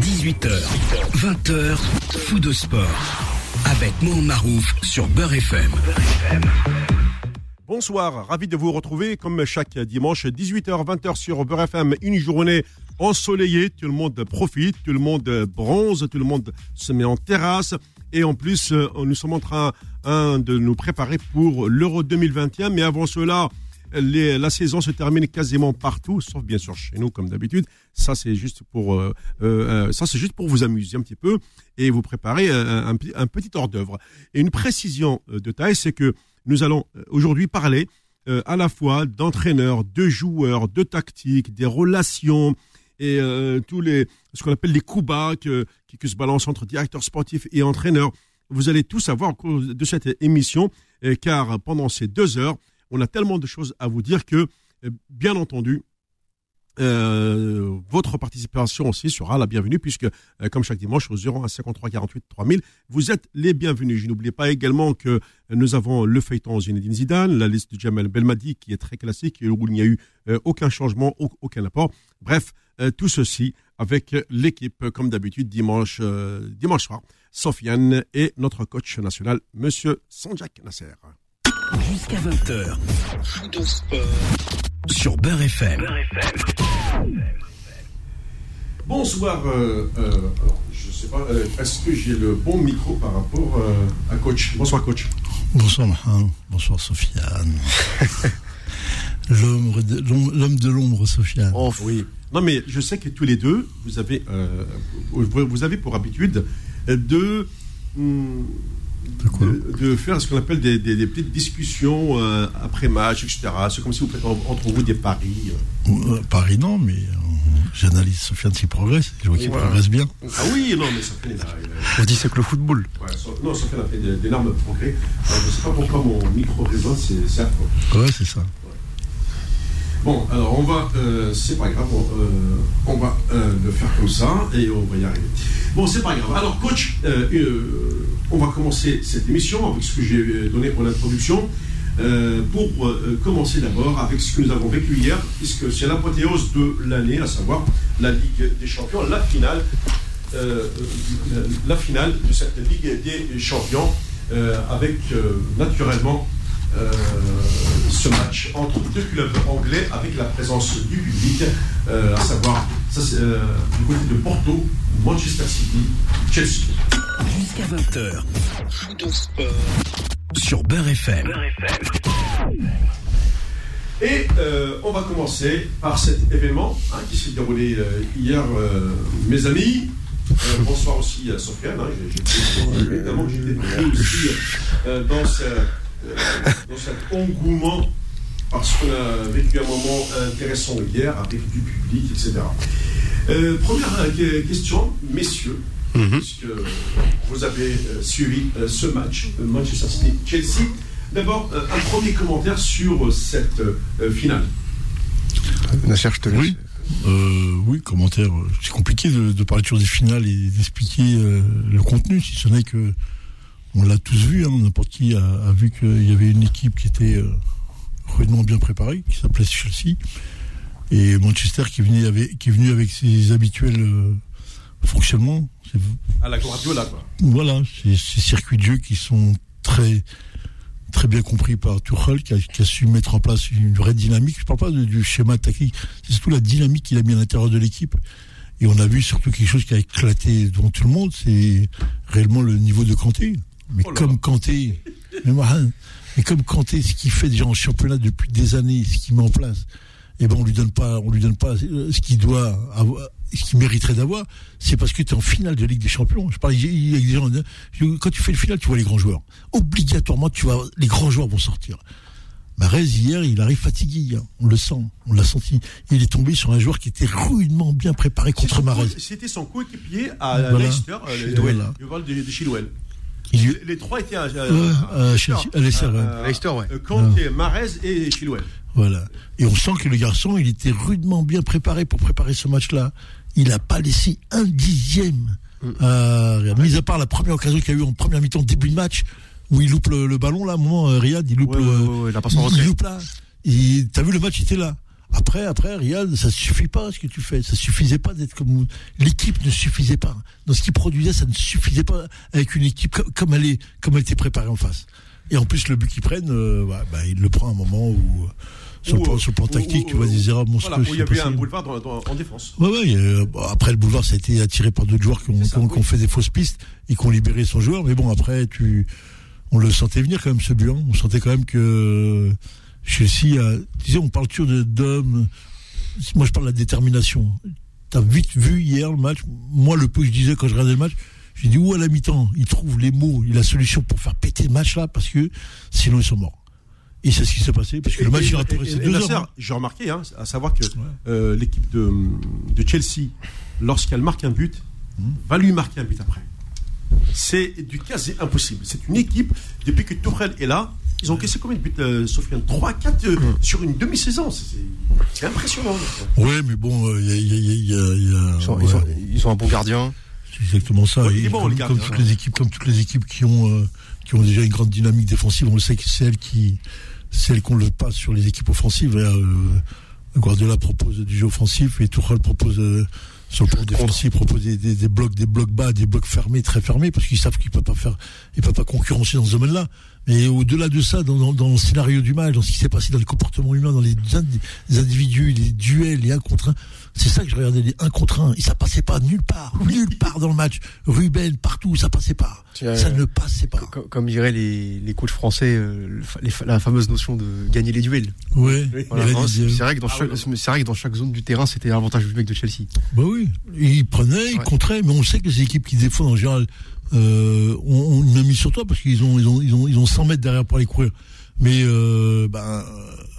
18h, 20h, fou de sport. Avec mon Marouf sur Beurre FM. Bonsoir, ravi de vous retrouver comme chaque dimanche, 18h, 20h sur Beurre FM. Une journée ensoleillée, tout le monde profite, tout le monde bronze, tout le monde se met en terrasse. Et en plus, euh, nous sommes en train de nous préparer pour l'Euro 2021. Mais avant cela, la saison se termine quasiment partout, sauf bien sûr chez nous comme d'habitude. Ça c'est juste pour euh, euh, ça c'est juste pour vous amuser un petit peu et vous préparer un, petit hors d'œuvre. Et une précision de taille, c'est que nous allons aujourd'hui parler à la fois d'entraîneurs, de joueurs, de tactiques, des relations et tous les ce qu'on appelle les coups bas qui, se balancent entre directeurs sportifs et entraîneurs. Vous allez tout savoir au cours de cette émission, car pendant ces deux heures, on a tellement de choses à vous dire que, euh, bien entendu, euh, votre participation aussi sera la bienvenue puisque, euh, comme chaque dimanche, au 01 53 48 3000, vous êtes les bienvenus. Je n'oublie pas également que nous avons le feuilleton Zinedine Zidane, la liste de Jamal Belmadi qui est très classique où il n'y a eu aucun changement, aucun apport. Bref, tout ceci avec l'équipe, comme d'habitude, dimanche, dimanche soir. Sofiane et notre coach national, Monsieur Sanjak Nasser. Jusqu'à 20h. Food sport. Sur Beurre FM. Bonsoir. Euh, euh, alors, je sais pas, euh, est-ce que j'ai le bon micro par rapport à coach? Bonsoir, coach. Bonsoir, Mohamed. Bonsoir, Sofiane. l'homme de l'ombre, Sofiane. Oh, oui. Non, mais je sais que tous les deux, vous avez, vous avez pour habitude de. Hmm, de, faire ce qu'on appelle des, petites discussions euh, après match, etc. C'est comme si vous faites entre vous des paris. Euh. Euh, paris, non, mais j'analyse Sofiane s'il progresse. Je vois qu'il progresse bien. Ah oui, non, mais Sofiane. On dit c'est que le football. non, Sofiane a fait d'énormes progrès. je ne sais pas pourquoi mon micro résonne, c'est certes. Ouais, c'est ça. Bon, alors on va, euh, c'est pas grave, on, va le faire comme ça et on va y arriver. Bon, c'est pas grave. Alors, coach, on va commencer cette émission avec ce que j'ai donné pour l'introduction. Euh, pour euh, commencer d'abord avec ce que nous avons vécu hier, puisque c'est l'apothéose de l'année, à savoir la Ligue des Champions, euh, la finale de cette Ligue des Champions, avec naturellement ce match entre deux clubs anglais avec la présence du public, à savoir ça, du côté de Porto, Manchester City, Chelsea. Jusqu'à 20h. Food sport. Sur Beurre FM. Et euh, on va commencer par cet événement hein, qui s'est déroulé euh, hier, euh, mes amis. bonsoir aussi à Sofiane. Hein, évidemment que j'étais pris aussi dans, ce, dans cet engouement parce qu'on a vécu un moment intéressant hier avec du public, etc. première question, messieurs. Mhm. puisque vous avez euh, suivi euh, ce match, euh, Manchester City-Chelsea. D'abord, un premier commentaire sur cette finale. Nasser, je te laisse. Oui. oui, commentaire. C'est compliqué de, parler sur des finales et d'expliquer le contenu, si ce n'est que on l'a tous vu. Hein, N'importe qui a, vu qu'il y avait une équipe qui était rudement bien préparée, qui s'appelait Chelsea, et Manchester qui, venait avec, qui est venu avec ses habituels fonctionnements, à la Guardiola, quoi. Voilà, ces circuits de jeu qui sont très très bien compris par Tuchel, qui a, su mettre en place une vraie dynamique. Je ne parle pas du schéma tactique, c'est surtout la dynamique qu'il a mis à l'intérieur de l'équipe. Et on a vu surtout quelque chose qui a éclaté devant tout le monde, c'est réellement le niveau de Kanté. Mais oh comme Kanté, mais, comme Kanté, ce qu'il fait déjà en championnat depuis des années, ce qu'il met en place, eh ben on lui donne pas, on lui donne pas ce qu'il doit avoir, ce qu'il mériterait d'avoir, c'est parce que tu es en finale de Ligue des Champions. Je parle il des gens, quand tu fais le final, tu vois les grands joueurs. Obligatoirement, tu vois, les grands joueurs vont sortir. Marez, hier, il arrive fatigué, hein. on le sent, on l'a senti. Il est tombé sur un joueur qui était rudement bien préparé contre Marez. C'était son coéquipier à Leicester, euh, le, de, de Chilwell. Les, trois étaient à, Leicester. Leicester, ouais. Kanté, Marez et Chilwell. Voilà. Et on sent que le garçon, il était rudement bien préparé pour préparer ce match-là il n'a pas laissé un dixième. Euh, mis à part la première occasion qu'il y a eu en première mi-temps, début de match, où il loupe le, ballon, là, à un moment, euh, Riyad, il loupe, le, il, loupe là. T'as vu le match, il était là. Après, après, Riyad, ça suffit pas ce que tu fais. Ça suffisait pas d'être comme l'équipe ne suffisait pas. Dans ce qu'ils produisait, ça ne suffisait pas avec une équipe comme, elle est, comme elle était préparée en face. Et en plus, le but qu'ils prennent, euh, bah, bah, il le prend à un moment où sur, le, plan, sur le plan tactique, tu vois des erreurs monstrueuses. Voilà, où il y avait un boulevard dans, dans, en défense. Ouais, ouais. Euh, bon, après, le boulevard, ça a été attiré par d'autres joueurs qui ont, ça, qui ont, oui. qui ont fait des fausses pistes et qui ont libéré son joueur. Mais bon, après, tu, on le sentait venir quand même ce but. Hein. On sentait quand même que Chelsea, a, tu sais, on parle toujours d'hommes. Moi, je parle de la détermination. T'as vite vu hier le match. Moi, le peu que je disais quand je regardais le match, j'ai dit où à la mi-temps, il trouve les mots, a la solution pour faire péter le match là, parce que sinon ils sont morts. Et c'est ce qui s'est passé, parce que et, le match il a deux heures. J'ai remarqué, hein, à savoir que ouais. euh, l'équipe de, de, Chelsea, lorsqu'elle marque un but, mmh. va lui marquer un but après. C'est du quasi impossible. C'est une équipe, depuis que Tourelle est là, ils ont caissé combien de buts, euh, Sofiane 3, 4 euh, mmh. sur une demi-saison. C'est impressionnant. Oui, mais bon. Ils sont, un bon gardien. C'est exactement ça. Ouais, bon, comme, comme, toutes les équipes, comme toutes les équipes qui ont, euh, qui ont déjà une grande dynamique défensive, on le sait que c'est elles qui, celles qu'on le passe sur les équipes offensives. Là, euh, Guardiola propose du jeu offensif et Tuchel propose euh, sur le plan défensif propose des, blocs, des blocs bas, des blocs fermés, très fermés, parce qu'ils savent qu'ils peuvent pas faire, ils peuvent pas concurrencer dans ce domaine-là. Mais au-delà de ça, dans, dans, dans, le scénario du match, dans ce qui s'est passé dans les comportements humains, dans les, les individus, les duels, les 1 contre 1, c'est ça que je regardais, les 1 contre 1, et ça passait pas nulle part, nulle part dans le match. Ruben, partout, ça passait pas. Tiens, ça ne passait pas. Comme, comme diraient les, les coachs français, euh, les, la fameuse notion de gagner les duels. Ouais. Voilà, c'est vrai, que dans chaque, ah, vrai que dans chaque zone du terrain, c'était l'avantage du mec de Chelsea. Bah oui. Il prenait, il ouais. contrait, mais on sait que les équipes qui défendent en général, euh, on, on a mis sur toi parce qu'ils ont, ils ont, ils ont, ils ont 100 mètres derrière pour aller courir. Mais euh, ben,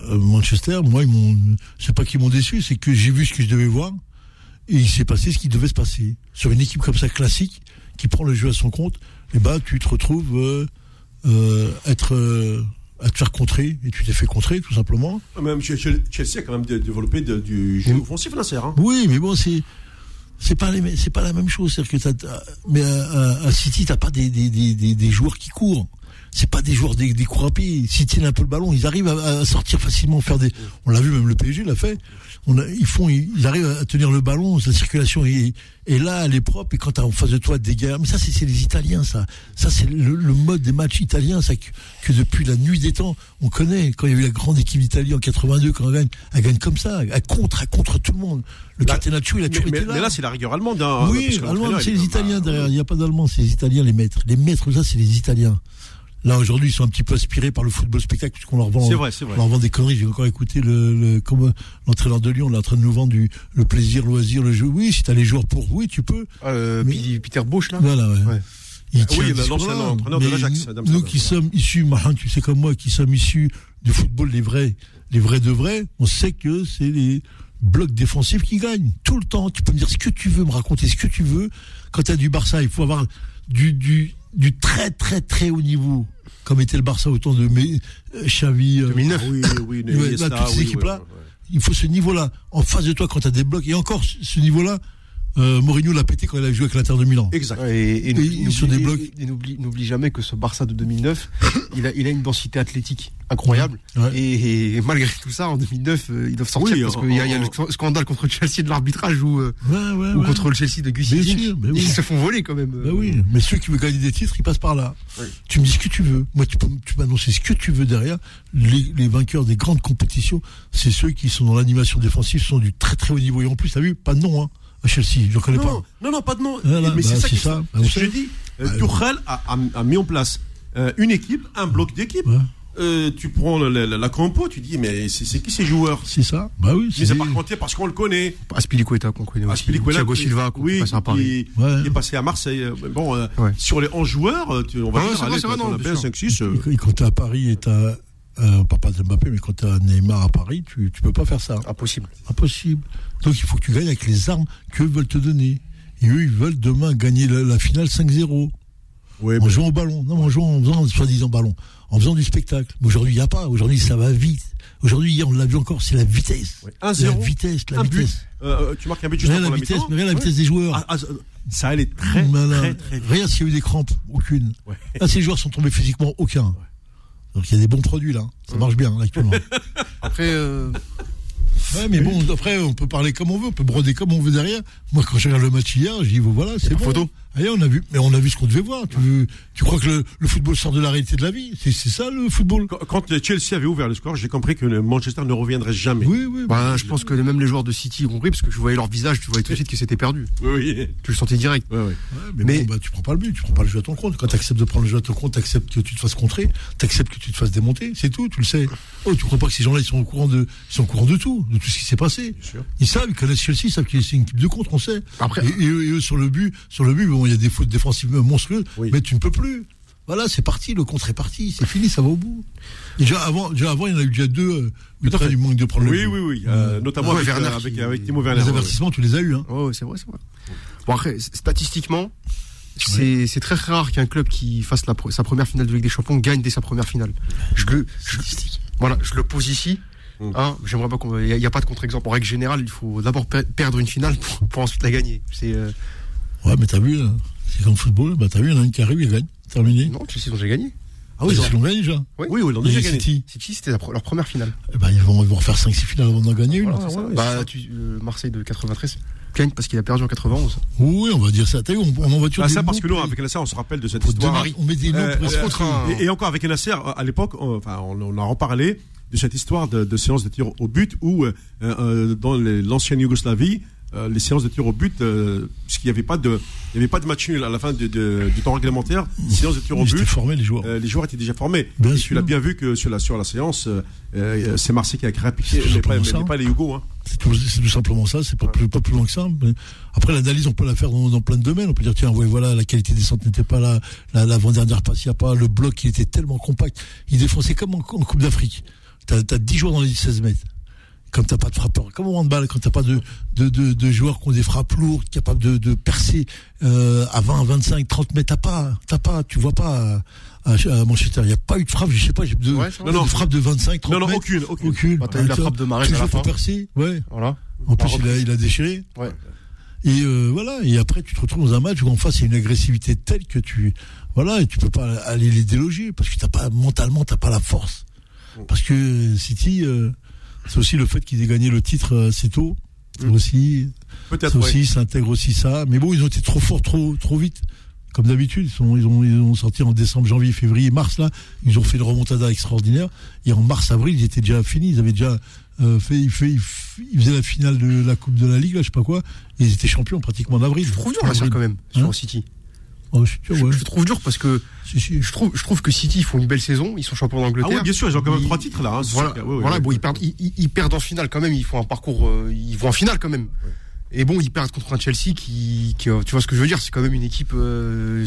Manchester, moi, ils m'ont, c'est pas qu'ils m'ont déçu, c'est que j'ai vu ce que je devais voir et il s'est passé ce qui devait se passer. Sur une équipe comme ça classique qui prend le jeu à son compte, et ben tu te retrouves euh, euh, être euh, à te faire contrer et tu t'es fait contrer tout simplement. Même Chelsea a quand même développé de, du jeu offensif là, c'est hein. Oui, mais bon, c'est c'est pas les, c'est pas la même chose. C'est-à-dire que t'as, mais à, à City, t'as pas des, des, des, des, joueurs qui courent. C'est pas des joueurs des, des cours à pied. S'ils tiennent un peu le ballon, ils arrivent à, à sortir facilement, faire des. On l'a vu, même le PSG l'a fait. On a, ils font, ils arrivent à tenir le ballon, la circulation est, est là, elle est propre. Et quand t'as en face de toi des gars, mais ça c'est, c'est les Italiens, ça. Ça c'est le, le, mode des matchs italiens, ça que, que, depuis la nuit des temps, on connaît. Quand il y a eu la grande équipe d'Italie en 82, quand elle gagne, elle gagne comme ça, elle contre, elle contre tout le monde. Le Catenaccio, il a toujours mais, été là. Mais là, c'est la rigueur allemande. Hein, oui, allemande, c'est les Italiens derrière. Il n'y a pas d'Allemands, c'est les Italiens, les maîtres. Les maîtres, ça, c'est les Italiens. Là, aujourd'hui, ils sont un petit peu aspirés par le football spectacle, puisqu'on leur vend, c'est vrai, on leur vend des conneries. J'ai encore écouté le, le comme l'entraîneur de Lyon, on est en train de nous vendre du, le plaisir, loisir, le jeu. Oui, si t'as les joueurs pour, oui, tu peux. Euh, mais... Peter Bosch, là? Voilà, ouais. ouais. Il ah, oui, l'ancien entraîneur de l'Ajax. Nous, nous qui sommes issus, Marin, tu sais comme moi, qui sommes issus du football, les vrais, les vrais de vrais, on sait que c'est les blocs défensifs qui gagnent. Tout le temps. Tu peux me dire ce que tu veux, me raconter ce que tu veux. Quand tu as du Barça, il faut avoir du, du, du très, très, très haut niveau comme était le Barça au temps de euh, Xavi, 2009. Ah, oui, oui, oui, équipes-là, ouais, ouais. il faut ce niveau-là en face de toi quand tu as des blocs. Et encore, ce niveau-là, euh, Mourinho l'a pété quand il a joué avec l'Inter de Milan. Exact. Et, et, et sur des blocs. Et n'oublie jamais que ce Barça de 2009, il, a, il a une densité athlétique incroyable. Ouais. Et, et, malgré tout ça, en 2009, euh, ils doivent sortir oui, parce qu'il y, y, a le scandale contre Chelsea de l'arbitrage ou, euh, ouais, ou contre le Chelsea de Gus Ils oui. se font voler quand même. Bah oui, mais ceux qui veulent gagner des titres, ils passent par là. Tu me dis ce que tu veux. Moi, tu peux, tu peux annoncer ce que tu veux derrière. Les, les vainqueurs des grandes compétitions, c'est ceux qui sont dans l'animation défensive, sont du très très haut niveau. Et en plus, t'as vu, pas de nom, hein. À Chelsea, je ne connais non, pas. Non, non, pas de nom. Voilà, mais bah, c'est ça, c'est ça. Bah, je dis. Euh, bah, Tuchel a, a, a, mis en place euh, une équipe, un bloc d'équipe. Ouais. Euh, tu prends la, la, la, compo, tu dis mais c'est qui ces joueurs? C'est ça. Bah oui. Mais c'est par contre parce qu'on le connaît. Aspilicueta qu'on connaît. Aspilicueta, Thiago Silva, oui, passe à Paris. Il, ouais. il, est passé à Marseille. Bon, euh, ouais. sur les 11 joueurs, tu, on va ah, dire, allez, vrai, on a bien 5 6 euh... Quand t'es à Paris et t'as euh, pas de Mbappé, mais quand tu as Neymar à Paris, tu, tu peux pas faire ça. Impossible. Impossible. Donc il faut que tu gagnes avec les armes qu'eux veulent te donner. Et eux, ils veulent demain gagner la, la finale 5-0. Oui, en mais... jouant au ballon. Non, en jouant en faisant soi-disant ballon. En faisant du spectacle. Mais aujourd'hui, il n'y a pas. Aujourd'hui, ça va vite. Aujourd'hui, hier, on l'a vu encore, c'est la vitesse. Oui. 1 La vitesse, la un vitesse. But. Euh, tu marques un but juste rien la, la vitesse, mais rien la vitesse ouais. des joueurs. Ah, ah, ça allait très, très, très vite. Rien s'il y a eu des crampes, aucune. Ouais. Là, ces joueurs sont tombés physiquement, aucun. Donc il y a des bons produits là. Ça marche bien là, actuellement. Après, euh, Ouais, mais bon, après, on peut parler comme on veut, on peut broder comme on veut derrière. Moi, quand je regarde le match hier, je dis, voilà, c'est bon. Photo. Allez, on a vu, mais on a vu ce qu'on devait voir. Tu, tu crois que le, le, football sort de la réalité de la vie? C'est ça le football. Quand, Chelsea avait ouvert le score, j'ai compris que Manchester ne reviendrait jamais. Oui, oui. Bah, je pense que même les joueurs de City ont compris parce que je voyais leur visage, tu voyais tout de suite que c'était perdu. Oui, Tu le sentais direct. Ouais, ouais. mais, mais... Bon, bah, tu prends pas le but, tu prends pas le jeu à ton compte. Quand tu acceptes de prendre le jeu à ton compte, tu acceptes que tu te fasses contrer, tu acceptes que tu te fasses démonter, c'est tout, tu le sais. Oh, tu crois pas que ces gens-là, ils sont au courant de, ils sont au courant de tout, de tout ce qui s'est passé? Ils savent, ils connaissent Chelsea, ils savent que c'est une équipe de contre, on sait. Après, et, eux, sur le but, sur le but, bon, il y a des fautes défensives monstrueuses, mais tu ne peux plus. Voilà, c'est parti, le contre est parti, c'est fini, ça va au bout. déjà avant, déjà avant, il y en a eu déjà deux. Euh, du manque de prendre oui, le Oui, oui, oui. Euh, notamment avec, Werner, euh, avec, avec, Timo Werner. Les avertissements, tu les as eus. Hein. Oh, c'est vrai, c'est vrai. Bon après, statistiquement, c'est très rare qu'un club qui fasse la, sa première finale de Ligue des Champions gagne dès sa première finale. Je le, voilà, je le pose ici. Mm. Hein, J'aimerais pas qu'on. Il n'y a, pas de contre-exemple. En règle générale, il faut d'abord perdre une finale pour, ensuite la gagner. C'est. Ouais, mais t'as vu, c'est comme le football. Bah t'as vu, il y en a une qui arrive, il gagne. Terminé. Non, Chelsea ont déjà gagné. Ah oui, ils ont gagné déjà. Oui, oui, ils ont déjà gagné. City, City c'était leur première finale. Ben, ils, vont, ils vont refaire 5-6 finales avant d'en gagner une. bah, tu, euh, Marseille de 93 gagne parce qu'il a perdu en 91. Oui, on va dire ça. T'as vu, on, on voiture. Ah, ça parce que nous, avec Nasser, on se rappelle de cette histoire. on met des noms euh, euh, et, encore avec Nasser, à l'époque, enfin, on, on a reparlé de cette histoire de, de séance de tir au but où, euh, euh dans l'ancienne Yougoslavie, euh, les séances de tir au but, euh, puisqu'il n'y avait pas de, il y avait pas de match nul à la fin de, de, du temps réglementaire. Les séances de tir au but. Formés, les joueurs. Euh, les joueurs étaient déjà formés. Bien. Tu l'as bien vu que sur la sur la séance, c'est Marseille qui a créé mais, pas, mais pas les Yougos. Hein. C'est tout, tout, simplement ça. C'est pas plus pas plus loin que ça. après l'analyse, on peut la faire dans, dans, plein de domaines. On peut dire tiens, ouais, voilà, la qualité des centres n'était pas là. L'avant-dernière passe, il n'y a pas. Le bloc, il était tellement compact. Il défonçait comme en, en Coupe d'Afrique. T'as as 10 joueurs dans les 16 mètres comme t'as pas de frappeur, comme on balle, quand t'as pas de, de, de, de, joueurs qui ont des frappes lourdes, capables de, de percer euh, à 20, 25, 30 mètres, t'as pas, t'as pas, tu vois pas à, à Manchester, il n'y a pas eu de frappe, je sais pas, j'ai de, ouais, non, non, de frappe de 25, 30 non, non, mètres. aucune, aucune. aucune. Bah, t'as eu la frappe de Marais à la fin. percer, ouais. Voilà. En plus, il a, il a déchiré. Ouais. Et euh, voilà, et après tu te retrouves dans un match où en face il y a une agressivité telle que tu voilà, et tu peux pas aller les déloger parce que t'as pas mentalement t'as pas la force. Parce que City, euh, c'est aussi le fait qu'ils aient gagné le titre euh, assez tôt. Mm. aussi, c'est aussi, ça intègre aussi ça. Mais bon, ils ont été trop forts, trop, trop vite. Comme d'habitude, ils, ils, ont, ils ont sorti en décembre, janvier, février, mars, là. Ils ont fait une remontada extraordinaire. Et en mars, avril, ils étaient déjà finis. Ils avaient déjà euh, fait, ils, fait, ils, faisaient la finale de la Coupe de la Ligue, là, je sais pas quoi. Et ils étaient champions pratiquement en avril. Je trouve dur, quand même, sur hein City. Oh, je, je, trouve dur parce que je, trouve, je trouve que City font une belle saison, ils sont champions d'Angleterre. Ah oui, bien sûr, ils ont quand même trois titres là. Hein, voilà, voilà bon, ils, perdent, ils, ils, perdent en finale quand même, ils font un parcours, euh, ils vont en finale quand même. Et bon, ils perdent contre un Chelsea qui, qui, tu vois ce que je veux dire, c'est quand même une équipe. Euh,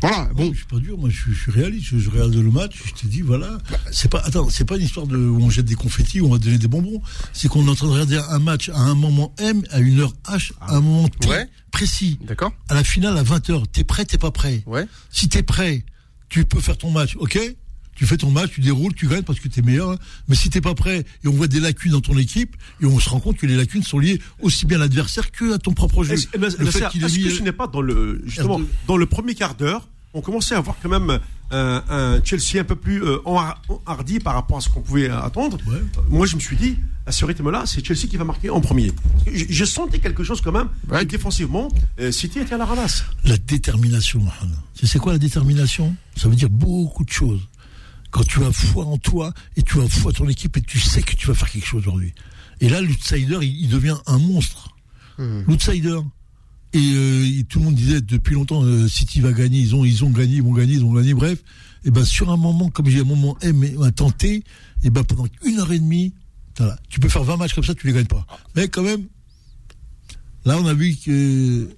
voilà. Bon, je suis pas dur, moi, je, suis réaliste. Je, regarde le match, je te dis, voilà. C'est pas, attends, c'est pas une histoire de où on jette des confettis, où on va donner des bonbons. C'est qu'on est en train de regarder un match à un moment M, à une heure H, à un moment T précis. D'accord. À la finale à 20 h T'es prêt, t'es pas prêt? Ouais. Si t'es prêt, tu peux faire ton match, ok? Tu fais ton match, tu déroules, tu gagnes parce que tu es meilleur. Hein. Mais si t'es pas prêt et on voit des lacunes dans ton équipe et on se rend compte que les lacunes sont liées aussi bien à l'adversaire que à ton propre jeu. Est-ce, que tu n'es pas dans le justement dans le premier quart d'heure on commençait à voir quand même euh, un Chelsea un peu plus euh, hardi par rapport à ce qu'on pouvait attendre. Moi, je me suis dit, à ce rythme-là, c'est Chelsea qui va marquer en premier. J'ai senti quelque chose quand même. Défensivement, euh, City était à la ramasse. La détermination, Tu sais quoi la détermination? Ça veut dire beaucoup de choses quand tu as foi en toi et tu as foi en ton équipe et tu sais que tu vas faire quelque chose aujourd'hui. Et là, l'outsider, il, devient un monstre. Hmm. L'outsider. Et, euh, tout le monde disait depuis longtemps, euh, City va gagner, ils ont, ils ont gagné, ils vont gagner, ils ont gagné, bref. Et ben sur un moment, comme j'ai un moment M, un tenté, et ben pendant une heure et demie, voilà, tu peux faire 20 matchs comme ça, tu les gagnes pas. Mais quand même, là on a vu que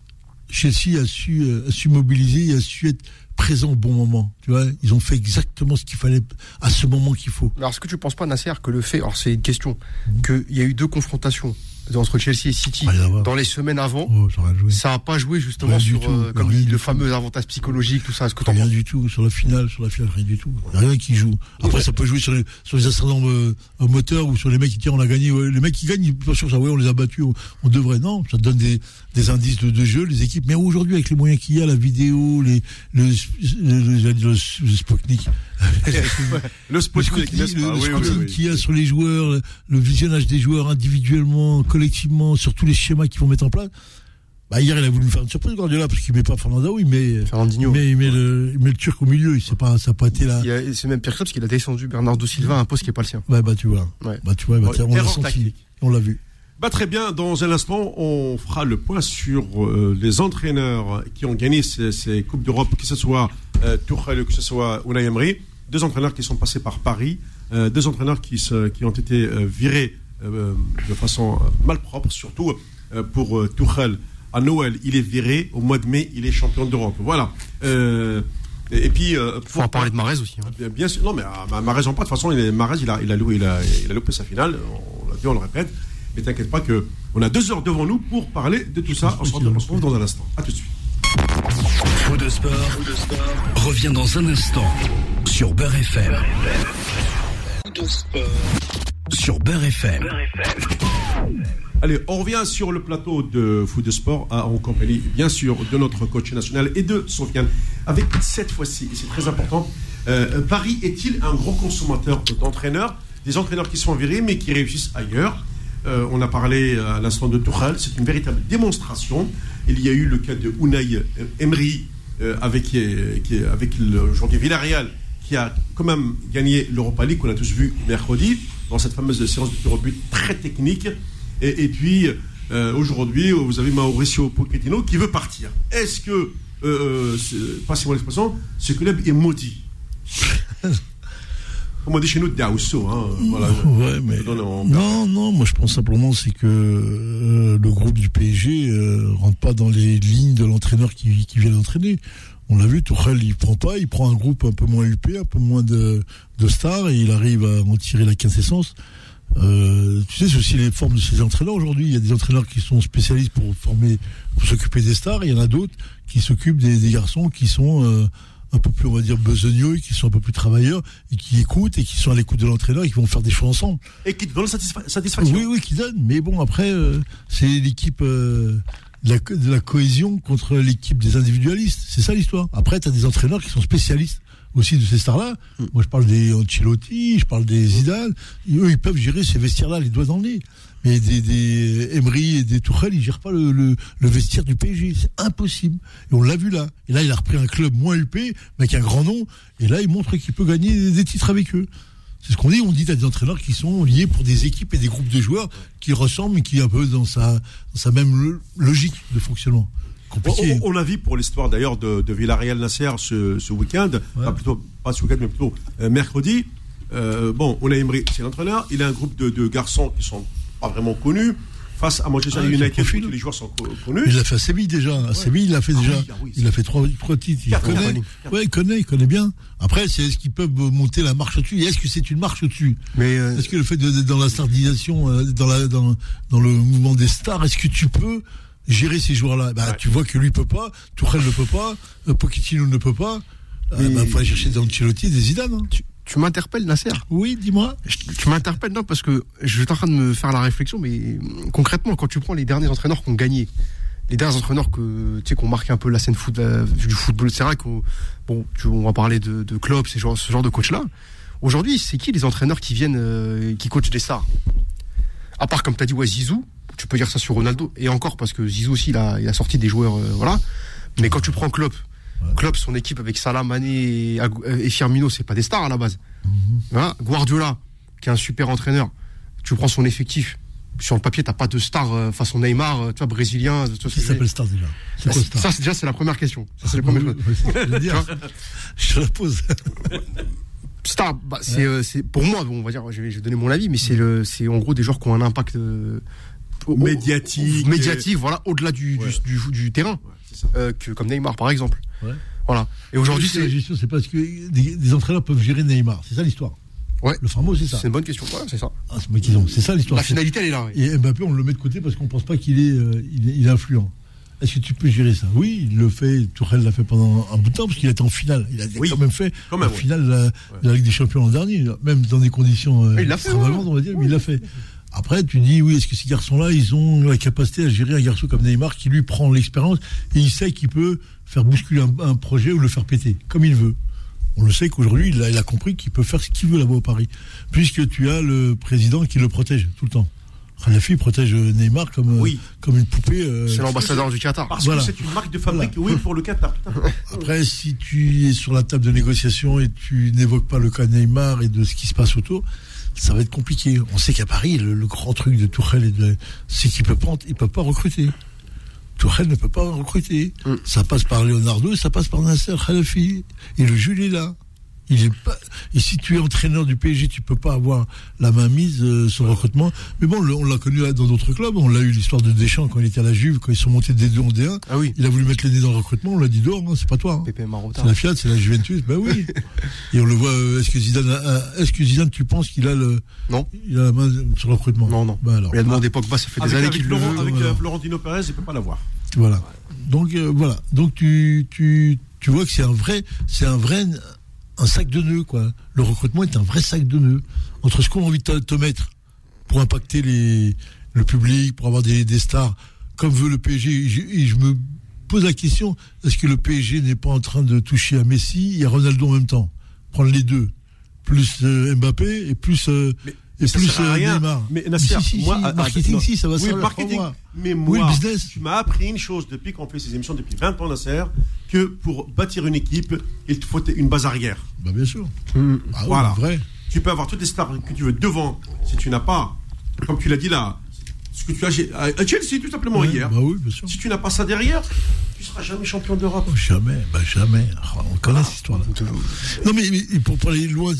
Chelsea a su, euh, a su mobiliser, a su être présent au bon moment. Tu vois, ils ont fait exactement ce qu'il fallait à ce moment qu'il faut. Alors, est-ce que tu penses pas, Nasser, que le fait, alors c'est une question, mhm. qu'il y a eu deux confrontations entre Chelsea et City dans les semaines avant, oh, ça n'a pas joué justement sur euh, comme le fameux avantage psychologique, tout ça. Ce que rien du tout sur la finale, sur la finale, rien du tout. Rien qui joue. Après, ça peut jouer sur les, sur les ascendants euh, moteurs ou sur les mecs qui disent on a gagné. les mecs qui gagnent, pas sûr ça, ouais, on les a battus, on, devrait. Non, ça donne des, des indices de, jeu, les équipes. Mais aujourd'hui, avec les moyens qu'il y a, la vidéo, les, le, le, le, Sputnik, le Sputnik, qu'il y a sur les joueurs, le visionnage des joueurs individuellement, collectivement, sur tous les schémas qu'ils vont mettre en place. Bah, hier, il a voulu me faire une surprise, Guardiola, parce qu'il met pas Fernando, il met, mais il met, le, il met le Turc au milieu. Il pas, ça n'a pas été là. C'est même pire que ça, parce qu'il a descendu Bernardo Silva à un poste qui n'est pas le sien. Ouais, bah, tu vois. Bah, tu vois, bah, on l'a senti. On l'a vu. Bah, très bien. Dans un instant, on fera le point sur euh, les entraîneurs qui ont gagné ces, Coupes d'Europe, que ce soit euh, Tuchel ou que ce soit Unai Emery. Deux entraîneurs qui sont passés par Paris. Euh, deux entraîneurs qui, se, qui ont été euh, virés de façon malpropre, surtout pour Tuchel à Noël, il est viré. Au mois de mai, il est champion d'Europe. Voilà. Euh, et, puis. Euh, faut en parler de Marez aussi. Hein. Bien, sûr. Non, mais euh, Marez en pas. De toute façon, Marez, il a, il, a loupé, il, a, il a loupé sa finale. On l'a dit, on le répète. Mais t'inquiète pas que on a deux heures devant nous pour parler de tout ça. On se retrouve dans un instant. À tout de suite. De sport, de sport revient dans un instant sur Beurre FM. De sport sur Beurre FM. Allez, on revient sur le plateau de foot de sport en compagnie, bien sûr, de notre coach national et de Sofiane. Avec cette fois-ci, et c'est très important, euh, Paris est-il un gros consommateur d'entraîneurs Des entraîneurs qui sont virés mais qui réussissent ailleurs? Euh, on a parlé à l'instant de Tourelle, c'est une véritable démonstration. Il y a eu le cas de Unai Emery euh, avec, avec le joueur Villarreal qui a quand même gagné l'Europa League qu'on a tous vu mercredi dans cette fameuse séance de tir au but très technique. Et, puis, euh, aujourd'hui, vous avez Mauricio Pochettino qui veut partir. Est-ce que, euh, euh passez-moi l'expression, ce club est maudit? On dit chez nous Daousso. Hein, voilà, ouais, mais non, non, moi je pense simplement c'est que euh, le groupe du PSG ne rentre pas dans les lignes de l'entraîneur qui, qui vient l'entraîner. On l'a vu, Tourelle, il prend pas, il prend un groupe un peu moins huppé, un peu moins de, de stars, et il arrive à en tirer la quintessence. Euh, tu sais, c'est aussi les formes de ces entraîneurs aujourd'hui. Il y a des entraîneurs qui sont spécialistes pour former, pour s'occuper des stars. Il y en a d'autres qui s'occupent des, garçons qui sont euh, un peu plus, on va dire, besogneux, qui sont un peu plus travailleurs et qui écoutent et qui sont à l'écoute de l'entraîneur et qui vont faire des choix ensemble. Et qui donnent satisfaction. Oui, oui, qui donnent. Mais bon, après, euh, c'est l'équipe. De la, cohésion contre l'équipe des individualistes. C'est ça l'histoire. Après, tu as des entraîneurs qui sont spécialistes aussi de ces stars-là. Mm. Moi, je parle des Ancelotti, je parle des Zidane. eux, ils peuvent gérer ces vestiaires-là, les doigts dans le nez. Mais des, des Emery et des Tourelle, ils gèrent pas le, le, vestiaire du PSG. C'est impossible. Et on l'a vu là. Et là, il a repris un club moins huppé, mais avec un grand nom. Et là, il montre qu'il peut gagner des titres avec eux. C'est ce qu'on dit. On dit à des entraîneurs qui sont liés pour des équipes et des groupes de joueurs qui ressemblent, mais qui est un peu dans sa, dans sa même logique de fonctionnement. On, a vu pour l'histoire d'ailleurs de, Villarreal Nasser ce, week-end, pas plutôt pas ce week-end mais plutôt euh, mercredi. Euh, bon, on a Emery, c'est l'entraîneur. Il a un groupe de, garçons qui sont pas vraiment connus face à Manchester ah, United, tous les joueurs sont connus. Il a fait à Séville déjà. À Séville, il a fait ah déjà. Ah il a fait trois, titres. Il connaît. Ouais, il connaît, il connaît bien. Après, c'est est-ce qu'ils peuvent monter la marche au-dessus? Est-ce que c'est une marche au-dessus? Mais euh, Est-ce que le fait d'être dans la stardisation, dans, la, dans, dans le mouvement des stars, est-ce que tu peux gérer ces joueurs-là? Bah, Tu vois que lui peut pas, Tourelle ne peut pas, euh, Pochettino ne peut pas. Il euh, bah, faut aller chercher des Ancelotti des Zidane. Hein. Tu, m'interpelles, Nasser Oui, dis-moi. Tu m'interpelles, non, parce que je suis en train de me faire la réflexion, mais concrètement, quand tu prends les derniers entraîneurs qui ont gagné, les derniers entraîneurs que tu sais qu'on marqué un peu la scène foot, euh, du football, c'est vrai qu'on bon, on va parler de, de clubs, ce genre, ce genre de coach-là. Aujourd'hui, c'est qui les entraîneurs qui viennent, qui coachent des stars? À part, comme tu as dit, ouais, Zizou, tu peux dire ça sur Ronaldo. Et encore, parce que Zizou aussi, il a, il a sorti des joueurs, euh, voilà. Mais quand tu prends Klopp, Klopp, son équipe avec Salah, Mané et, Firmino, c'est pas des stars à la base. Mhm. Guardiola, qui est un super entraîneur, tu prends son effectif. Sur le papier, t'as pas de star euh, façon Neymar, euh, tu vois, brésilien. Tu Qui s'appelle star déjà C'est quoi star Ça, déjà, c'est la première question. Ça, c'est la première je la pose. Star, bah, c'est pour moi, bon, on va dire, je vais, je vais donner mon avis, mais c'est le, c'est en gros des joueurs qui ont un impact médiatique. médiatique, voilà, au-delà du, du, du, terrain. Euh, que, comme Neymar, par exemple. Voilà. Et aujourd'hui, c'est. c'est parce que des, entraîneurs peuvent gérer Neymar. C'est ça l'histoire. Ouais. Le fameux, c'est ça. C'est une bonne question. c'est ça. Ah, c'est ça l'histoire. La finalité, elle est là. Et Mbappé, on le met de côté parce qu'on pense pas qu'il est, euh, il est, influent. Est-ce que tu peux gérer ça? Oui, il le fait. Tourelle l'a fait pendant un bout de temps parce qu'il était en finale. Il a quand même fait en finale de la, Ligue des Champions l'an dernier, même dans des conditions euh, on va dire, mais il l'a fait. Après, tu dis, oui, est-ce que ces garçons-là, ils ont la capacité à gérer un garçon comme Neymar qui lui prend l'expérience et il sait qu'il peut faire bousculer un, projet ou le faire péter, comme il veut. On le sait qu'aujourd'hui, il a, il a compris qu'il peut faire ce qu'il veut là-bas au Paris, puisque tu as le président qui le protège tout le temps. Khalafi protège Neymar comme, oui. comme une poupée. Euh, c'est l'ambassadeur du Qatar. Parce que c'est une marque de fabrique, oui, pour le Qatar. Après, si tu es sur la table de négociation et tu n'évoques pas le cas Neymar et de ce qui se passe autour, ça va être compliqué. On sait qu'à Paris, le, grand truc de Tourelle, c'est qu'il peut pas, il peut pas recruter. Tourelle ne peut pas recruter. Mm. Ça passe par Leonardo et ça passe par Nasser Khalafi. Et le Jules est là. Il est pas... Et si tu es entraîneur du PSG, tu peux pas avoir la main mise euh, sur le recrutement. Mais bon, on l'a connu dans d'autres clubs. On l'a eu l'histoire de Deschamps quand il était à la Juve, quand ils sont montés des 2 en D1. Ah oui. Il a voulu mettre les nez dans le recrutement. On l'a dit dehors, hein, c'est pas toi. Hein. C'est la Fiat, c'est la Juventus. Ben oui. Et on le voit. Euh, est-ce que Zidane, est-ce que Zidane, tu penses qu'il a le, non, il a la main sur le recrutement? Non, non. Ben alors. Il a demandé Pogba, ça fait des années qu'il le veut. Avec euh, Florentino Pérez, il peut pas l'avoir. Voilà. Donc voilà. Donc tu tu tu vois que c'est un vrai c'est un vrai un sac de nœuds, quoi. Le recrutement est un vrai sac de nœuds. Entre ce qu'on a envie de te, mettre pour impacter le public, pour avoir des, stars, comme veut le PSG, et je, me pose la question, est-ce que le PSG n'est pas en train de toucher à Messi et à Ronaldo en même temps? Prendre les deux, plus euh, Mbappé et plus... Euh, et plus euh, Neymar. Mais Nasser, moi, marketing, si, ça va oui, marketing, Mais moi, business. tu m'as appris une chose depuis qu'on fait ces émissions depuis 20 ans, Nasser, que pour bâtir une équipe, il te faut une base arrière. Bah bien sûr. Mmh. Ah voilà. vrai. Tu peux avoir toutes les stars que tu veux devant. Si tu n'as pas, comme tu l'as dit là, ce que tu as à Chelsea tout simplement hier. Bah oui, bien sûr. Si tu n'as pas ça derrière, tu seras jamais champion d'Europe. Oh, jamais, bah jamais. Oh, on connaît cette histoire-là. Non mais, pour, pour, aller loin,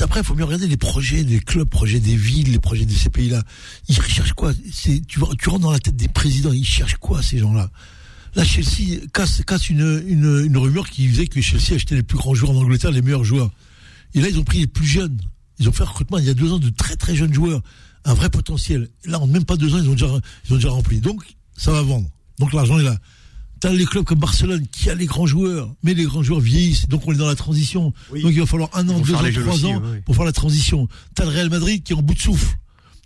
après il faut bien regarder les projets des clubs, projets des villes, les projets de ces pays-là. Ils recherchent quoi? Tu, tu rentres dans la tête des présidents, ils cherchent quoi ces gens-là? Là, Chelsea casse, casse une, une, une, rumeur qui disait que Chelsea achetait les plus grands joueurs en Angleterre, les meilleurs joueurs. Et là, ils ont pris les plus jeunes. Ils ont fait un recrutement il y a deux ans de très très jeunes joueurs. Un vrai potentiel. Là, en même pas deux ans, ils ont déjà, ils ont déjà rempli. Donc, ça va vendre. Donc, l'argent est là. T'as les clubs comme Barcelone qui a les grands joueurs, mais les grands joueurs vieillissent, donc on est dans la transition. Donc il va falloir un an, deux ans, trois ans pour faire la transition. T'as le Real Madrid qui est en bout de souffle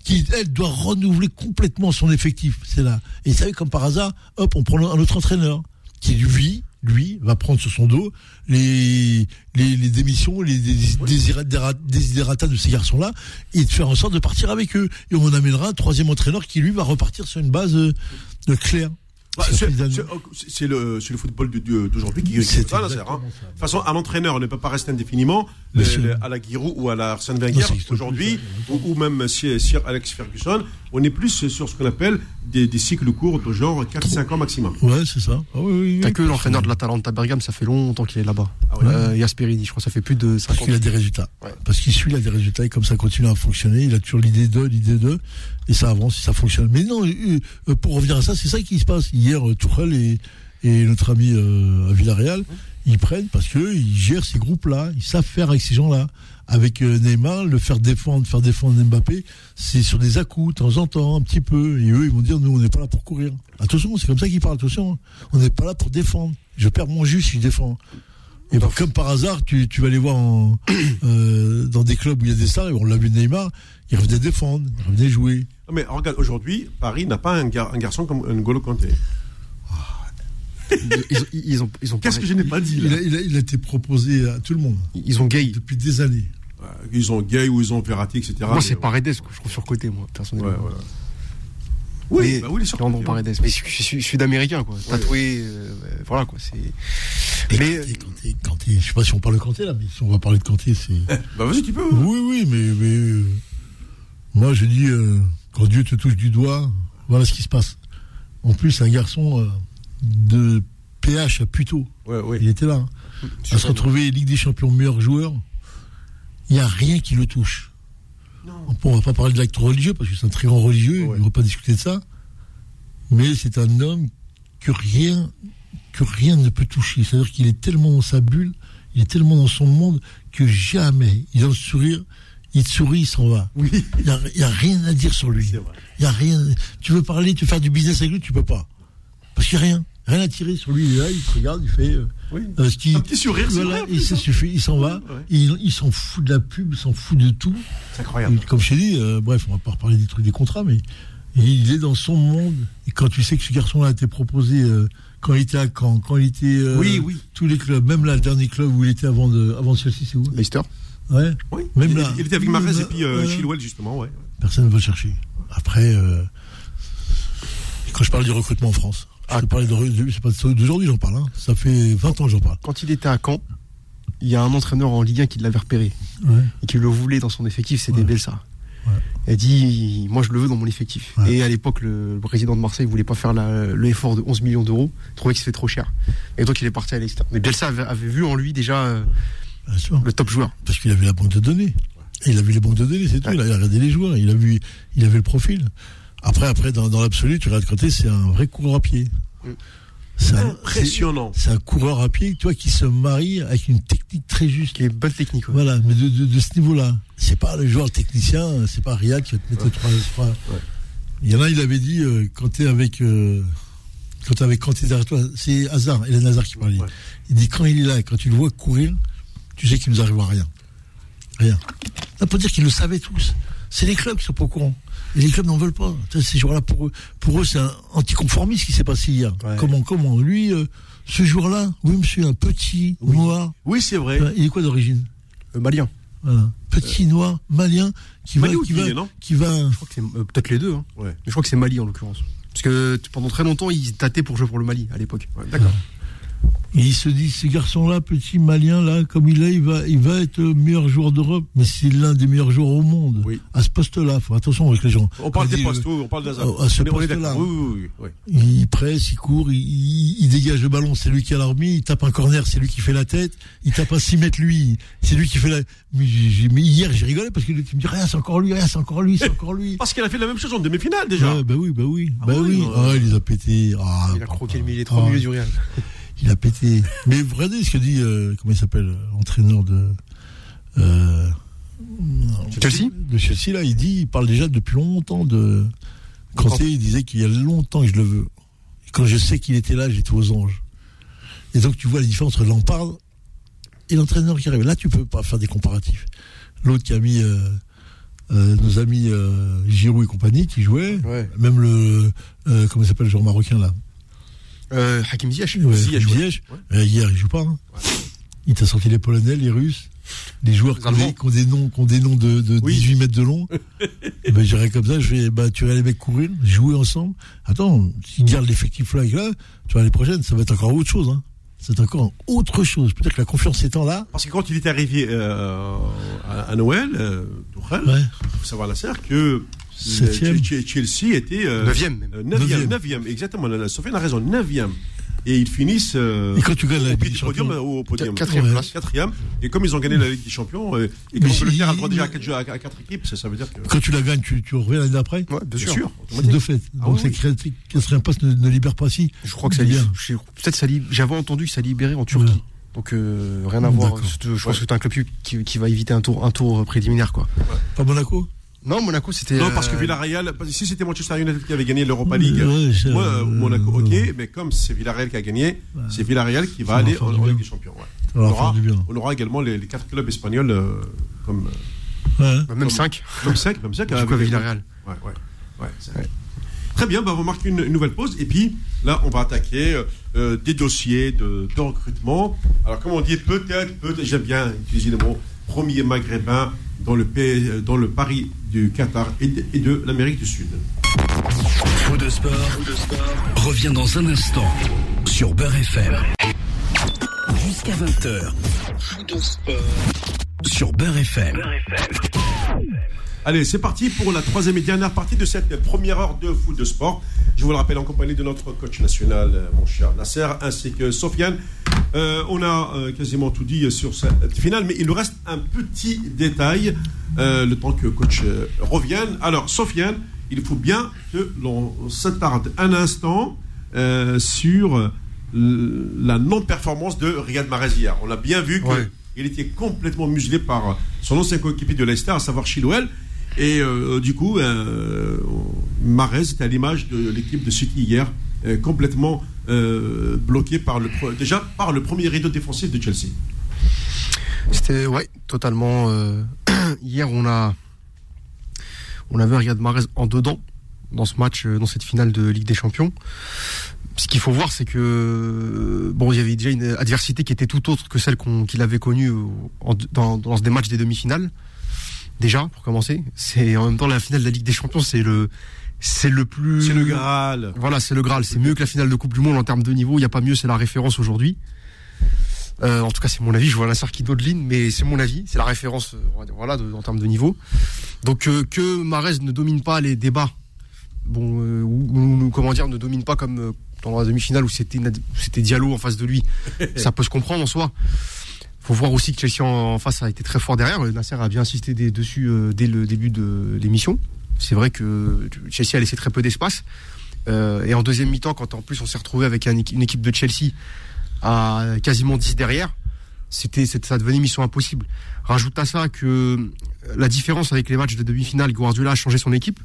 qui, elle, doit renouveler complètement son effectif. C'est là. Et ça savez, comme par hasard, hop, on prend un autre entraîneur qui, lui, lui, va prendre sur son dos les, les, les démissions, les désidérata de ces garçons-là, et de faire en sorte de partir avec eux. Et on amènera un troisième entraîneur qui, lui, va repartir sur une base euh, claire. Bah, oh, c'est le, le, football d'aujourd'hui qui est ça. Hein. De toute façon, un entraîneur ne peut pas rester indéfiniment à la Giroud ou à la Arsène Wenger aujourd'hui, ou, même Sir Alex Ferguson. On est plus sur ce qu'on appelle des, cycles courts de genre 4-5 ans maximum. Ouais, c'est ça. Ah, oui, T'as que l'entraîneur de l'Atalanta Bergame, ça fait longtemps qu'il est là-bas. Ah euh, Jasperini, je crois, ça fait plus de 50 ans. Parce qu'il a des résultats. Parce qu'il suit, il a des résultats et comme ça continue à fonctionner, il a toujours l'idée de, l'idée de, et ça avance, ça fonctionne. Mais non, euh, euh, pour revenir à ça, c'est ça qui se passe. Hier, Tourelle et, et notre ami à Villarreal, ils prennent parce qu'ils gèrent ces groupes-là, ils savent faire avec ces gens-là avec euh, Neymar, le faire défendre, faire défendre Mbappé, c'est sur des à de temps en temps, un petit peu. Et eux, ils vont dire, nous, on n'est pas là pour courir. Attention, c'est comme ça qu'ils parlent, attention. Hein. On n'est pas là pour défendre. Je perds mon jus si je défends. Et comme par hasard, tu, tu vas aller voir euh, dans des clubs où il y a des stars, et on l'a vu Neymar, il revenait défendre, il revenait jouer. mais regarde, aujourd'hui, Paris n'a pas un, garçon comme N'Golo Kanté. Ils, ont, ils ont Qu'est-ce que je n'ai pas dit il a, il, a, été proposé à tout le monde. Ils ont gay. Depuis des années. Ils ont Gay ou ils ont Verratti, etc. Moi, c'est Paredes que je trouve surcoté, moi, personnellement. Oui, bah oui, Paredes. Mais je, suis sud-américain, quoi. Tatoué, euh, voilà, quoi. C'est. Mais. Kanté, je sais pas si on parle de Kanté, là, mais si on va parler de Kanté, c'est. Eh, bah, vas-y, tu peux. Oui, oui, mais. mais euh, moi, je dis, euh, quand Dieu te touche du doigt, voilà ce qui se passe. En plus, un garçon de PH à Puto. Il était là. Hein. À se retrouver Ligue des Champions meilleur joueur il n'y a rien qui le touche. On ne va pas parler de l'acte religieux, parce que c'est un très grand religieux, on ne va pas discuter de ça. Mais c'est un homme que rien, que rien ne peut toucher. C'est-à-dire qu'il est tellement dans sa bulle, il est tellement dans son monde, que jamais, il a le sourire, il te sourit, il s'en va. Oui. Il n'y a, rien à dire sur lui. Il y a rien. Tu veux parler, tu veux faire du business avec lui, tu peux pas. Parce qu'il n'y a rien. Rien à tirer sur lui. Il est là, il te regarde, il fait. Euh, oui. un petit sourire, voilà, et ça suffit, il s'en va. Il, s'en fout de la pub, il s'en fout de tout. C'est incroyable. comme je t'ai dit, euh, bref, on va pas reparler des trucs des contrats, mais il est dans son monde. Et quand tu sais que ce garçon-là a été proposé euh, quand il était à Caen, quand il était. Euh, oui, oui. Tous les clubs, même là, le dernier club où il était avant, de, avant Chelsea, c'est où? Leicester. Ouais. Oui. Même il, là. Il était avec Marez et puis euh, Chilwell, justement, ouais. Personne ne veut le chercher. Après, euh, quand je parle du recrutement en France, ah. je parle de, c'est pas d'aujourd'hui, j'en parle. Hein. Ça fait 20 ans que j'en parle. Quand il était à Caen, il y a un entraîneur en Ligue 1 qui l'avait repéré ouais. et qui le voulait dans son effectif, ouais. Belsa. Il a dit, moi je le veux dans mon effectif. Et à l'époque, le, président de Marseille voulait pas faire l'effort de 11 millions d'euros, il trouvait que c'était trop cher. Et donc il est parti à Leicester. Mais Bielsa avait, vu en lui déjà euh, le top joueur. Parce qu'il avait la banque de données. il a vu les banques de données, c'est tout. Il a regardé les joueurs, il a vu, il avait le profil. Après, après, dans, l'absolu, tu regardes côté, c'est un vrai coureur à pied. Mm. C'est impressionnant. C'est un coureur à pied, toi, qui se marie avec une technique très juste. Qui est bonne technique. Voilà, mais de, de, ce niveau-là. C'est pas le joueur technicien, c'est pas Riyad qui va te mettre trois, trois. Il y en a, il avait dit, euh, quand t'es avec, euh, quand t'es avec, quand t'es derrière toi, c'est Hazard, Hélène Hazard qui parlait. Il dit, quand il est là, quand tu le vois courir, tu sais qu'il nous arrivera rien. Rien. Ça peut dire qu'ils le savaient tous. C'est les clubs qui sont pas au courant. Et les clubs n'en veulent pas. Ces joueurs-là, pour eux, pour eux c'est un anticonformiste qui s'est passé hier. Comment, comment Lui, euh, ce jour-là, oui, monsieur, un petit noir. Oui, c'est vrai. il est quoi d'origine euh, Malien. Voilà. Petit euh. noir, malien, qui va, qui, va, qui va. Je crois que c'est peut-être les deux. Hein. Mais je crois que c'est Mali en l'occurrence. Parce que pendant très longtemps, ils tâtaient pour jouer pour le Mali à l'époque. D'accord. Et il se dit, ce garçon-là, petit malien, là, comme il est, il va, il va être meilleur joueur d'Europe. Mais c'est l'un des meilleurs joueurs au monde. Oui. À ce poste-là. Faut attention avec les gens. On parle des postes, oui, on parle d'Azar. À ce poste-là. Oui, Il presse, il court, il, il, dégage le ballon, c'est lui qui a l'armée. Il tape un corner, c'est lui qui fait la tête. Il tape un 6 mètres, lui. C'est lui qui fait la. Mais, mais hier, j'ai rigolé parce que tu me dis, rien, c'est encore lui, rien, c'est encore lui, c'est encore lui. Parce qu'il a fait la même chose en demi-finale, déjà. Ouais, bah oui, bah oui. Ah bah oui. Ah, il les a pétés. Ah, il a croqué le milieu, trois ah. milieux du Real il a pété. Mais regardez ce que dit, euh, comment il s'appelle, l'entraîneur de. Euh, Chelsea De Chelsea, là, il dit, il parle déjà depuis longtemps de. Kanté, il disait qu'il y a longtemps que je le veux. Et quand je sais qu'il était là, j'étais aux anges. Et donc, tu vois la différence entre Lampard et l'entraîneur qui arrive. Là, tu peux pas faire des comparatifs. L'autre qui a mis. Euh, euh, nos amis Giroud et compagnie qui jouaient, même le comment s'appelle le joueur marocain là euh, Hakim Ziyech. Ziyech. Euh, hier, il joue pas. Hein. Il t'a sorti les Polonais, les Russes, les joueurs qui ont, des noms, qui ont des noms de, de 18 mètres de long. et ben, j'irai comme ça, je vais, bah, tu vas les mecs courir, jouer ensemble. Attends, s'ils gardent l'effectif là, là, tu vois, les prochaines, ça va être encore autre chose, hein. C'est encore autre chose. Peut-être que la confiance étant là. Parce que quand il est arrivé euh, à, Noël, euh, il faut savoir la serre que Chelsea était 9 euh, neuvième. 9 neuvième, exactement. Sofiane a raison, 9 et ils finissent euh, et quand tu gagnes la Ligue des Champions. au podium. Quatrième place. Quatrième. Et comme ils ont gagné la Ligue des Champions euh, et que l'Angleterre a le droit déjà à quatre, à quatre équipes ça, ça veut dire que quand tu la gagnes tu, tu reviens l'année d'après ouais, bien, sûr, c'est de fait. Ah, donc oui. c'est quatrième place ne, ne, libère pas si je crois que ça libère peut-être ça libère j'avais entendu que ça libérait en Turquie. Ouais. Donc euh, rien à voir. Je pense que c'est un club qui, qui, va éviter un tour, un tour préliminaire quoi. Pas Monaco non, Monaco, c'était. Non, parce que euh, Villarreal, si c'était Manchester United qui avait gagné l'Europa League, moi, euh, Monaco, ok, mais comme c'est Villarreal qui a gagné, c'est Villarreal qui va aller en, Ligue des Champions. On, aura, on, aura, également les, les, quatre clubs espagnols euh, comme. Bah, même 5. Comme 5, même 5. Avec Villarreal. Ouais, ouais. ouais, Très bien, bah, on va marquer une, une, nouvelle pause. Et puis, là, on va attaquer euh, des dossiers de, de, recrutement. Alors, comme on dit, peut-être, peut-être, j'aime bien utiliser le mot premier maghrébin dans le, Paris du Qatar et de, l'Amérique du Sud. Faux de sport, revient dans un instant sur Beurre FM. Jusqu'à 20h. Faux de sport sur Beurre FM. Allez, c'est parti pour la troisième et dernière partie de cette première heure de foot de sport. Je vous le rappelle en compagnie de notre coach national, euh, mon cher Nasser, ainsi que Sofiane. Euh, on a euh, quasiment tout dit sur cette finale, mais il nous reste un petit détail, le temps que coach revienne. Alors, Sofiane, il faut bien que l'on s'attarde un instant sur la non-performance de Riyad Mahrez hier. On a bien vu que Il était complètement muselé par son ancien coéquipier de Leicester, à savoir Chilwell. Et du coup, Marez était à l'image de l'équipe de City hier, complètement bloqué par le, déjà par le premier rideau défensif de Chelsea. C'était, ouais, totalement. hier, on a, on avait un Riyad Mahrez en dedans dans ce match, dans cette finale de Ligue des Champions ce qu'il faut voir, c'est que bon, il y avait déjà une adversité qui était tout autre que celle qu'il avait connue dans des matchs des demi-finales. Déjà, pour commencer, c'est en même temps la finale de la Ligue des Champions, c'est le c'est le plus. C'est le Graal. Voilà, c'est le Graal. C'est mieux que la finale de Coupe du Monde en termes de niveau. Il n'y a pas mieux, c'est la référence aujourd'hui. Euh, en tout cas, c'est mon avis. Je vois la qui ligne, mais c'est mon avis. C'est la référence, euh, voilà, en termes de niveau. Donc euh, que Marez ne domine pas les débats, bon, ou, comment dire, ne domine pas comme dans la demi-finale où c'était c'était Diallo en face de lui, ça peut se comprendre en soi. Faut voir aussi que Chelsea en, face a été très fort derrière. Nasser a bien insisté dessus euh, dès le début de l'émission. C'est vrai que Chelsea a laissé très peu d'espace. Euh, et en deuxième mi-temps, quand en plus on s'est retrouvé avec une équipe de Chelsea à quasiment 10 derrière, c'était ça devenait mission impossible. Rajoute à ça que la différence avec les matchs de demi-finale, Guardiola a changé son équipe.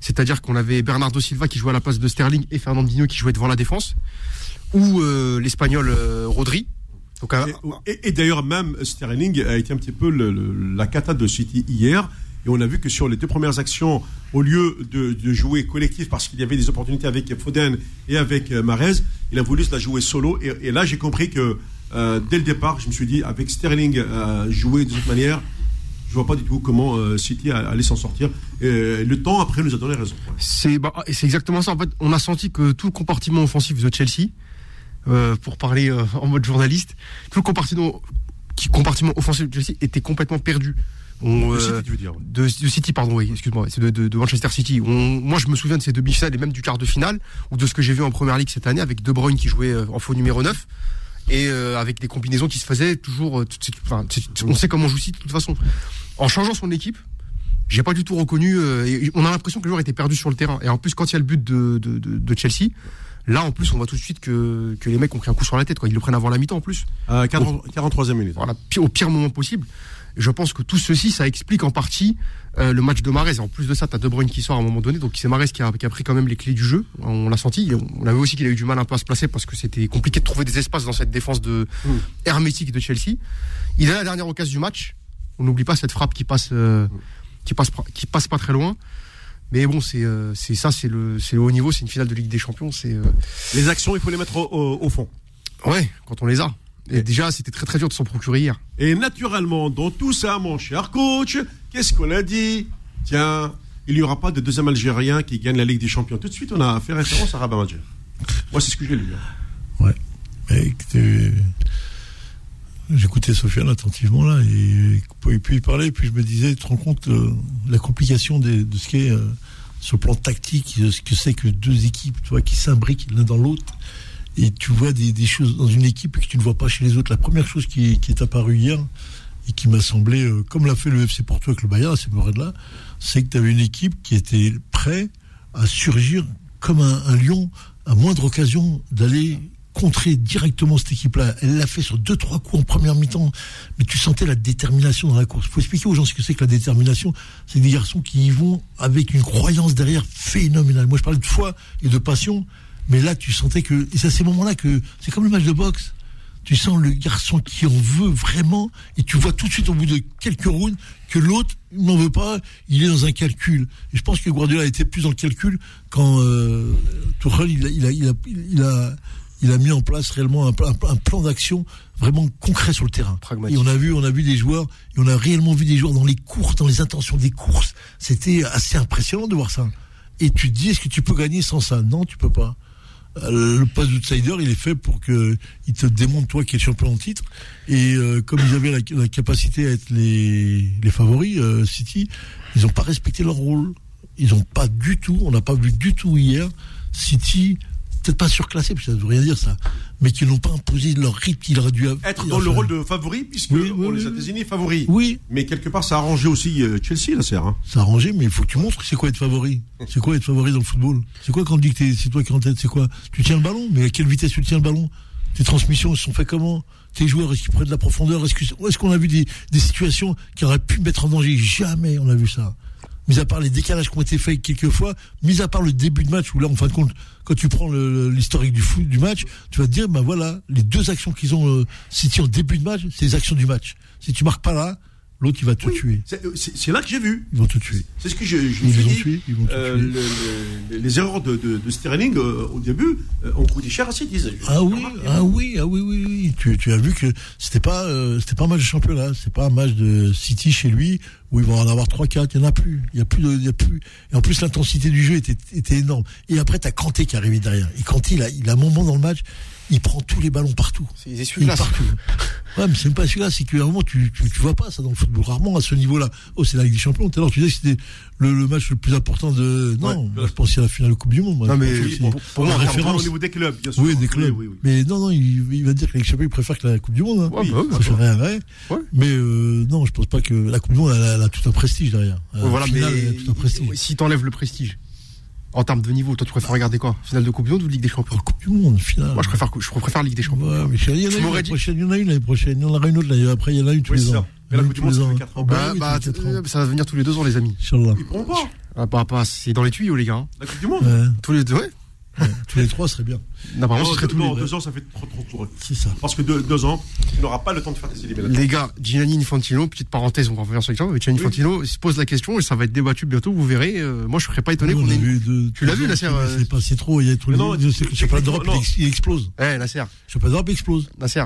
C'est-à-dire qu'on avait Bernardo Silva qui jouait à la place de Sterling et Fernandinho qui jouait devant la défense, ou euh, l'Espagnol euh, Et, d'ailleurs, même Sterling a été un petit peu la cata de City hier. Et on a vu que sur les deux premières actions, au lieu de, jouer collectif parce qu'il y avait des opportunités avec Foden et avec euh, Marez, il a voulu se la jouer solo. Et, là, j'ai compris que dès le départ, je me suis dit, avec Sterling jouer de cette manière, je vois pas du tout comment euh, City allait s'en sortir. Et le temps après nous a donné raison. C'est bah, c'est exactement ça. En fait, on a senti que tout le compartiment offensif de Chelsea, euh, pour parler euh, en mode journaliste, tout le compartiment, qui, compartiment offensif de Chelsea était complètement perdu. de City, tu veux dire de, City, pardon, oui, excuse-moi, c'est de, Manchester City. moi, je me souviens de ces demi-finales et même du quart de finale, ou de ce que j'ai vu en première ligue cette année avec De Bruyne qui jouait en faux numéro 9 et avec des combinaisons qui se faisaient toujours. Enfin, on sait comment on joue City de toute façon en changeant son équipe, j'ai pas du tout reconnu. Euh, on a l'impression que le joueur était perdu sur le terrain. Et en plus, quand il y a le but de, de, de, Chelsea, là, en plus, on voit tout de suite que, que les mecs ont pris un coup sur la tête. Quoi. Ils le prennent avant la mi-temps en plus. Euh, 43e minute. Voilà, au pire moment possible. je pense que tout ceci, ça explique en partie euh, le match de Marez. Et en plus de ça, tu as De Bruyne qui sort à un moment donné. Donc c'est Marez qui a, qui a, pris quand même les clés du jeu. On l'a senti. On a vu aussi qu'il a eu du mal un peu à se placer parce que c'était compliqué de trouver des espaces dans cette défense de mmh. hermétique de Chelsea. Il a la dernière occasion du match on n'oublie pas cette frappe qui passe, euh, qui passe, qui passe pas très loin. Mais bon, c'est euh, c'est ça, c'est le, le haut niveau, c'est une finale de Ligue des Champions. C'est euh, les actions, il faut les mettre au, fond. Ouais, quand on les a. Et déjà, c'était très très dur de s'en procurer hier. Et naturellement, dans tout ça, mon cher coach, qu'est-ce qu'on a dit? Tiens, il n'y aura pas de deuxième Algérien qui gagne la Ligue des Champions. Tout de suite, on a fait référence à Rabat Moi, c'est ce que j'ai lu. Hein. Ouais. Mais J'écoutais Sofiane attentivement là et, puis il parlait et puis je me disais tu te rends compte euh, la complication de, ce qu'est euh, sur plan tactique ce que c'est que deux équipes tu qui s'imbriquent l'un dans l'autre et tu vois des, choses dans une équipe que tu ne vois pas chez les autres. La première chose qui, est apparue hier et qui m'a semblé euh, comme l'a fait le FC Porto avec le Bayern c'est de là c'est que tu avais une équipe qui était prête à surgir comme un lion à moindre occasion d'aller contrer directement cette équipe-là. Elle l'a fait sur deux, trois coups en première mi-temps, mais tu sentais la détermination dans la course. Il faut expliquer aux gens ce que c'est que la détermination. C'est des garçons qui y vont avec une croyance derrière phénoménale. Moi, je parlais de foi et de passion, mais là, tu sentais que, et c'est à ces moments-là que, c'est comme le match de boxe. Tu sens le garçon qui en veut vraiment, et tu vois tout de suite au bout de quelques rounds que l'autre n'en veut pas, il est dans un calcul. Et je pense que Guardiola était plus dans le calcul quand euh, il a il a mis en place réellement un, plan d'action vraiment concret sur le terrain. Et on a vu, on a vu des joueurs, et on a réellement vu des joueurs dans les courses, dans les intentions des courses. C'était assez impressionnant de voir ça. Et tu te dis, est-ce que tu peux gagner sans ça? Non, tu peux pas. Euh, le pass outsider, il est fait pour que il te démontre toi qui es champion en titre. Et euh, comme ils avaient la, capacité à être les, les favoris, euh, City, ils n'ont pas respecté leur rôle. Ils n'ont pas du tout, on n'a pas vu du tout hier City peut-être pas surclassés, parce que ça ne veut rien dire ça, mais qui n'ont pas imposé leur rythme qu'il aurait dû être dans le rôle de favori, puisque on les a désignés favoris. Oui. Mais quelque part, ça a arrangé aussi euh, Chelsea, la serre. Hein. Ça a arrangé, mais il faut que tu montres c'est quoi être favori. C'est quoi être favori dans le football? C'est quoi quand on dit que c'est toi qui es en tête C'est quoi? Tu tiens le ballon, mais à quelle vitesse tu tiens le ballon? Tes transmissions sont faites comment? Tes joueurs, est-ce qu'ils prennent de la profondeur? Est-ce qu'on a vu des, des situations qui auraient pu mettre en danger? Jamais on a vu ça mis à part les décalages qui ont été faits quelquefois, mis à part le début de match où là, en fin de compte, quand tu prends l'historique du match, tu vas te dire, ben voilà, les deux actions qu'ils ont euh, citées en début de match, c'est les actions du match. Si tu marques pas là, L'autre, il va te tuer. Euh, c'est là que j'ai vu. Ils vont te tuer. C'est ce que je, je ils, tuer, ils vont te euh, tuer. les erreurs de, de, Sterling euh, au début ont coûté cher à City. Ah oui, ah oui, ah oui, oui, oui. Tu, tu as vu que c'était pas, c'était pas un match de championnat. C'est pas un match de City chez lui où ils vont en avoir 3-4. Il n'y en a plus. Il y a plus de, il y a plus. Et en plus, l'intensité du jeu était, était énorme. Et après, tu as Kanté qui est arrivé derrière. Et Kanté, il a, il a un moment dans le match il prend tous les ballons partout. C'est il partout. ouais, mais c'est même pas celui-là, c'est qu'à un moment, tu, tu, tu, vois pas ça dans le football, rarement à ce niveau-là. Oh, c'est la Ligue des Champions. Tout à l'heure, tu disais que c'était le, le, match le plus important de. Non, je pense que c'est la finale de Coupe du Monde. non, mais pour, pour moi, référence au niveau des clubs, bien sûr. Oui, des clubs. Oui, oui, mais non, non, il, il, va dire que la Ligue des Champions, il préfère que la Coupe du Monde. Hein. Ouais, bah, ça fait rien, ouais. Mais euh, non, je pense pas que la Coupe du Monde, elle, elle a tout un prestige derrière. voilà, finale, mais tout un prestige. si t'enlèves le prestige en termes de niveau, toi, tu préfères regarder quoi? Finale de Coupe du Monde ou Ligue des Champions? Coupe du Monde, finale. Moi, je préfère, je préfère Ligue des Champions. Ouais, mais il y, en a une l'année prochaine, il y en a une l'année prochaine, il y en aura une autre l'année après, il y en a une tous les ans. Mais la Coupe du Monde, c'est 4 ans. Bah, bah, ça va venir tous les deux ans, les amis. Ils pourront pas. Ah, bah, bah, c'est dans les tuyaux, les gars. La Coupe du Monde Tous les deux, ouais tous les trois serait bien. Non, non, ce serait tous les deux ans, ça fait trop trop court. C'est ça. Parce que deux, deux ans, tu n'auras pas le temps de faire tes éliminatoires. Les gars, Gianni Infantino, petite parenthèse, on va revenir sur l'exemple, mais Gianni Infantino il se pose la question et ça va être débattu bientôt, vous verrez. Euh, moi, je ne serais pas étonné qu'on ait. De, tu l'as vu, Nasser euh... C'est passé trop, il y a tous les. Non, je sais que le championnat d'Europe, il explose. Eh, Nasser. Le championnat d'Europe explose. Nasser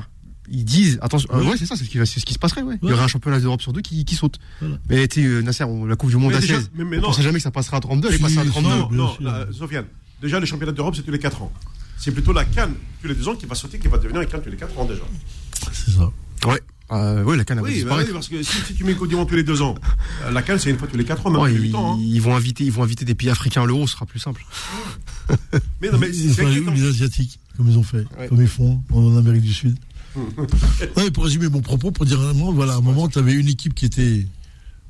ils disent attention euh, ouais c'est ça c'est ce qui ce qui se passerait ouais. il y aurait un championnat d'Europe sur deux qui, qui saute voilà. mais tu sais Nasser la coupe du monde à 16 mais, mais on pensait jamais que ça passera à 32 elle est passée à 32 non, non Sofiane Déjà, les championnats d'Europe, c'est tous les 4 ans. C'est plutôt la Cannes tous les 2 ans qui va sauter, qui va devenir une Cannes tous les 4 ans déjà. C'est ça. Ouais. Euh, oui, la Cannes oui, bah oui, parce que si, tu mets Côte d'Ivoire tous les 2 ans, euh, la Cannes, c'est une fois tous les 4 ans, même ouais, tous les 8 ans. Hein. Ils, vont inviter, ils vont inviter des pays africains à l'euro, ce sera plus simple. mais non, mais c'est les Asiatiques, comme ils ont fait, comme ils font en Amérique du Sud. ouais, pour résumer mon propos, pour dire un moment, voilà, à un moment, tu avais une équipe qui était.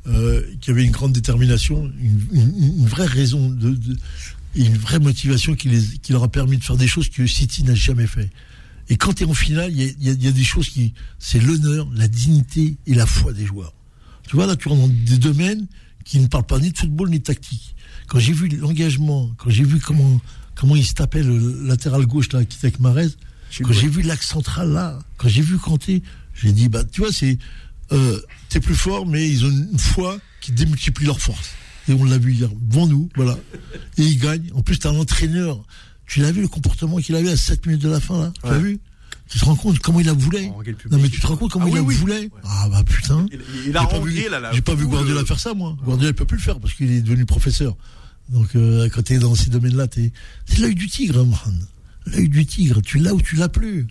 Euh, qui avait une grande détermination, une, une, une vraie raison de, de, une vraie motivation qui, les, qui leur a permis de faire des choses que City n'a jamais fait. Et quand tu es en finale, il y a, y a, des choses qui. C'est l'honneur, la dignité et la foi des joueurs. Tu vois, là, tu rentres dans des domaines qui ne parlent pas ni de football ni de tactique. Quand j'ai vu l'engagement, quand j'ai vu comment, comment il se tapait le latéral gauche là, qui était avec Marez, quand j'ai vu l'axe central là, quand j'ai vu Kanté, j'ai dit, bah, tu vois, c'est. Euh, t'es plus fort, mais ils ont une foi qui démultiplie leur force et on l'a vu hier, devant nous, voilà. Et il gagne. En plus, tu as un entraîneur. Tu l'as vu le comportement qu'il avait à 7 minutes de la fin, là Tu as vu tu te rends compte comment il la voulait Non mais tu te rends compte comment ah il la voulait Ah bah putain. Il, a rendu là. J'ai pas vu Guardiola faire ça moi. Guardiola il peut plus le faire parce qu'il est devenu professeur. Donc euh, quand tu es dans ces domaines-là, c'est l'œil du tigre, man. L'œil du tigre, tu l'as ou tu l'as plus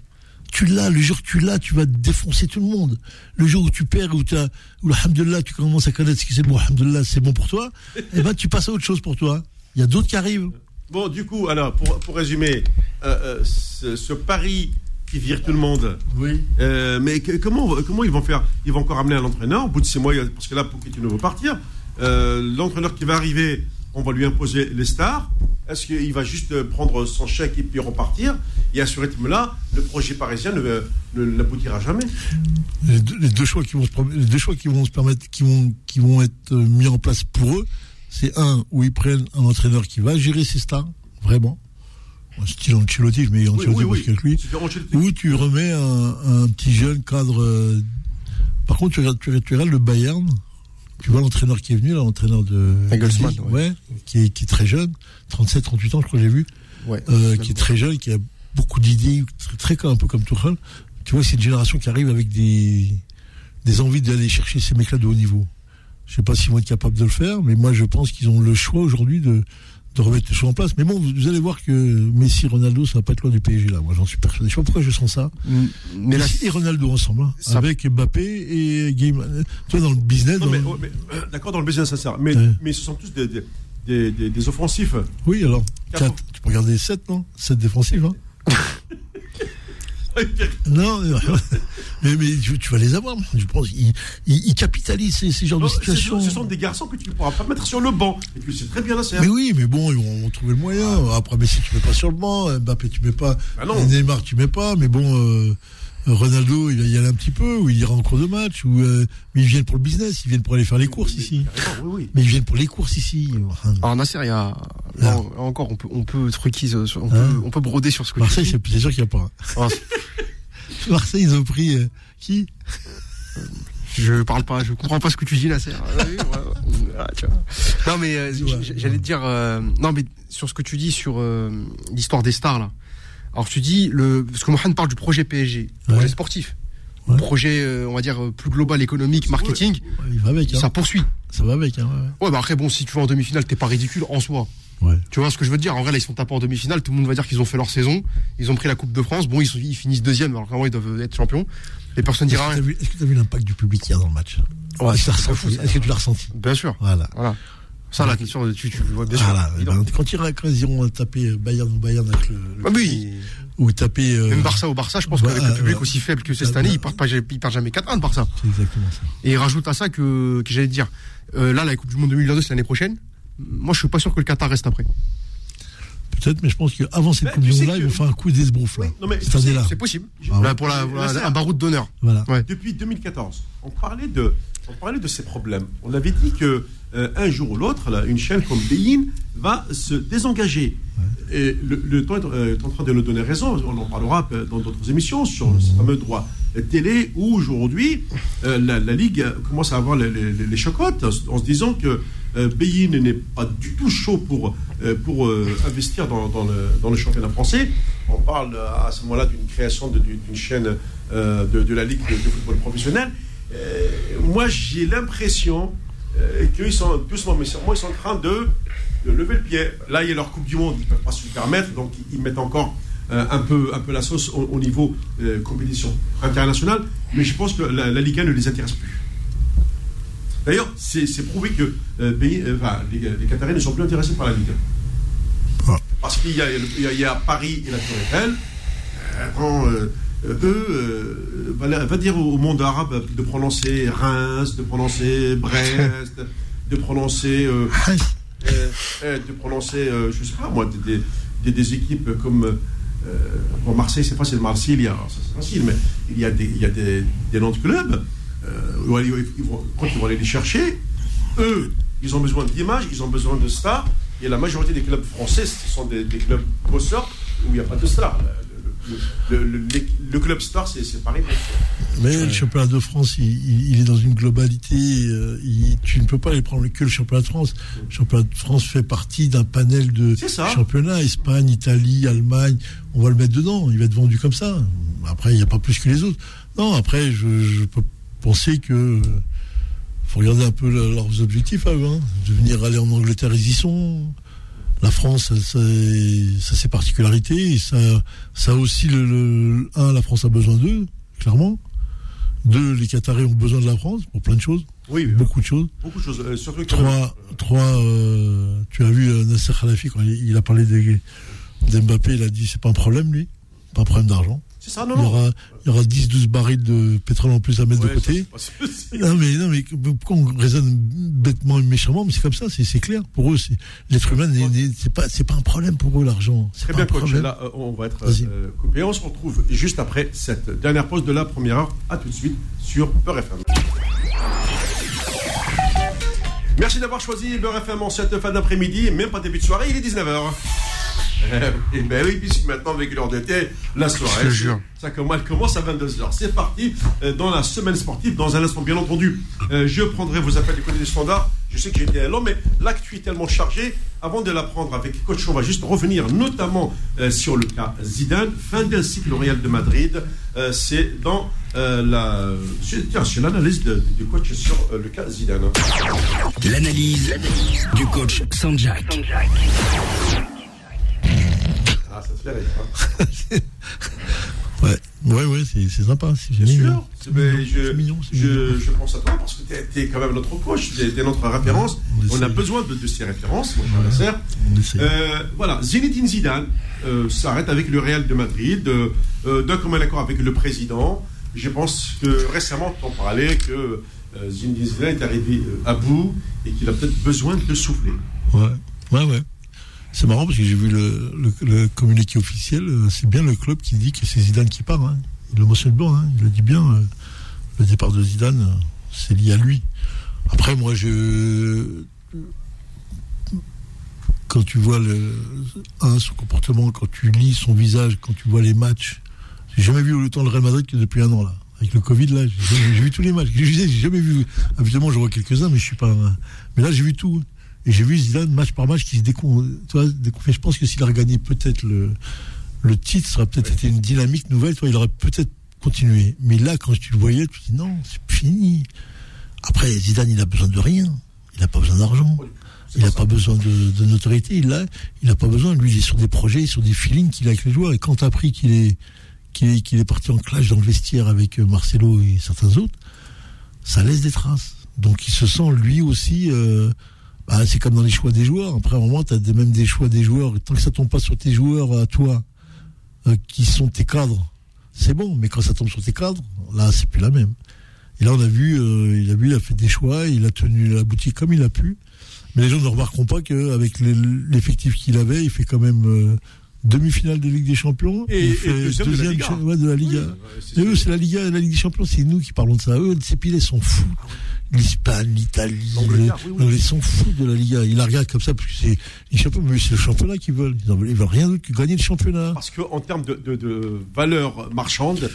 tu l'as, le jour que tu l'as, tu vas défoncer tout le monde. Le jour où tu perds, où, as, où alhamdulillah, tu commences à connaître ce qui c'est bon, alhamdulillah, c'est bon pour toi, et eh ben tu passes à autre chose pour toi. Il y a d'autres qui arrivent. Bon, du coup, alors, pour, pour résumer, euh, euh, ce, pari qui vire tout le monde. Oui. Euh, mais comment, comment ils vont faire? Ils vont encore amener un entraîneur? Au bout de six mois, parce que là, pour tu ne veux partir, l'entraîneur qui va arriver, on va lui imposer les stars. Est-ce qu'il va juste prendre son chèque et puis repartir? Et à ce rythme-là, le projet parisien ne, n'aboutira jamais. Les deux, choix qui vont se, les deux choix qui vont se permettre, qui vont, qui vont être mis en place pour eux, c'est un où ils prennent un entraîneur qui va gérer ses stars, vraiment. Un style Ancelotti, mais Ancelotti oui, oui, oui. lui. Ou tu remets un, petit jeune cadre. Euh, par contre, tu regardes, tu regardes le Bayern tu vois l'entraîneur qui est venu, l'entraîneur de. ouais. qui, est, qui est très jeune, 37, 38 ans, je crois que j'ai vu. Ouais, euh, qui est très jeune, qui a beaucoup d'idées, très, très, un peu comme Tuchel. Tu vois, c'est une génération qui arrive avec des, des envies d'aller chercher ces mecs-là de haut niveau. Je sais pas s'ils vont être capables de le faire, mais moi je pense qu'ils ont le choix aujourd'hui de, de remettre les choses en place. Mais bon, vous, allez voir que Messi, Ronaldo, ça va pas être loin du PSG là. Moi, j'en suis persuadé. Je sais pas pourquoi je sens ça. Mm, mais Messi et Ronaldo ensemble, hein, avec Mbappé et Game. Tu vois, dans le business. Euh, d'accord, dans le business, ça sert. Mais, mais ce sont tous des, des, des, des offensifs. Oui, alors. tu peux regarder 7, non? 7 défensifs, hein non, mais, mais tu, vas les avoir. Je pense ils, ils, capitalisent ces, ces genres de situations. Ce sont des garçons que tu ne pourras pas mettre sur le banc. Et tu sais très bien la serre. Mais oui, mais bon, ils vont, trouver le moyen. Après, mais si tu mets pas sur le banc, Mbappé, tu mets pas. Ah Neymar, tu mets pas. Mais bon. Euh, Ronaldo, il va y aller un petit peu, ou il ira en cours de match, ou euh, mais ils viennent pour le business, ils viennent pour aller faire les courses ici. Mais ils viennent pour les courses ici. Alors Nasser, il y a encore, on peut, on peut truquise, on, peut, hein on peut broder sur ce que Marseille, c'est sûr qu'il n'y a pas. Ah. Marseille, ils ont pris euh, qui je parle pas, je comprends pas ce que tu dis là. Ah, non mais euh, j'allais te dire, non mais sur ce que tu dis sur l'histoire des stars là. Alors tu dis, le, parce que Mohamed parle du projet PSG, projet sportif, projet, euh, on va dire, plus global, économique, marketing. il va avec. Hein. Ça poursuit. Ça va avec. Hein, ouais, bah après, bon, si tu vas en demi-finale, t'es pas ridicule en soi. Tu vois ce que je veux dire? En vrai, là, ils sont tapés en demi-finale. Tout le monde va dire qu'ils ont fait leur saison. Ils ont pris la Coupe de France. Bon, ils, ils finissent deuxième, alors qu'avant, ils doivent être champions. Et personne dira rien. Est-ce que tu as vu l'impact du public hier dans le match? Est-ce que tu l'as ressenti? Bien sûr. Voilà. voilà. Ça, la question, tu, tu vois bien sûr. Ben, quand, ils, quand ils iront taper Bayern ou Bayern avec le. ah oui. Ou taper. Euh, Même Barça ou Barça, je pense qu'avec le public aussi faible que cette année, ils partent, pas, ils partent jamais 4-1 de Barça. C'est exactement ça. Et il rajoute à ça que, que j'allais dire, euh, là, la Coupe du Monde 2022, c'est l'année prochaine. Moi, je suis pas sûr que le Qatar reste après. Peut-être, mais je pense qu'avant cette Coupe du Monde-là, ils vont faire un coup d'esbrouf, là. C'est possible. Ah pour la, un baroud d'honneur. Voilà. Depuis 2014, on parlait de, on parlait de ces problèmes. On avait dit que euh, un jour ou l'autre, une chaîne comme Bein va se désengager. Et le, temps euh, est, en train de nous donner raison. On en parlera dans d'autres émissions sur ce fameux droit télé où aujourd'hui euh, la, Ligue commence à avoir les, les, chocottes en se disant que Bein n'est pas du tout chaud pour, pour investir dans, dans, le, dans, le, championnat français. On parle à ce moment-là d'une création d'une chaîne de, la Ligue de, de football professionnel. moi, j'ai l'impression euh, qu'ils sont doucement mais sûrement, ils sont en train de, lever le pied. Là, il y a leur Coupe du Monde, ils ne peuvent pas se le permettre, donc ils mettent encore euh, un, peu, un peu la sauce au, niveau euh, compétition internationale, mais je pense que la, Ligue 1 ne les intéresse plus. D'ailleurs, c'est prouvé que les, les Qataris ne sont plus intéressés par la Ligue 1. Ah. Parce qu'il y, y, a Paris et la Tour Eiffel. Euh, eux, euh, va, dire au monde arabe de prononcer Reims, de prononcer Brest, de prononcer, euh, de prononcer, je sais pas moi, des, des, équipes comme bon, Marseille, c'est facile, Marseille, c'est facile, mais il y a des, il y a des, des noms de clubs. quand ils vont aller les chercher, eux, ils ont besoin d'image, ils ont besoin de stars. Et la majorité des clubs français, ce sont des, des clubs bosseurs où il n'y a pas de stars le, club star, c'est pareil. Mais le championnat de France, il, est dans une globalité. Euh, tu ne peux pas aller prendre que le championnat de France. Le championnat de France fait partie d'un panel de championnats. Espagne, Italie, Allemagne. On va le mettre dedans. Il va être vendu comme ça. Après, il n'y a pas plus que les autres. Non, après, je, peux penser que. faut regarder un peu leurs objectifs à eux. Hein. De venir aller en Angleterre, ils y sont la France, ça, ça, ses particularités. Et ça, ça aussi, le, un, la France a besoin d'eux, clairement. Deux, les Qataris ont besoin de la France pour plein de choses. Oui, beaucoup de choses. Beaucoup de choses. Euh, trois, trois euh, tu as vu euh, Nasser Khalafi quand il, a parlé d'Mbappé, il a dit c'est pas un problème lui, pas un problème d'argent non, il, y aura, il y aura 10-12 barils de pétrole en plus à mettre de côté. non, mais, non, mais pourquoi on raisonne bêtement et méchamment Mais c'est comme ça, c'est clair. Pour eux, l'être humain, c'est pas, pas un problème pour eux, l'argent. Très bien, coach. Là, on va être euh, coupé. On se retrouve juste après cette dernière pause de la première heure. À tout de suite sur Beurre FM. Merci d'avoir choisi Beurre FM en cette fin d'après-midi, même pas début de soirée, il est 19h. Et ben oui, puisque maintenant, avec l'heure d'été, la soirée, ça commence à 22h. C'est parti euh, dans la semaine sportive. Dans un instant, bien entendu, euh, je prendrai vos appels du côté des standards. Je sais que j'étais long, mais l'actu est tellement chargé. Avant de la prendre avec coach, on va juste revenir notamment euh, sur le cas Zidane. Fin d'un cycle au Real de Madrid. c'est dans la. C'est l'analyse du coach sur le cas Zidane. L'analyse du coach Sanjak. Ah, ça te fait ouais, ouais, ouais c'est sympa. C'est sûr. Mignon. Je, je, pense à toi parce que tu es, quand même notre coach, tu es, notre référence. on, a besoin de, de, ces références, mon frère voilà, Zinedine Zidane s'arrête avec le Real de Madrid, d'un commun accord avec le président. Je pense que récemment, on parlait que Zinedine Zidane est arrivé à bout et qu'il a peut-être besoin de souffler. Ouais, ouais, ouais. C'est marrant parce que j'ai vu le, communiqué officiel. C'est bien le club qui dit que c'est Zidane qui part. Hein. Le mentionne bien, hein. il le dit bien. le départ de Zidane, c'est lié à lui. Après, moi, je. Quand tu vois son comportement, quand tu lis son visage, quand tu vois les matchs, j'ai jamais vu autant le Real Madrid que depuis un an là. Avec le Covid là, j'ai vu tous les matchs. J'ai jamais vu. Évidemment, je vois quelques-uns, mais je suis pas. Mais là, j'ai vu tout. Et j'ai vu Zidane match par match qui se déconfait. Je pense que s'il a regagné peut-être le, le titre, ça aurait peut-être été une dynamique nouvelle. Toi, il aurait peut-être continué. Mais là, quand tu le voyais, tu te dis non, c'est fini. Après, Zidane, il a besoin de rien. Il n'a pas besoin d'argent. Il n'a pas besoin de, notoriété. Il n'a il a pas besoin. Lui, il est sur des projets, sur des feelings qu'il a avec les joueurs. Et quand tu as appris qu'il est, qu'il est, parti en clash dans le vestiaire avec euh, Marcelo et certains autres, ça laisse des traces. Donc il se sent lui aussi. Euh, bah, c'est comme dans les choix des joueurs. Après, un moment, tu as même des choix des joueurs. tant que ça tombe pas sur tes joueurs à toi, euh, qui sont tes cadres, c'est bon. Mais quand ça tombe sur tes cadres, là, c'est plus la même. Et là, on a vu, euh, il a vu, il a fait des choix, il a tenu la boutique comme il a pu. Mais les gens ne remarqueront pas qu'avec l'effectif qu'il avait, il fait quand même euh, demi-finale de Ligue des Champions. Et, il fait deuxième, de la Liga. de la Liga. et eux, c'est la Liga, la Ligue des Champions, c'est nous qui parlons de ça. Eux, ces pilets sont fous l'Espagne, l'Italie, ils sont fous de la Liga. Ils la regardent comme ça parce que c'est les champions, mais c'est le championnat qu'ils veulent. Ils, veulent. veulent rien d'autre que gagner le championnat. Parce qu'en termes de, de, valeur marchande,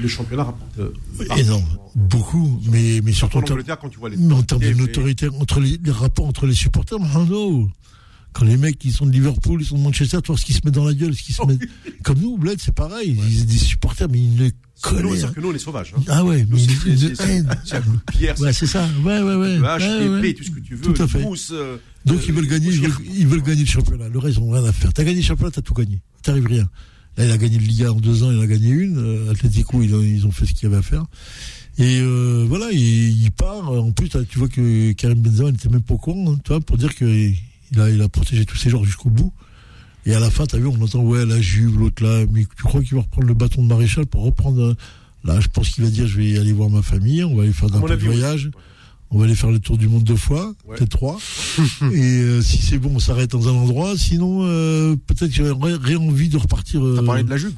le championnat rapporte euh, énorme, beaucoup, mais mais surtout en, termes, en termes de notoriété entre les, rapports entre les supporters, non, quand les mecs qui sont de Liverpool, ils sont de Manchester, tu vois ce qui se met dans la gueule, ce qui se met... Comme nous, Bled, c'est pareil. Ils, des supporters, mais ils ne connaissent. C'est que nous, on est sauvages. Hein. Ah ouais, mais c'est pierre. Ouais, c'est ça. Ouais, ouais, ouais. Vache, tout ce que tu veux. Tout à fait. Euh, Donc ils veulent gagner, ils veulent, gagner le championnat. Le reste, ils n'ont rien à faire. T'as gagné le championnat, t'as tout gagné. T'arrives rien. Là, il a gagné le Liga en deux ans, il a gagné une. Euh, Atletico, ils ont, ils ont fait ce qu'il y avait à faire. Et euh, voilà, il, il, part. En plus, tu vois que Karim Benzema n'était même pas au courant, hein, tu vois, pour dire que il a, il a protégé tous ses joueurs jusqu'au bout. Et à la fin, t'as vu, on entend, ouais, la Juve, l'autre là, mais tu crois qu'il va reprendre le bâton de maréchal pour reprendre. Là, je pense qu'il va dire, je vais aller voir ma famille, on va aller faire un de voyage. On va aller faire le tour du monde deux fois, peut-être trois. et euh, si c'est bon, on s'arrête dans un endroit. Sinon, euh, peut-être que j'aurais envie de repartir. T'as parlé de la Juve?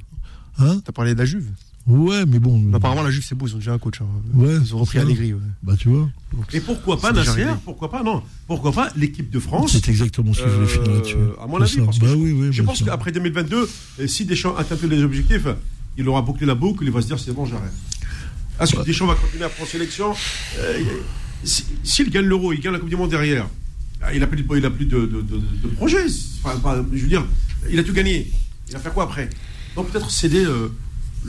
Hein? T'as parlé de la Juve? Ouais, mais bon. apparemment, la Juve, c'est beau, ils ont déjà un coach. Hein. Ouais, ils ont repris Allegri. Ouais. Bah, tu vois. Et pourquoi pas Nasser Pourquoi pas Non. Pourquoi pas l'équipe de France C'est exactement ce que je voulais finir là-dessus. Euh, à mon avis, parce que bah, oui, oui, je pense qu'après 2022, si Deschamps atteint tous les objectifs, il aura bouclé la boucle, il va se dire c'est bon, j'arrête. Est-ce que Deschamps va continuer à prendre sélection euh, S'il gagne l'euro, il gagne la Coupe du Monde derrière, ah, il n'a plus, il a plus de, de, de, projets. Enfin, je veux dire, il a tout gagné. Il va faire quoi après? Donc peut-être céder. Euh,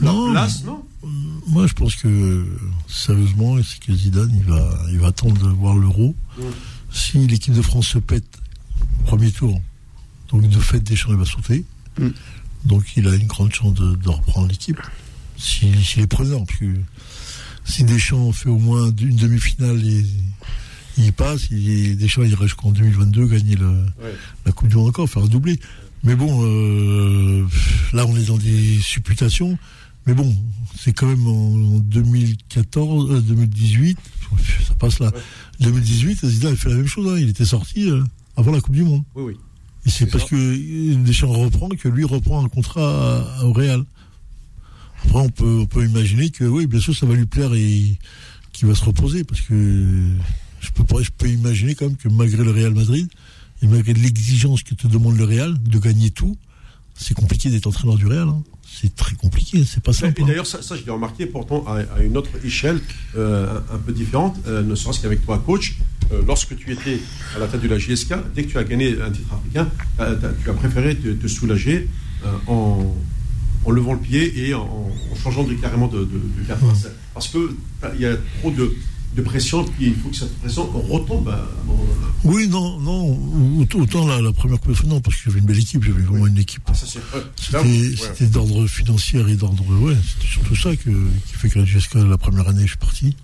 non, Moi, je pense que, sérieusement, c'est que Zidane, il va, il va attendre de voir l'euro. Si l'équipe de France se pète au premier tour, donc de fait, Deschamps, il va sauter. Mm. Donc, il a une grande chance de, reprendre l'équipe. S'il si, est présent, parce que si Deschamps fait au moins une demi-finale et il passe, il, Deschamps, il reste jusqu'en 2022 gagner la Coupe du Monde encore, faire un doublé. Mais bon, euh, là, on est dans des supputations. Mais bon, c'est quand même en, 2014, 2018, euh, ça passe là. 2018, Zidane a fait la même chose. Hein. Il était sorti euh, avant la Coupe du Monde. Oui, oui. Et c'est parce que Deschamps reprend que lui reprend un contrat au Real. Après, on peut, on peut imaginer que, oui, bien sûr, ça va lui plaire et qu'il va se reposer. Parce que je peux, je peux imaginer quand même que malgré le Real Madrid, et malgré l'exigence que te demande le Real de gagner tout, c'est compliqué d'être entraîneur du Real. Hein c'est très compliqué, c'est pas simple. Et hein. d'ailleurs, ça, ça je l'ai remarqué pourtant à, une autre échelle, euh, un, peu différente, euh, ne serait-ce qu'avec toi, coach. Euh, lorsque tu étais à la tête de la JSK, dès que tu as gagné un titre africain, tu as préféré te, soulager en, levant le pied et en, changeant de, carrément de, de, de Parce qu'il y a trop de, de pression, puis il faut que cette pression retombe à un moment donné. Oui, non, non. Autant la, la première coupe, non, parce que j'avais une belle équipe, j'avais vraiment une équipe. Ah, c'était d'ordre financier et d'ordre. Ouais, c'était surtout ça que, qui fait que GSK, la première année, je suis parti.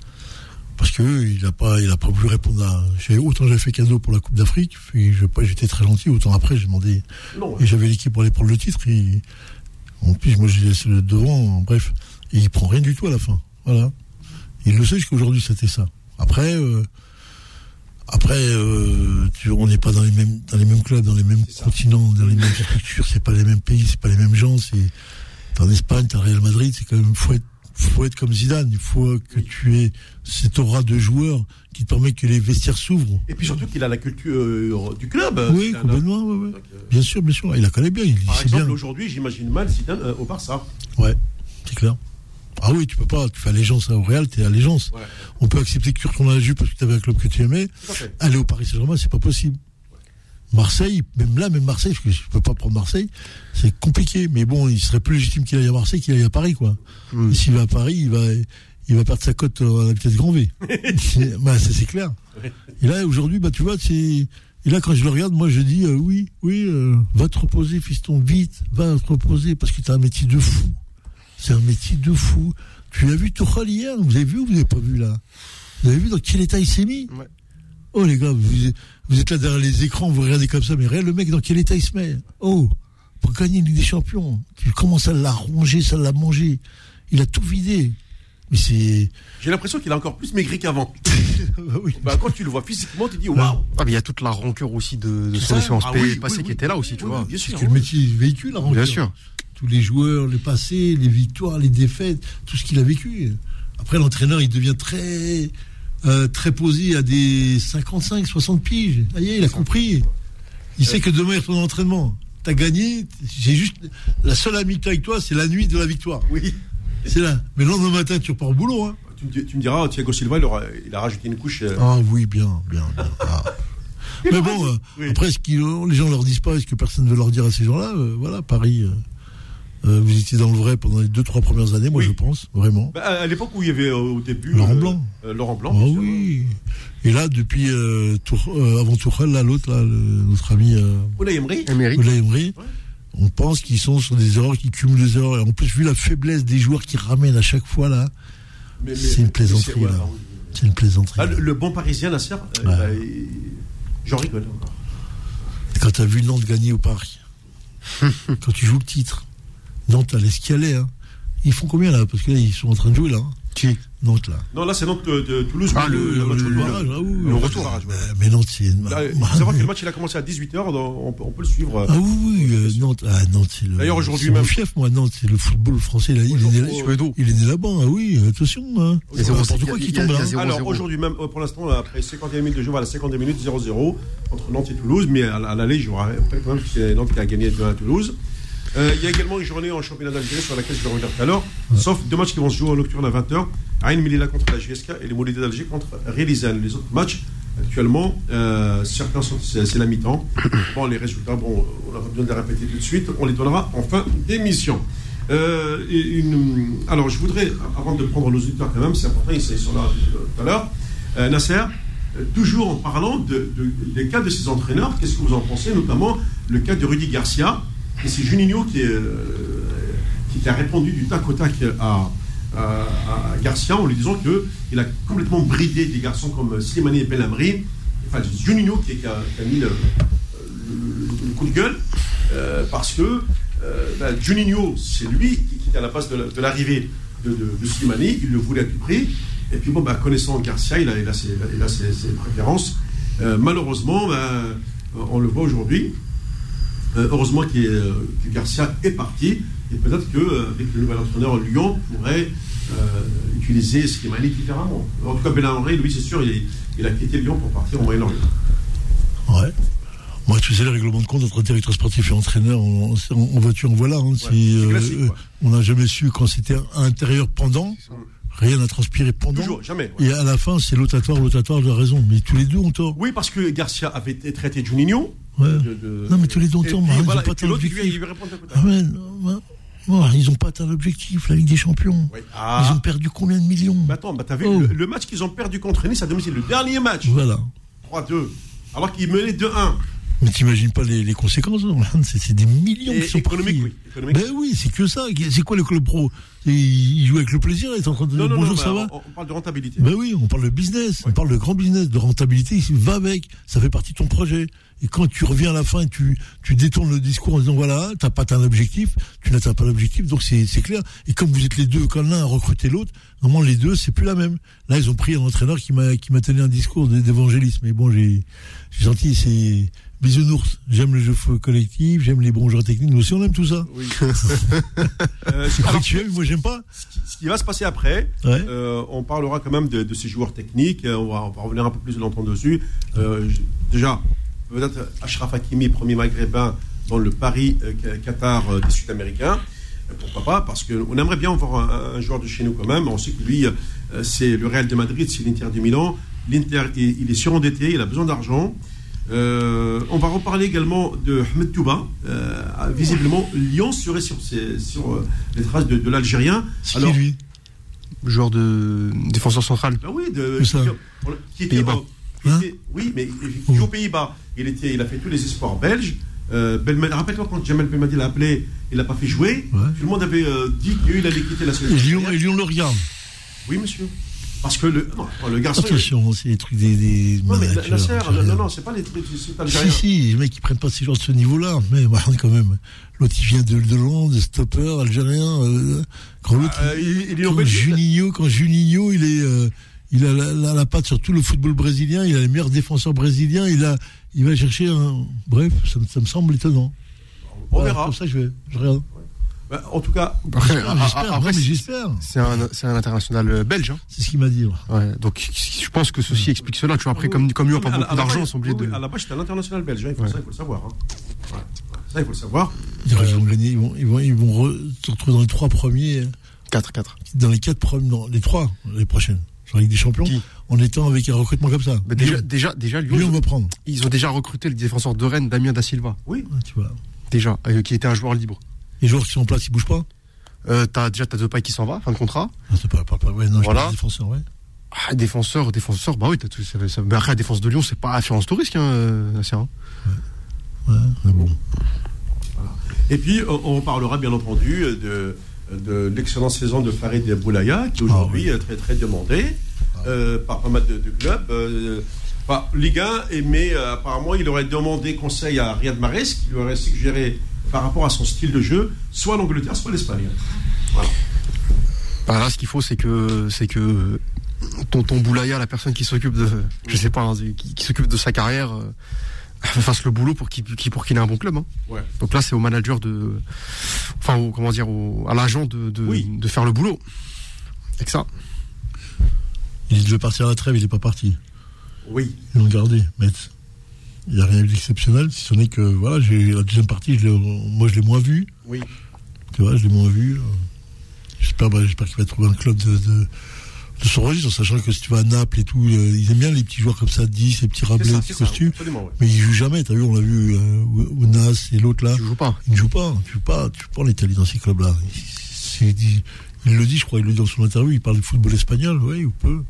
parce que il a pas, il a pas voulu répondre à. Autant j'avais fait cadeau pour la Coupe d'Afrique, j'étais très gentil. Autant après, j'ai demandé. Et j'avais l'équipe pour aller prendre le titre. Et, en plus, moi, j'ai laissé le devant. Bref, et il prend rien du tout à la fin. Voilà. Il le sait jusqu'aujourd'hui, c'était ça. Après, euh, après, euh, on n'est pas dans les mêmes dans les mêmes clubs, dans les mêmes continents, dans les mêmes structures. C'est pas les mêmes pays, c'est pas les mêmes gens. C'est en Espagne, t'as Real Madrid, c'est quand même faut être faut être comme Zidane. Il faut que tu aies cette aura de joueur qui te permet que les vestiaires s'ouvrent. Et puis surtout qu'il a la culture euh, du club. Oui, complètement. Ouais, ouais. bien sûr, bien sûr. Il la connaît bien. Il, Par exemple, aujourd'hui, j'imagine mal Zidane au Barça. Ouais, c'est clair. Ah oui, tu peux pas, tu fais allégeance au Real, t'es allégeance. On peut accepter que tu retournes à la Juve parce que tu avais un club que tu aimais. Aller au Paris Saint-Germain, c'est pas possible. Marseille, même là, même Marseille, parce que je peux pas prendre Marseille, c'est compliqué. Mais bon, il serait plus légitime qu'il aille à Marseille qu'il aille à Paris, quoi. S'il va à Paris, il va, il va perdre sa cote à la vitesse grand V. bah, c'est clair. Et là, aujourd'hui, bah, tu vois, c'est, et là, quand je le regarde, moi, je dis, euh, oui, oui, euh, va te reposer, fiston, vite, va te reposer, parce que tu as un métier de fou. C'est un métier de fou. Tu as vu Tuchel hier Vous avez vu ou vous n'avez pas vu là Vous avez vu dans quel état il s'est mis Oh les gars, vous, êtes là derrière les écrans, vous regardez comme ça, mais réel le mec dans quel état il se met Oh, pour gagner une Ligue des Champions, tu commences à la ronger, ça l'a mangé. Il a tout vidé. Mais c'est. J'ai l'impression qu'il a encore plus maigri qu'avant. oui. bah, quand tu le vois physiquement, tu dis waouh. Ah, mais il y a toute la rancœur aussi de, de son expérience ah passée qui était là aussi, tu vois. Bien sûr. Que le métier véhicule la rancœur. Bien sûr tous les joueurs, le passé, les victoires, les défaites, tout ce qu'il a vécu. Après, l'entraîneur, il devient très, euh, très posé à des 55, 60 piges. il a compris. Il sait que demain, il retourne en entraînement. T'as gagné, j'ai juste. La seule amitié avec toi, c'est la nuit de la victoire. Oui. C'est là. Mais le lendemain matin, tu repars au boulot. Hein. Tu, me, diras, Thiago Silva, il, a rajouté une couche. Euh. Ah oui, bien, bien. Ah. Mais bon, euh, après, ce les gens leur disent pas, est-ce que personne ne veut leur dire à ces gens-là Voilà, Paris. Euh, vous étiez dans le vrai pendant les deux, trois premières années, moi je pense, vraiment. Bah, à l'époque où il y avait euh, au début. Laurent euh, Blanc. Laurent Blanc. Ah oui. Et là, depuis avant Tourelle, là, l'autre, là, notre ami. Oula Emery. Emery. On pense qu'ils sont sur des erreurs, qui cumulent des erreurs. Et en plus, vu la faiblesse des joueurs qui ramènent à chaque fois, là, c'est une plaisanterie, là. C'est une plaisanterie. Ah, le, bon parisien, Nasser, bah, j'en rigole encore. Quand tu as vu Nantes gagner au Paris, quand tu joues le titre, Nantes, elle est ce Hein. Ils font combien là? Parce que là, ils sont en train de jouer là. Hein. Qui? Nantes là. Non, là c'est Nantes de, Toulouse. Ah, le, le, match le, barrage, là, oui, le retour. Barrage, Mais Nantes, c'est. Il faut savoir que le match il a commencé à 18h, on peut, on peut le suivre. Ah oui, oui, euh, Nantes, ah, Nantes c'est le. D'ailleurs aujourd'hui même. Mon fief, moi, Nantes, c'est le football français. Là, il, est né, il est né là-bas, ah oui, attention. Hein. C'est n'importe quoi qui tombe là. Alors aujourd'hui même, pour l'instant, après 51 minutes de jeu, voilà, 52 minutes 0-0 entre Nantes et Toulouse, mais à l'aller, il jouera quand même, c'est Nantes qui a gagné 2 à Toulouse. Euh, il y a également une journée en championnat d'Algérie sur laquelle je vais revenir tout à l'heure, sauf deux matchs qui vont se jouer en nocturne à 20h. Aïn Melilla contre la GSK et les Moulidés d'Alger contre Rélizen. Les autres matchs, actuellement, euh, certains sont, c'est, la mi-temps. Bon, les résultats, bon, on n'a pas besoin de les répéter tout de suite, on les donnera en fin d'émission. Euh, alors, je voudrais, avant de prendre nos auditeurs quand même, c'est important, ils sont là tout à l'heure. Nasser, toujours en parlant de, des cas de ces entraîneurs, qu'est-ce que vous en pensez, notamment le cas de Rudy Garcia et c'est Juninho qui, euh, qui, a répondu du tac au tac à, Garcia en lui disant qu'il a complètement bridé des garçons comme Slimani et Belhamri. Enfin, c'est Juninho qui, a, mis le, coup de gueule euh, parce que euh, ben, Juninho, c'est lui qui, était à la base de l'arrivée de, Slimani, il le voulait à tout prix. Et puis, bon, ben, connaissant Garcia, il a, il a, ses, préférences. malheureusement, ben, on le voit aujourd'hui. Euh, heureusement euh, que Garcia est parti. Et peut-être qu'avec euh, le nouvel entraîneur Lyon pourrait utiliser Slimani différemment. En tout cas, Henry, lui, c'est sûr, il, a quitté Lyon pour partir au Moyen-Orient. Ouais. Moi, tu sais, le règlement de compte entre directeur sportif et entraîneur, en, voiture, en voilà. Hein, on n'a jamais su quand c'était intérieur pendant. Rien n'a transpiré pendant. Toujours, jamais. Et à la fin, c'est l'otatoire, l'otatoire a raison. Mais tous les deux ont tort. Oui, parce que Garcia avait été traité de Juninho. Non, mais tous les deux ont tort. Ils n'ont pas atteint l'objectif. Ah, ils n'ont pas atteint l'objectif, la Ligue des Champions. Ah. Ils ont perdu combien de millions bah Attends, bah, t'as vu oh. le, match qu'ils ont perdu contre Nice à domicile, le dernier match. Voilà. 3-2. Alors qu'ils menaient 2-1. Mais t'imagines pas les, les conséquences C'est des millions qui sont économiques, oui. Ben oui, c'est que ça. C'est quoi le club pro? Il joue avec le plaisir, il est en train de dire bonjour, ça va. On, parle de rentabilité. Ben oui, on parle de business, on parle de grand business, de rentabilité. Il va avec, ça fait partie de ton projet. Et quand tu reviens à la fin et tu, tu détournes le discours en disant voilà, t'as pas atteint l'objectif, tu n'atteins pas l'objectif, donc c'est clair. Et comme vous êtes les deux, quand l'un a recruté l'autre, normalement les deux, c'est plus la même. Là, ils ont pris un entraîneur qui m'a tenu un discours d'évangélisme. Mais bon, j'ai j'ai senti, c'est Bisounours, j'aime le jeu collectif, j'aime les bons joueurs techniques, nous aussi on aime tout ça. Oui. euh, rituel, moi j'aime pas. Ce qui, va se passer après, euh, on parlera quand même de, ces joueurs techniques, on va, on va, revenir un peu plus longtemps dessus. Euh, déjà, peut-être Ashraf Hakimi, premier maghrébin dans le Paris euh, Qatar des Sud-Américains. Pourquoi pas Parce qu'on aimerait bien avoir un, joueur de chez nous quand même. On sait que lui, c'est le Real de Madrid, c'est l'Inter de Milan. L'Inter, il est surendetté, il a besoin d'argent. Euh, on va reparler également de Ahmed Touba. Euh, visiblement, Lyon serait sur, sur euh, les traces de, l'Algérien. C'est qui lui? Joueur de défenseur central. Ah oui, de, qui, était, Pays-Bas. Hein? oui, mais qui joue aux Pays-Bas. Il, était, il a fait tous les espoirs belges. Rappelle-toi quand Jamal Belmadi l'a appelé, il l'a pas fait jouer. Tout le monde avait dit qu'il allait quitter la sélection. Et Lyon le regarde. Oui, monsieur. Parce que le, le garçon. Attention, c'est des trucs des. des non, mais la, serre, non, non, c'est pas les trucs. Si, si, les mecs, ils prennent pas ces gens de ce niveau-là. Mais bah, quand même. L'autre, il vient de, de Londres, stopper, algérien. Euh, quand l'autre. Ah, il, est quand, Juninho, quand Juninho, il est. Euh, il a la, la, patte sur tout le football brésilien, il a les meilleurs défenseurs brésiliens, il, a, il va chercher un. Bref, ça, ça me semble étonnant. On verra. Comme ça, je vais. Je regarde. Bah, en tout cas, j'espère. C'est un, un, international euh, belge. Hein. C'est ce qu'il m'a dit. Ouais, donc je pense que ceci explique cela. Tu vois, après, comme, comme lui, on pas beaucoup d'argent, ils sont obligés de. À la base, c'était un international belge. Hein, il faut ça, il faut le savoir. Hein. Ça, il faut le savoir. Ils vont gagner. Ils vont, ils vont, ils vont se retrouver dans les trois premiers. 4, 4. Dans les quatre premiers, non, les trois, les prochaines. Sur la Ligue des Champions. en étant avec un recrutement comme ça. Mais déjà, déjà, déjà, Lyon, va prendre. Ils ont déjà recruté le défenseur de Rennes, Damien Da Silva. Oui. tu vois. Déjà, euh, qui était un joueur libre. Les joueurs qui sont en place, ils bougent pas euh, as, déjà, t'as Depay qui s'en va, fin de contrat. Ah, c'est pas, pas, pas, ouais, non, voilà. défenseur, ouais. Ah, défenseur, défenseur, bah oui, t'as tout, ça, ça, mais après, la défense de Lyon, c'est pas assurance tout risque, hein, euh, hein. Ouais. ouais, mais bon. Voilà. Et puis, on parlera bien entendu de, de l'excellente saison de Farid Boulaya, qui aujourd'hui ah, est très, très demandé ah. euh, par pas mal de, de clubs. Euh, bah, Ligue 1, mais euh, apparemment, il aurait demandé conseil à Riyad Mahrez, qui lui aurait suggéré par rapport à son style de jeu, soit l'Angleterre, soit l'Espagne. Voilà. Bah là, ce qu'il faut, c'est que, c'est que tonton Boulaya, la personne qui s'occupe de, je sais pas, hein, qui, s'occupe de sa carrière, euh, fasse le boulot pour qu'il pour qu'il ait un bon club. Hein. Ouais. Donc là, c'est au manager de, enfin, comment dire, à l'agent de, de, faire le boulot. Que ça. Il devait partir à la trêve, il n'est pas parti. Oui. Ils l'ont gardé, Metz. Il n'y a rien d'exceptionnel, si ce n'est que voilà, j'ai la deuxième partie, je moi je l'ai moins vu. Oui. Tu vois, je l'ai moins vu. J'espère, bah, j'espère qu'il va trouver un club de, de, de, son registre, en sachant que si tu vas à Naples et tout, euh, ils aiment bien les petits joueurs comme ça, 10, ces petits rablés, petits costumes. Mais ils jouent jamais, t'as vu, on l'a vu, euh, Ounas et l'autre là. Ils jouent pas. Ils ne jouent pas. Tu joues pas, tu joues pas en Italie dans ces clubs-là. Il, il, le dit, je crois, il le dit dans son interview, il parle du football espagnol, oui, ou peu.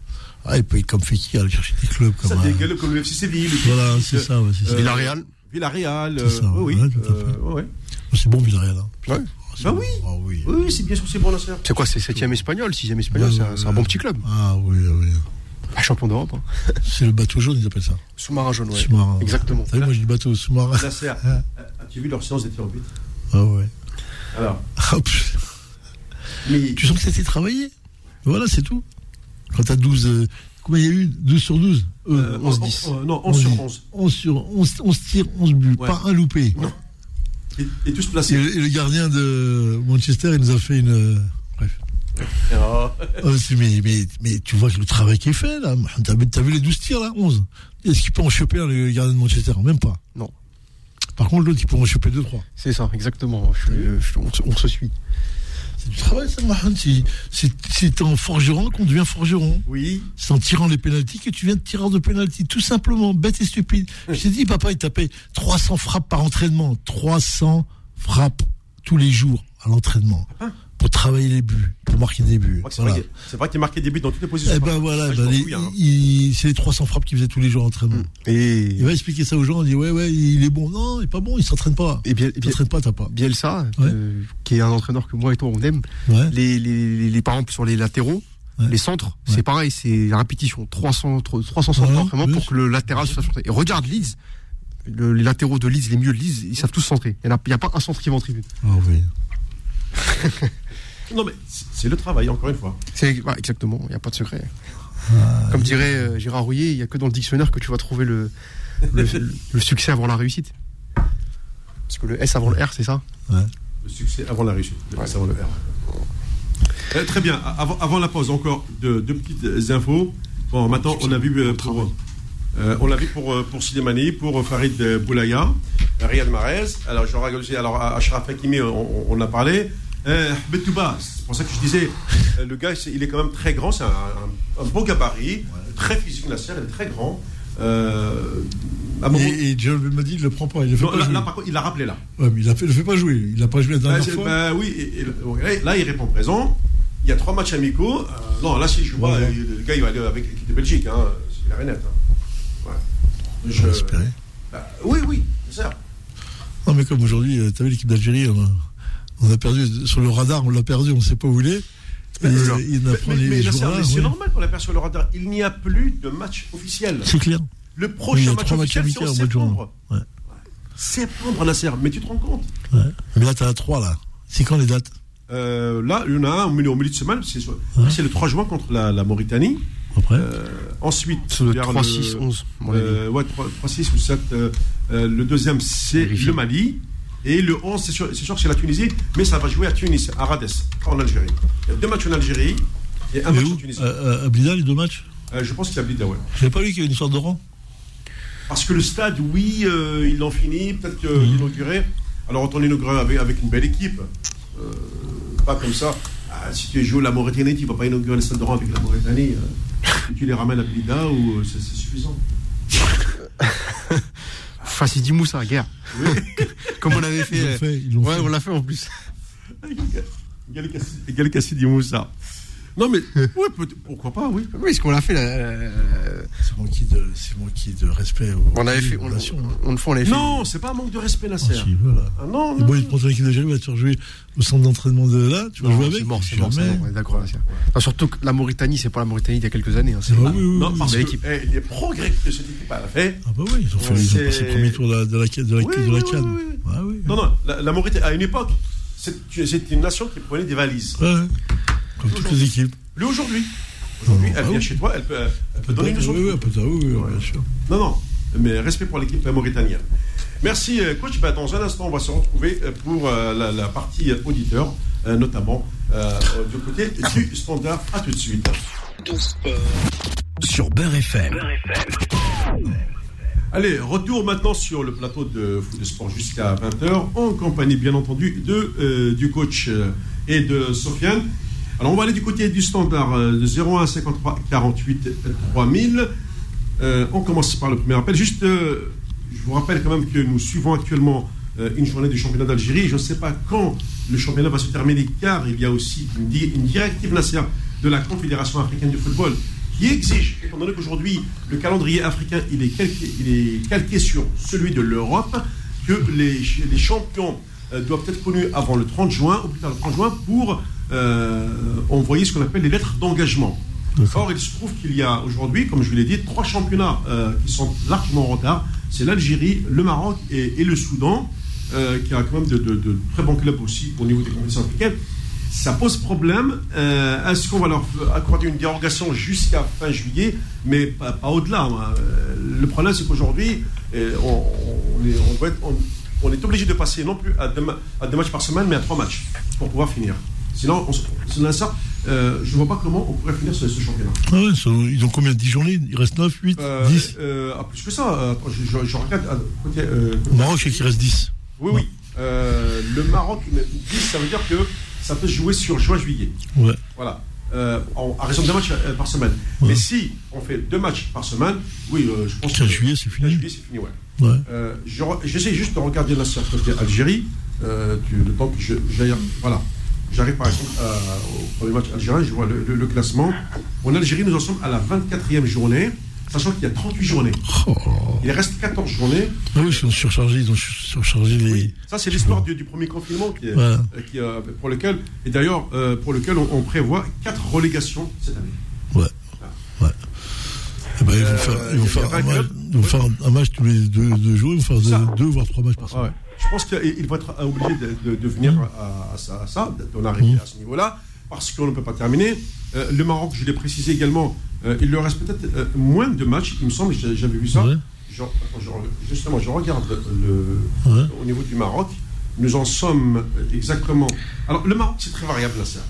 Ah, il peut être comme Fekir, aller chercher des clubs comme ça. dégueule comme le FC Séville. Voilà, c'est ça. Ouais, euh, Villarreal. Villarreal. Euh, ça, oui, oui. tout à fait. Euh, ouais. C'est bon, Villarreal. Hein. Ouais. bah oui. Ah, oui. oui, c'est bien sûr, c'est bon, la C'est quoi, c'est 7ème espagnol, 6ème espagnol, c'est un, bon petit club. Ah oui, oui. Ah, champion d'Europe. Hein. C'est le bateau jaune, ils appellent ça. Sous-marin jaune, ouais. Sous-marin. Exactement. T'as vu, moi, je dis bateau, sous-marin. As-tu vu leur séance des tirs au but Ah ouais. Alors. Mais... Tu sens que c'était travaillé? Voilà, c'est tout. Quand t'as 12, Combien il y a eu 12 sur 12 euh, 11, 10. Euh, non, 11 sur 11. 11 sur 11, 11 tirs, 11 buts, ouais. pas un loupé. Non. Et, et tous placés. Et, et, le gardien de Manchester, il nous a fait une. Euh, bref. Oh. mais, mais, mais, tu vois le travail qui est fait là. T'as as vu les 12 tirs là 11 Est-ce qu'il peut en choper un, le gardien de Manchester? Même pas. Non. Par contre, l'autre, il peut en choper 2-3. C'est ça, exactement. Je, je, on, on, se suit. C'est du travail, ça, Mahan. C'est en forgeron qu'on devient forgeron. Oui. C'est en tirant les pénalties que tu viens de tireur de pénalty. Tout simplement, bête et stupide. Je t'ai dit, papa, il tapait 300 frappes par entraînement. 300 frappes tous les jours à l'entraînement. Pour travailler les buts, pour marquer des buts. C'est vrai qu'il marquait des buts dans toutes les positions. Eh ben voilà, ben hein. c'est les 300 frappes qu'il faisait tous les jours en entraînement. Mm. Et il va expliquer ça aux gens, il dit ouais ouais, il est bon. Non, il est pas bon, il s'entraîne pas. Et bien, il s'entraîne pas, t'as pas. Bielsa, euh, qui est un entraîneur que moi et toi on aime. Les, les, les, par exemple sur les latéraux, les centres, c'est pareil, c'est la répétition, 300 300 centres vraiment pour que le latéral soit centré. Et regarde Leeds, les latéraux de Leeds, les milieux de Leeds, ils savent tous centrer. Il n'y a, a, pas un centre qui va en tribune. Ah oui. Non, mais c'est le travail, encore une fois. C'est exactement, il n'y a pas de secret. Ah, Comme dirait euh, Gérard Rouillet, il n'y a que dans le dictionnaire que tu vas trouver le, le, succès avant la réussite. Parce que le S avant le R, c'est ça? Ouais. Le succès avant la réussite. Le S avant le R. Euh, très bien. Avant, avant, la pause, encore deux, petites infos. Bon, maintenant, on a vu euh, pour. on l'a vu pour, pour Sidemani, pour Farid Boulaya, Riyad Mahrez. Alors, je alors Ashraf Hakimi, on, on a parlé. Euh, c'est pour ça que je disais, euh, le gars, il est quand même très grand, c'est un, beau gabarit, très physique, la serre, il est très grand. Euh, et, et John m'a dit, il le prend pas. Il le fait pas là, jouer. là, par contre, il l'a rappelé là. Ouais, mais il ne le fait pas jouer. Il n'a pas joué la dernière bah, fois. Bah, oui, et, là, il répond présent. Il y a trois matchs amicaux. Euh, non, là, s'il joue pas, le gars, il va aller avec l'équipe de Belgique. Hein, c'est la renette. Hein. Ouais. Je, bah, oui, oui, c'est ça. Non, mais comme aujourd'hui, tu as vu l'équipe d'Algérie, on a perdu sur le radar, on l'a perdu, on ne sait pas où il est. Mais, c'est normal qu'on l'a perdu sur le radar. Il n'y a plus de match officiel. C'est clair. Le prochain match officiel, c'est en septembre. Ouais. Septembre, Nasser. Mais tu te rends compte ouais. Mais là, tu as trois, là. C'est quand les dates euh, Là, il y en a un au milieu, de semaine. C'est le 3 juin contre la, Mauritanie. Après euh, Ensuite, le 3, 6, 11. Euh, ouais, 3, 6 ou 7. Euh, le deuxième, c'est le Mali. Et le 11, c'est sûr, sûr que c'est la Tunisie, mais ça va jouer à Tunis, à Rades, en Algérie. Il y a deux matchs en Algérie et un match en Tunisie. Euh, à Blida, les deux matchs euh, Je pense qu'il y a Blida, ouais. C'est pas lui qui a une histoire de rang Parce que le stade, oui, euh, ils l'ont fini, peut-être qu'il mmh. inauguré. Alors autant l'inaugurer avec, avec une belle équipe. Euh, pas comme ça. Ah, si tu joues la Mauritanie, tu ne vas pas inaugurer le stade de rang avec la Mauritanie. tu les ramènes à Blida ou c'est suffisant. Facile Moussa, guerre. Oui. Comme on avait fait. fait ouais, on l'a fait en plus. Galkassi Moussa. Non, mais ouais, pourquoi pas, oui. Oui, ce qu'on l'a fait là. Euh, c'est manqué de, c'est de respect. on avait fait, on, on, on, l'avait fait. Non, c'est pas un manque de respect, là, c'est. Ah, voilà. ah, non, non. Bon, il prend l'équipe d'Algérie, va te jouer au centre d'entraînement de là, tu vas jouer avec. C'est mort, c'est mort, d'accord. surtout que la Mauritanie, c'est pas la Mauritanie d'il y a quelques années. Hein, c'est ah, oui, oui, non, parce que eh, les progrès que cette équipe a fait. Ah bah oui, ils ont fait, ils ont passé le premier tour de la, de la, de la, de la Cannes. Ah non, non, la Mauritanie, à une époque, c'est une nation qui prenait des valises. Comme toutes les équipes. Lui aujourd'hui. Aujourd'hui, elle vient chez toi, elle peut, elle peut donner une leçon. Oui, oui, oui, bien sûr. Non, non, mais respect pour l'équipe mauritanienne. Merci, euh, coach. Bah, dans un instant, on va se retrouver euh, pour euh, la, partie auditeur, notamment du côté du standard. À tout de suite. Sur Beurre FM. Allez, retour maintenant sur le plateau de foot de sport jusqu'à 20h, en compagnie bien entendu de, du coach et de Sofiane. Alors on va aller du côté du standard euh, de 01 53 48 3000. on commence par le premier appel. Juste, euh, je vous rappelle quand même que nous suivons actuellement euh, une journée du championnat d'Algérie. Je ne sais pas quand le championnat va se terminer, car il y a aussi une, directive nationale de la Confédération africaine du football qui exige, étant donné qu'aujourd'hui le calendrier africain il est, calqué, il est calqué sur celui de l'Europe, que les, les champions doivent être connus avant le 30 juin, ou plus tard le 30 juin, pour euh, envoyer ce qu'on appelle les lettres d'engagement. Or, il se trouve qu'il y a aujourd'hui, comme je vous l'ai dit, trois championnats euh, qui sont largement en retard. C'est l'Algérie, le Maroc et, le Soudan, euh, qui a quand même de, très bons clubs aussi au niveau des compétitions africaines. Ça pose problème. Est-ce qu'on va leur accorder une dérogation jusqu'à fin juillet, mais pas, au-delà hein. Le problème, c'est qu'aujourd'hui, on, on, est obligé de passer non plus à deux, à deux matchs par semaine, mais à trois matchs pour pouvoir finir. Sinon, on, ça, euh, je ne vois pas comment on pourrait finir ce, championnat. Ah ils ont combien 10 journées? Il reste 9, 8, 10 ah, Plus que ça. je, regarde. Euh, Au Maroc, c'est qu'il reste 10. Oui, oui. Euh, le Maroc, 10, ça veut dire que ça peut se jouer sur juin-juillet. Ouais. Voilà. à raison de deux matchs par semaine. Mais si on fait deux matchs par semaine, oui, je pense 15 juillet, c'est fini. 15 juillet, c'est fini, ouais. J'essaie juste de regarder la côté Algérie, le temps que j'aille. Voilà. J'arrive par exemple au premier match algérien, je vois le, classement. En Algérie, nous en sommes à la 24e journée, sachant qu'il y a 38 journées. Oh. Il reste 14 journées. Ah oui, ils sont surchargés, ils ont surchargé les. ça, c'est l'histoire du, premier confinement qui qui, pour lequel, et d'ailleurs, pour lequel on, prévoit 4 relégations cette année. Ouais. Ouais. Eh ben, ils vont faire, ils vont faire, un, match, ils vont faire un, match, tous les deux, deux jours, ils vont faire deux, voire trois matchs par semaine. Je pense qu'il va être obligé de, de, venir mmh. à, à, ça, d'en arriver mmh. à ce niveau-là, parce qu'on ne peut pas terminer. Euh, le Maroc, je l'ai précisé également, euh, il leur reste peut-être euh, moins de matchs, il me semble, j'avais vu ça. justement, je regarde le, au niveau du Maroc. Nous en sommes exactement. Alors, le Maroc, c'est très variable, là, ça.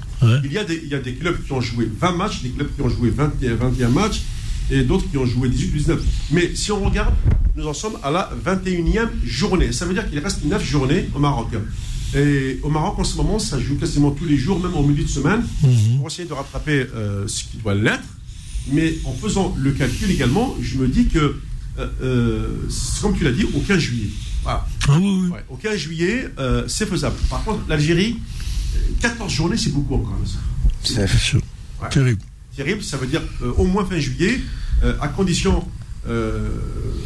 Il, y a des, il y a des clubs qui ont joué 20 matchs, des clubs qui ont joué 20, 21 matchs et d'autres qui ont joué 18-19. Mais si on regarde, nous en sommes à la 21e journée. Ça veut dire qu'il reste 9 journées au Maroc. Et au Maroc, en ce moment, ça joue quasiment tous les jours, même au milieu de semaine, mhm. pour essayer de rattraper euh, ce qui doit l'être. Mais en faisant le calcul également, je me dis que, euh, euh, comme tu l'as dit, au 15 juillet. Voilà. Ah au 15 juillet, c'est faisable. Par contre, l'Algérie, 14 journées, c'est beaucoup encore. C'est terrible terrible. Ça veut dire euh, au moins fin juillet, euh, à condition. Euh,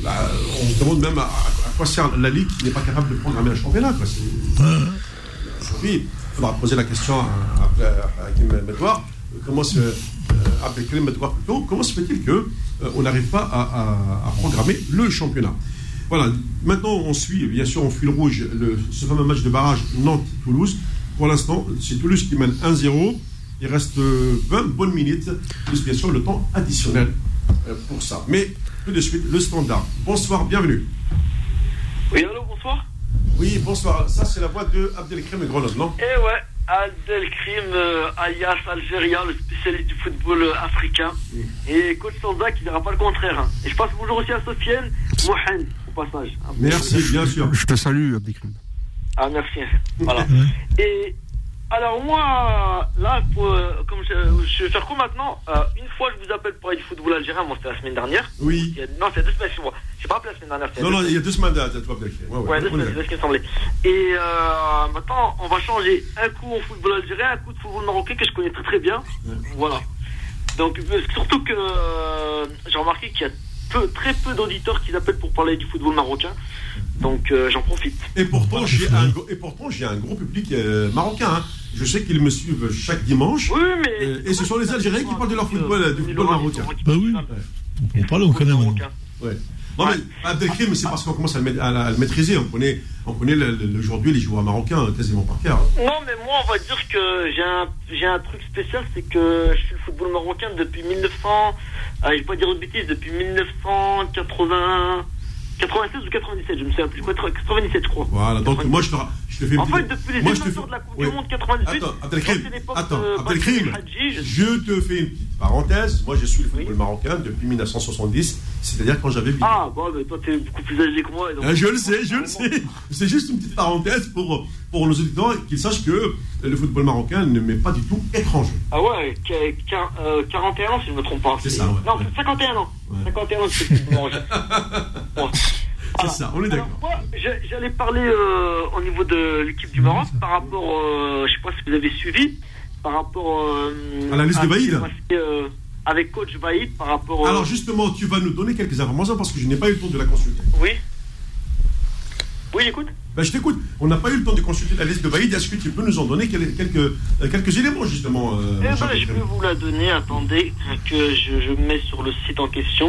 bah, on se demande même à, quoi sert la Ligue qui n'est pas capable de programmer un championnat. Aujourd'hui, il faudra poser la question à, Kim Medouar. Comment se, plutôt, comment se fait-il que on n'arrive pas à, programmer le championnat? Voilà. Maintenant, on suit, bien sûr, on fuit le rouge, le, ce fameux match de barrage Nantes-Toulouse. Pour l'instant, c'est Toulouse qui mène 1-0. Il reste 20 bonnes minutes, plus bien sûr le temps additionnel euh, pour ça. Mais tout de suite, le standard. Bonsoir, bienvenue. Oui, allô, bonsoir. Oui, bonsoir. Ça, c'est la voix de Abdelkrim Grenoble, non? Eh ouais, Abdelkrim, euh, alias Algérien, le spécialiste du football euh, africain. Et coach Sanda qui ne dira pas le contraire. Hein. Et je passe bonjour aussi à Sofiane Mohen, au passage. Merci, bien sûr. Je te salue, Abdelkrim. Ah, merci. Voilà. Et alors moi, là, euh, comme je, je, vais faire quoi maintenant euh, Une fois, je vous appelle pour aller du football algérien. Moi, c'était la semaine dernière. Oui. non, c'est deux semaines. moi. Je sais pas la semaine dernière. Non, non, il y a deux semaines à toi, Ouais, ouais, deux semaines, c'est ce qui me semblait. Et euh, maintenant, on va changer un coup au football algérien, un coup de football marocain que je connais très très bien. Voilà. Donc, surtout que j'ai remarqué qu'il y a peu, très peu d'auditeurs qui appellent pour parler du football marocain. Donc euh, j'en profite. Et pourtant, j'ai un, et pourtant, j'ai un gros public euh, marocain. Hein. Je sais qu'ils me suivent chaque dimanche. Oui, mais. Euh, et ce sont les Algériens qui parlent de leur football, du football marocain. Bah oui. On parle, on connaît maintenant. Ouais. Non, mais Abdelkrim, c'est parce qu'on commence à le, maîtriser. On connaît, on connaît aujourd'hui les joueurs marocains quasiment par cœur. Non, mais moi, on va dire que j'ai un, j'ai un truc spécial, c'est que je suis le football marocain depuis 1900. je ne vais pas dire de bêtises, depuis 1980. 96 ou 97, je me souviens plus. 97, je crois. Voilà, donc moi je te, je te fais En fait, depuis les moi, je te fais... de la Coupe du Monde 98, attends, Abdelkrim, attends, Abdelkrim, je te fais une petite parenthèse. Moi, je suis le football marocain depuis 1970, c'est-à-dire quand j'avais 8 Ah, bon, mais toi, t'es beaucoup plus âgé que moi. Ah, je le sais, je le sais. C'est juste une petite parenthèse pour, pour nos auditeurs qu'ils sachent que le football marocain ne m'est pas du tout étranger. Ah ouais, 41 ans, si je ne me trompe pas. C'est ça, ouais. Non, 51 ans. 51 ans, c'est le football marocain. C'est ça, on est d'accord. J'allais parler euh, au niveau de l'équipe du Maroc par rapport, euh, je sais pas si vous avez suivi, par rapport euh, à la liste de Baïd avec coach Baïd par rapport. Alors justement, tu vas nous donner quelques informations parce que je n'ai pas eu le temps de la consulter. Oui. Oui, écoute. Ben, je t'écoute. On n'a pas eu le temps de consulter la liste de Baïd. Est-ce que tu peux nous en donner quelques, quelques éléments, justement eh ben, Je peux vous la donner. Attendez, que je, je mets sur le site en question.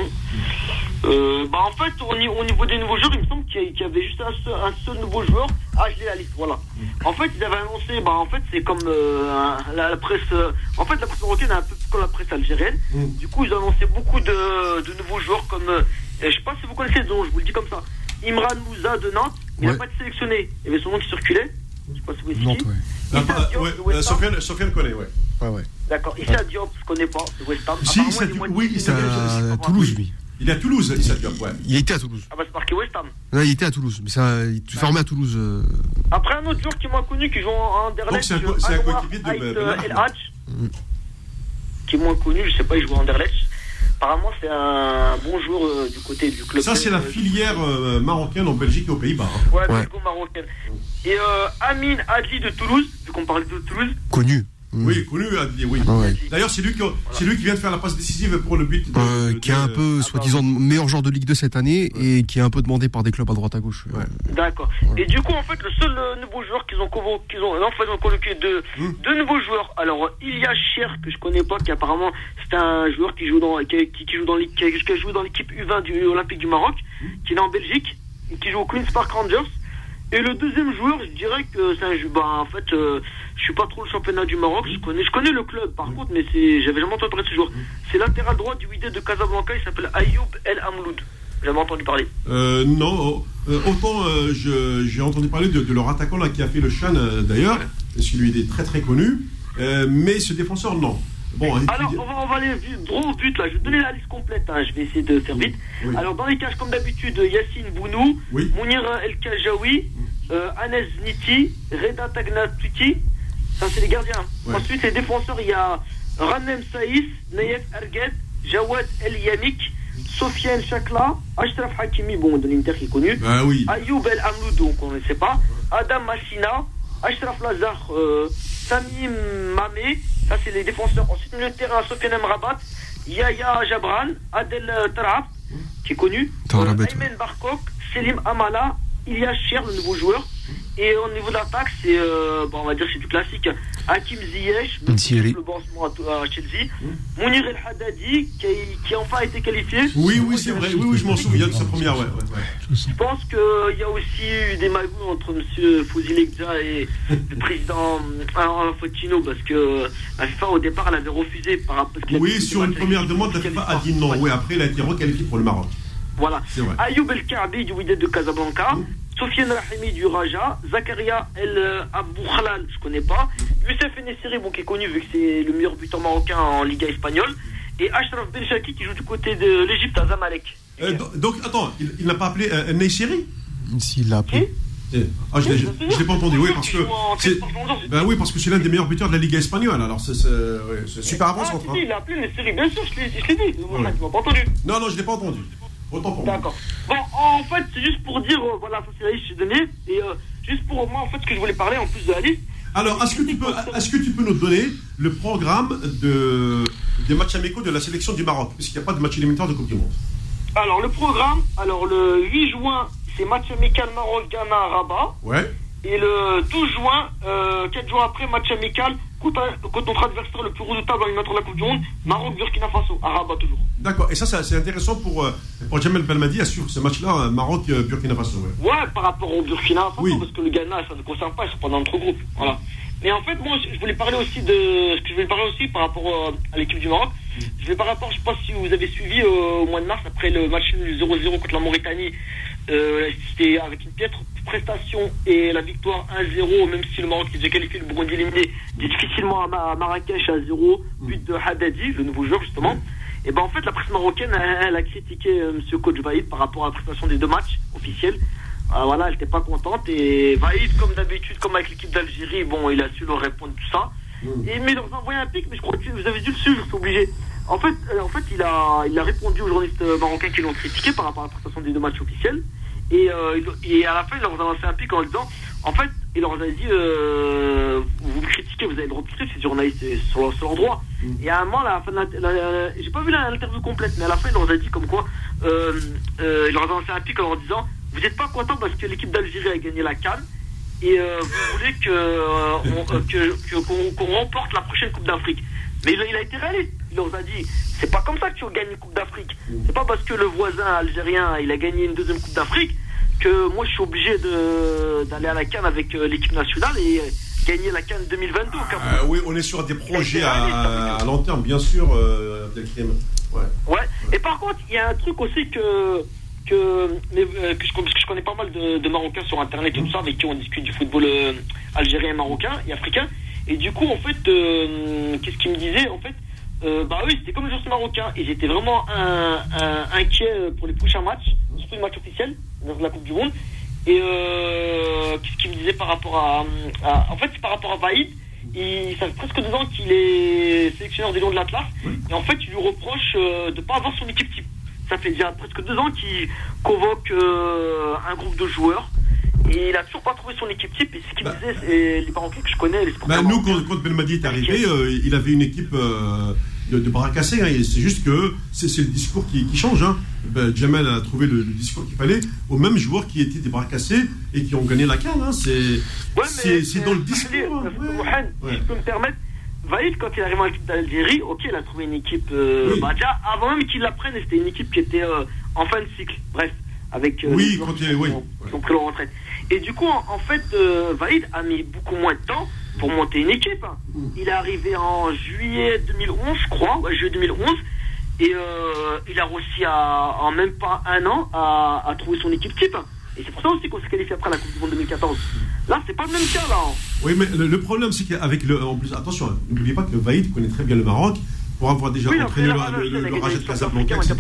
Euh, bah en fait, au, niveau des nouveaux joueurs, il me semble qu'il y, avait juste un seul, nouveau joueur. Ah, je l'ai la liste, voilà. En fait, ils avaient annoncé, bah en fait, c'est comme euh, la, presse. Euh, en fait, la presse marocaine est un peu comme la presse algérienne. Mm. Du coup, ils ont annoncé beaucoup de, nouveaux joueurs comme. je sais pas si vous connaissez nom, je vous le dis comme ça. Imran Mouza de Nantes, il n'a pas été sélectionné. Il y avait son nom qui circulait. Je sais pas si vous voyez Nantes, ouais. Sofiane, Sofiane connaît, ouais. Ouais, ouais. D'accord. Issa Diop, je connais pas, c'est West Ham. Si, oui, il s'est à Toulouse, lui. Il est à Toulouse, Issa Diop, ouais. Il était à Toulouse. Ah bah c'est marqué West Ham. Non, il était à Toulouse, mais ça, il est formé à Toulouse. Euh. Après un autre joueur qui m'a connu, qui joue en Anderlecht. Donc c'est un, coéquipier de El Hadj, mm. qui est moins connu, je sais pas, il joue en Anderlecht. Apparemment, c'est un bon joueur du côté du club. Ça, c'est la filière marocaine en Belgique et aux Pays-Bas. Hein. Ouais, ouais. marocaine. Et Amin Adli de Toulouse, vu qu'on parlait de Toulouse. Connu. Oui, connu, oui. D'ailleurs, c'est lui, qui, lui qui vient de faire la passe décisive pour le but. Euh, qui est un peu, soi-disant, meilleur joueur de Ligue 2 cette année et qui est un peu demandé par des clubs à droite à gauche. D'accord. Et du coup, en fait, le seul euh, nouveau joueur qu'ils ont convoqué, qu'ils ont, fait, ils ont convoqué deux, hmm. deux nouveaux joueurs. Alors, il y a Cher, que je connais pas, qui apparemment, c'est un joueur qui joue dans, qui, qui joue dans, qui, joue dans l'équipe U20 du Olympique du Maroc, hmm. qui est en Belgique, qui joue au Queen's Park Rangers. Et le deuxième joueur, je dirais que c'est un bah, en fait, euh, je suis pas trop le championnat du Maroc, je connais, je connais le club par contre, mais c'est, j'avais jamais entendu parler de ce joueur. C'est latéral droit du ID de Casablanca, il s'appelle Ayoub El Amloud. Jamais entendu parler euh, Non, euh, autant euh, j'ai entendu parler de, leur attaquant là qui a fait le Chan d'ailleurs, celui il est très très connu, mais ce défenseur non. Bon, Alors, on va, on va, aller droit au but là. Je vais donner la liste complète. Hein. Je vais essayer de faire vite. Alors, dans les cages, comme d'habitude, Yassine Bounou, Mounir El Kajaoui, Anes Niti, Reda Tagnatuti, ça, c'est les gardiens. Ensuite, les défenseurs, il y a Ranem Saïs, Nayef Erged, Jawad El Yamik, Sofiane Chakla, Ashraf Hakimi, bon, de l'Inter qui est connu. Ah, oui. Ayoub El Amloud, on ne sait pas. Adam Massina, Ashraf Lazar, euh, Samim Mamé, ça c'est les défenseurs. Ensuite, le terrain, Sofiane Mrabat, Yaya Jabran, Adel Tarab, qui est connu. Euh, Aymen Barkok, Selim Amala, Ilias Cher, le nouveau joueur. Et au niveau de l'attaque, c'est, euh, bon, on va dire, c'est du classique. Hakim Ziyech, le lancement à, Chelsea. Mounir El Haddadi, qui, qui a enfin été qualifié. Oui, oui, c'est vrai. Oui, oui, je m'en souviens de sa première. Ouais, Je pense qu'il y a aussi eu des magouilles entre M. Fouzilegza et le président euh, Fotino, parce que la FIFA, au départ, elle avait refusé par rapport Oui, sur une première demande, la FIFA a dit non. Oui, après, il a été requalifié pour le Maroc. Voilà. Ayoub El Kaabi du Wydad de Casablanca. Sofiane Rahimi du Raja, Zakaria El Abou Khalal, je connais pas, Youssef Nessiri, bon, qui est connu vu que c'est le meilleur buteur marocain en Liga espagnole, et Ashraf Benchaki qui joue du côté de l'Égypte à Zamalek. Euh, donc, attends, il, n'a pas appelé euh, Nessiri S'il l'a appelé. Eh, ah, je ne l'ai pas entendu, oui, parce que c'est ben oui, parce que c'est l'un des meilleurs buteurs de la Liga espagnole. Alors c'est super avance ah, si, il a appelé Nessiri, bien sûr, je l'ai dit. Tu m'as pas entendu. Non, non, je l'ai pas entendu. D'accord. Bon, en fait, c'est juste pour dire, euh, voilà, ça c'est la liste que j'ai donnée. Et euh, juste pour moi, en fait, ce que je voulais parler en plus de la liste. Alors, est-ce que, tu peux, est-ce que tu peux nous donner le programme de, des matchs amicaux de la sélection du Maroc? Puisqu'il n'y a pas de match élémentaire de Coupe du Monde. Alors, le programme, alors le 8 juin, c'est match amical Maroc-Ghana à Rabat. Ouais. Et le 12 juin, euh, 4 jours après, match amical contre notre adversaire le plus redoutable en une de la Coupe du Monde, Maroc-Burkina Faso, à Rabat toujours. D'accord, et ça, c'est intéressant pour, euh, pour Jamel Belmadi à suivre ce match-là, euh, Maroc-Burkina Faso. Ouais. ouais. par rapport au Burkina Faso, parce que le Ghana, ça ne concerne pas, ils sont pas dans notre groupe. Voilà. Mais en fait, moi, je voulais parler aussi de. Ce que je voulais parler aussi par rapport euh, à l'équipe du Maroc. Je vais par rapport, je sais pas si vous avez suivi au mois de mars, après le match 0-0 contre la Mauritanie, c'était avec une piètre prestation et la victoire 1-0, même si le Maroc qui déjà qualifié le Burundi éliminé difficilement à Marrakech à 0, but de Haddadi, le nouveau joueur justement. Et ben en fait la presse marocaine elle, a critiqué euh, M. Coach par rapport à la prestation des deux matchs officiels. Euh, voilà, elle n'était pas contente et Vaïd comme d'habitude, comme avec l'équipe d'Algérie, bon il a su leur répondre tout ça. Et mais dans un voyant olympique, mais je crois que vous avez dû le suivre, c'est obligé. En fait, euh, en fait, il a, il a répondu aux journalistes marocains qui l'ont critiqué par rapport à la prestation des deux matchs officiels. Et, euh, et à la fin, il leur a lancé un pic en disant en fait, il leur a dit euh, vous me critiquez, vous avez le droit de critiquer, c'est journaliste sur, sur leur droit. Mm. Et à un moment, la j'ai pas vu l'interview complète, mais à la fin, il leur a dit comme quoi euh, euh, il leur a lancé un pic en leur disant vous n'êtes pas content parce que l'équipe d'Algérie a gagné la Cannes et euh, vous voulez que qu'on remporte la prochaine Coupe d'Afrique. Mais il, a été réaliste. Il leur a dit c'est pas comme ça que tu gagnes une Coupe d'Afrique. C'est pas parce que le voisin algérien il a gagné une deuxième Coupe d'Afrique que moi je suis obligé d'aller à la Cannes avec euh, l'équipe nationale et gagner la Cannes 2022. Ah, oui, on est sur des projets à, long terme, bien sûr, euh, ouais. ouais. Et par contre, il y a un truc aussi que que, mais, euh, que je, parce que je connais pas mal de, de, Marocains sur Internet et tout ça, avec qui on discute du football algérien, marocain et africain. Et du coup, en fait, euh, qu'est-ce qu'il me disait En fait, euh, bah oui, c'était comme le joueur marocain. Et j'étais vraiment un, inquiet pour les prochains matchs, surtout les matchs officiels dans la Coupe du Monde. Et euh, qu'est-ce qu'il me disait par rapport à, En fait, c'est par rapport à Vaïd. il, ça fait presque deux ans qu'il est sélectionneur des Lions de l'Atlas. Et en fait, il lui reproche euh, de ne pas avoir son équipe type. Ça fait déjà presque deux ans qu'il convoque euh, un groupe de joueurs. Et il a toujours pas trouvé son équipe type. Et ce qu'il bah. disait, c'est les Marocains que je connais, les bah, Nous, quand, quand Belmadi est arrivé, euh, il avait une équipe de, bras cassés. Hein, c'est juste que c'est le discours qui, change. Hein. Ben, Jamel a trouvé le, discours qu'il fallait aux mêmes joueurs qui étaient des bras cassés et qui ont gagné la canne. Hein. C'est dans le discours. Hein. Si je peux me permettre, Vaïd, quand il est arrivé en équipe d'Algérie, ok, il a trouvé une équipe. Euh, bah, déjà, avant même qu'il la prenne, c'était une équipe qui était euh, en fin de cycle. Bref, avec. Euh, oui, quand il, oui. Ont pris leur retraite. Et du coup, en, fait, euh, Vaïd a mis beaucoup moins de temps pour monter une équipe. Mm. Il est arrivé en juillet 2011, je crois, ouais, juillet 2011. Et euh, il a réussi à, en même pas un an à, à trouver son équipe type. Et c'est pour ça aussi qu'on s'est qualifié après la Coupe du Monde 2014. Là, c'est pas le même cas, là. Oui, mais le, problème, c'est qu'avec le. En plus, attention, n'oubliez pas que le Vaïd connaît très bien le Maroc. Pour avoir déjà entraîné le, le, Raja de Casablanca, etc.,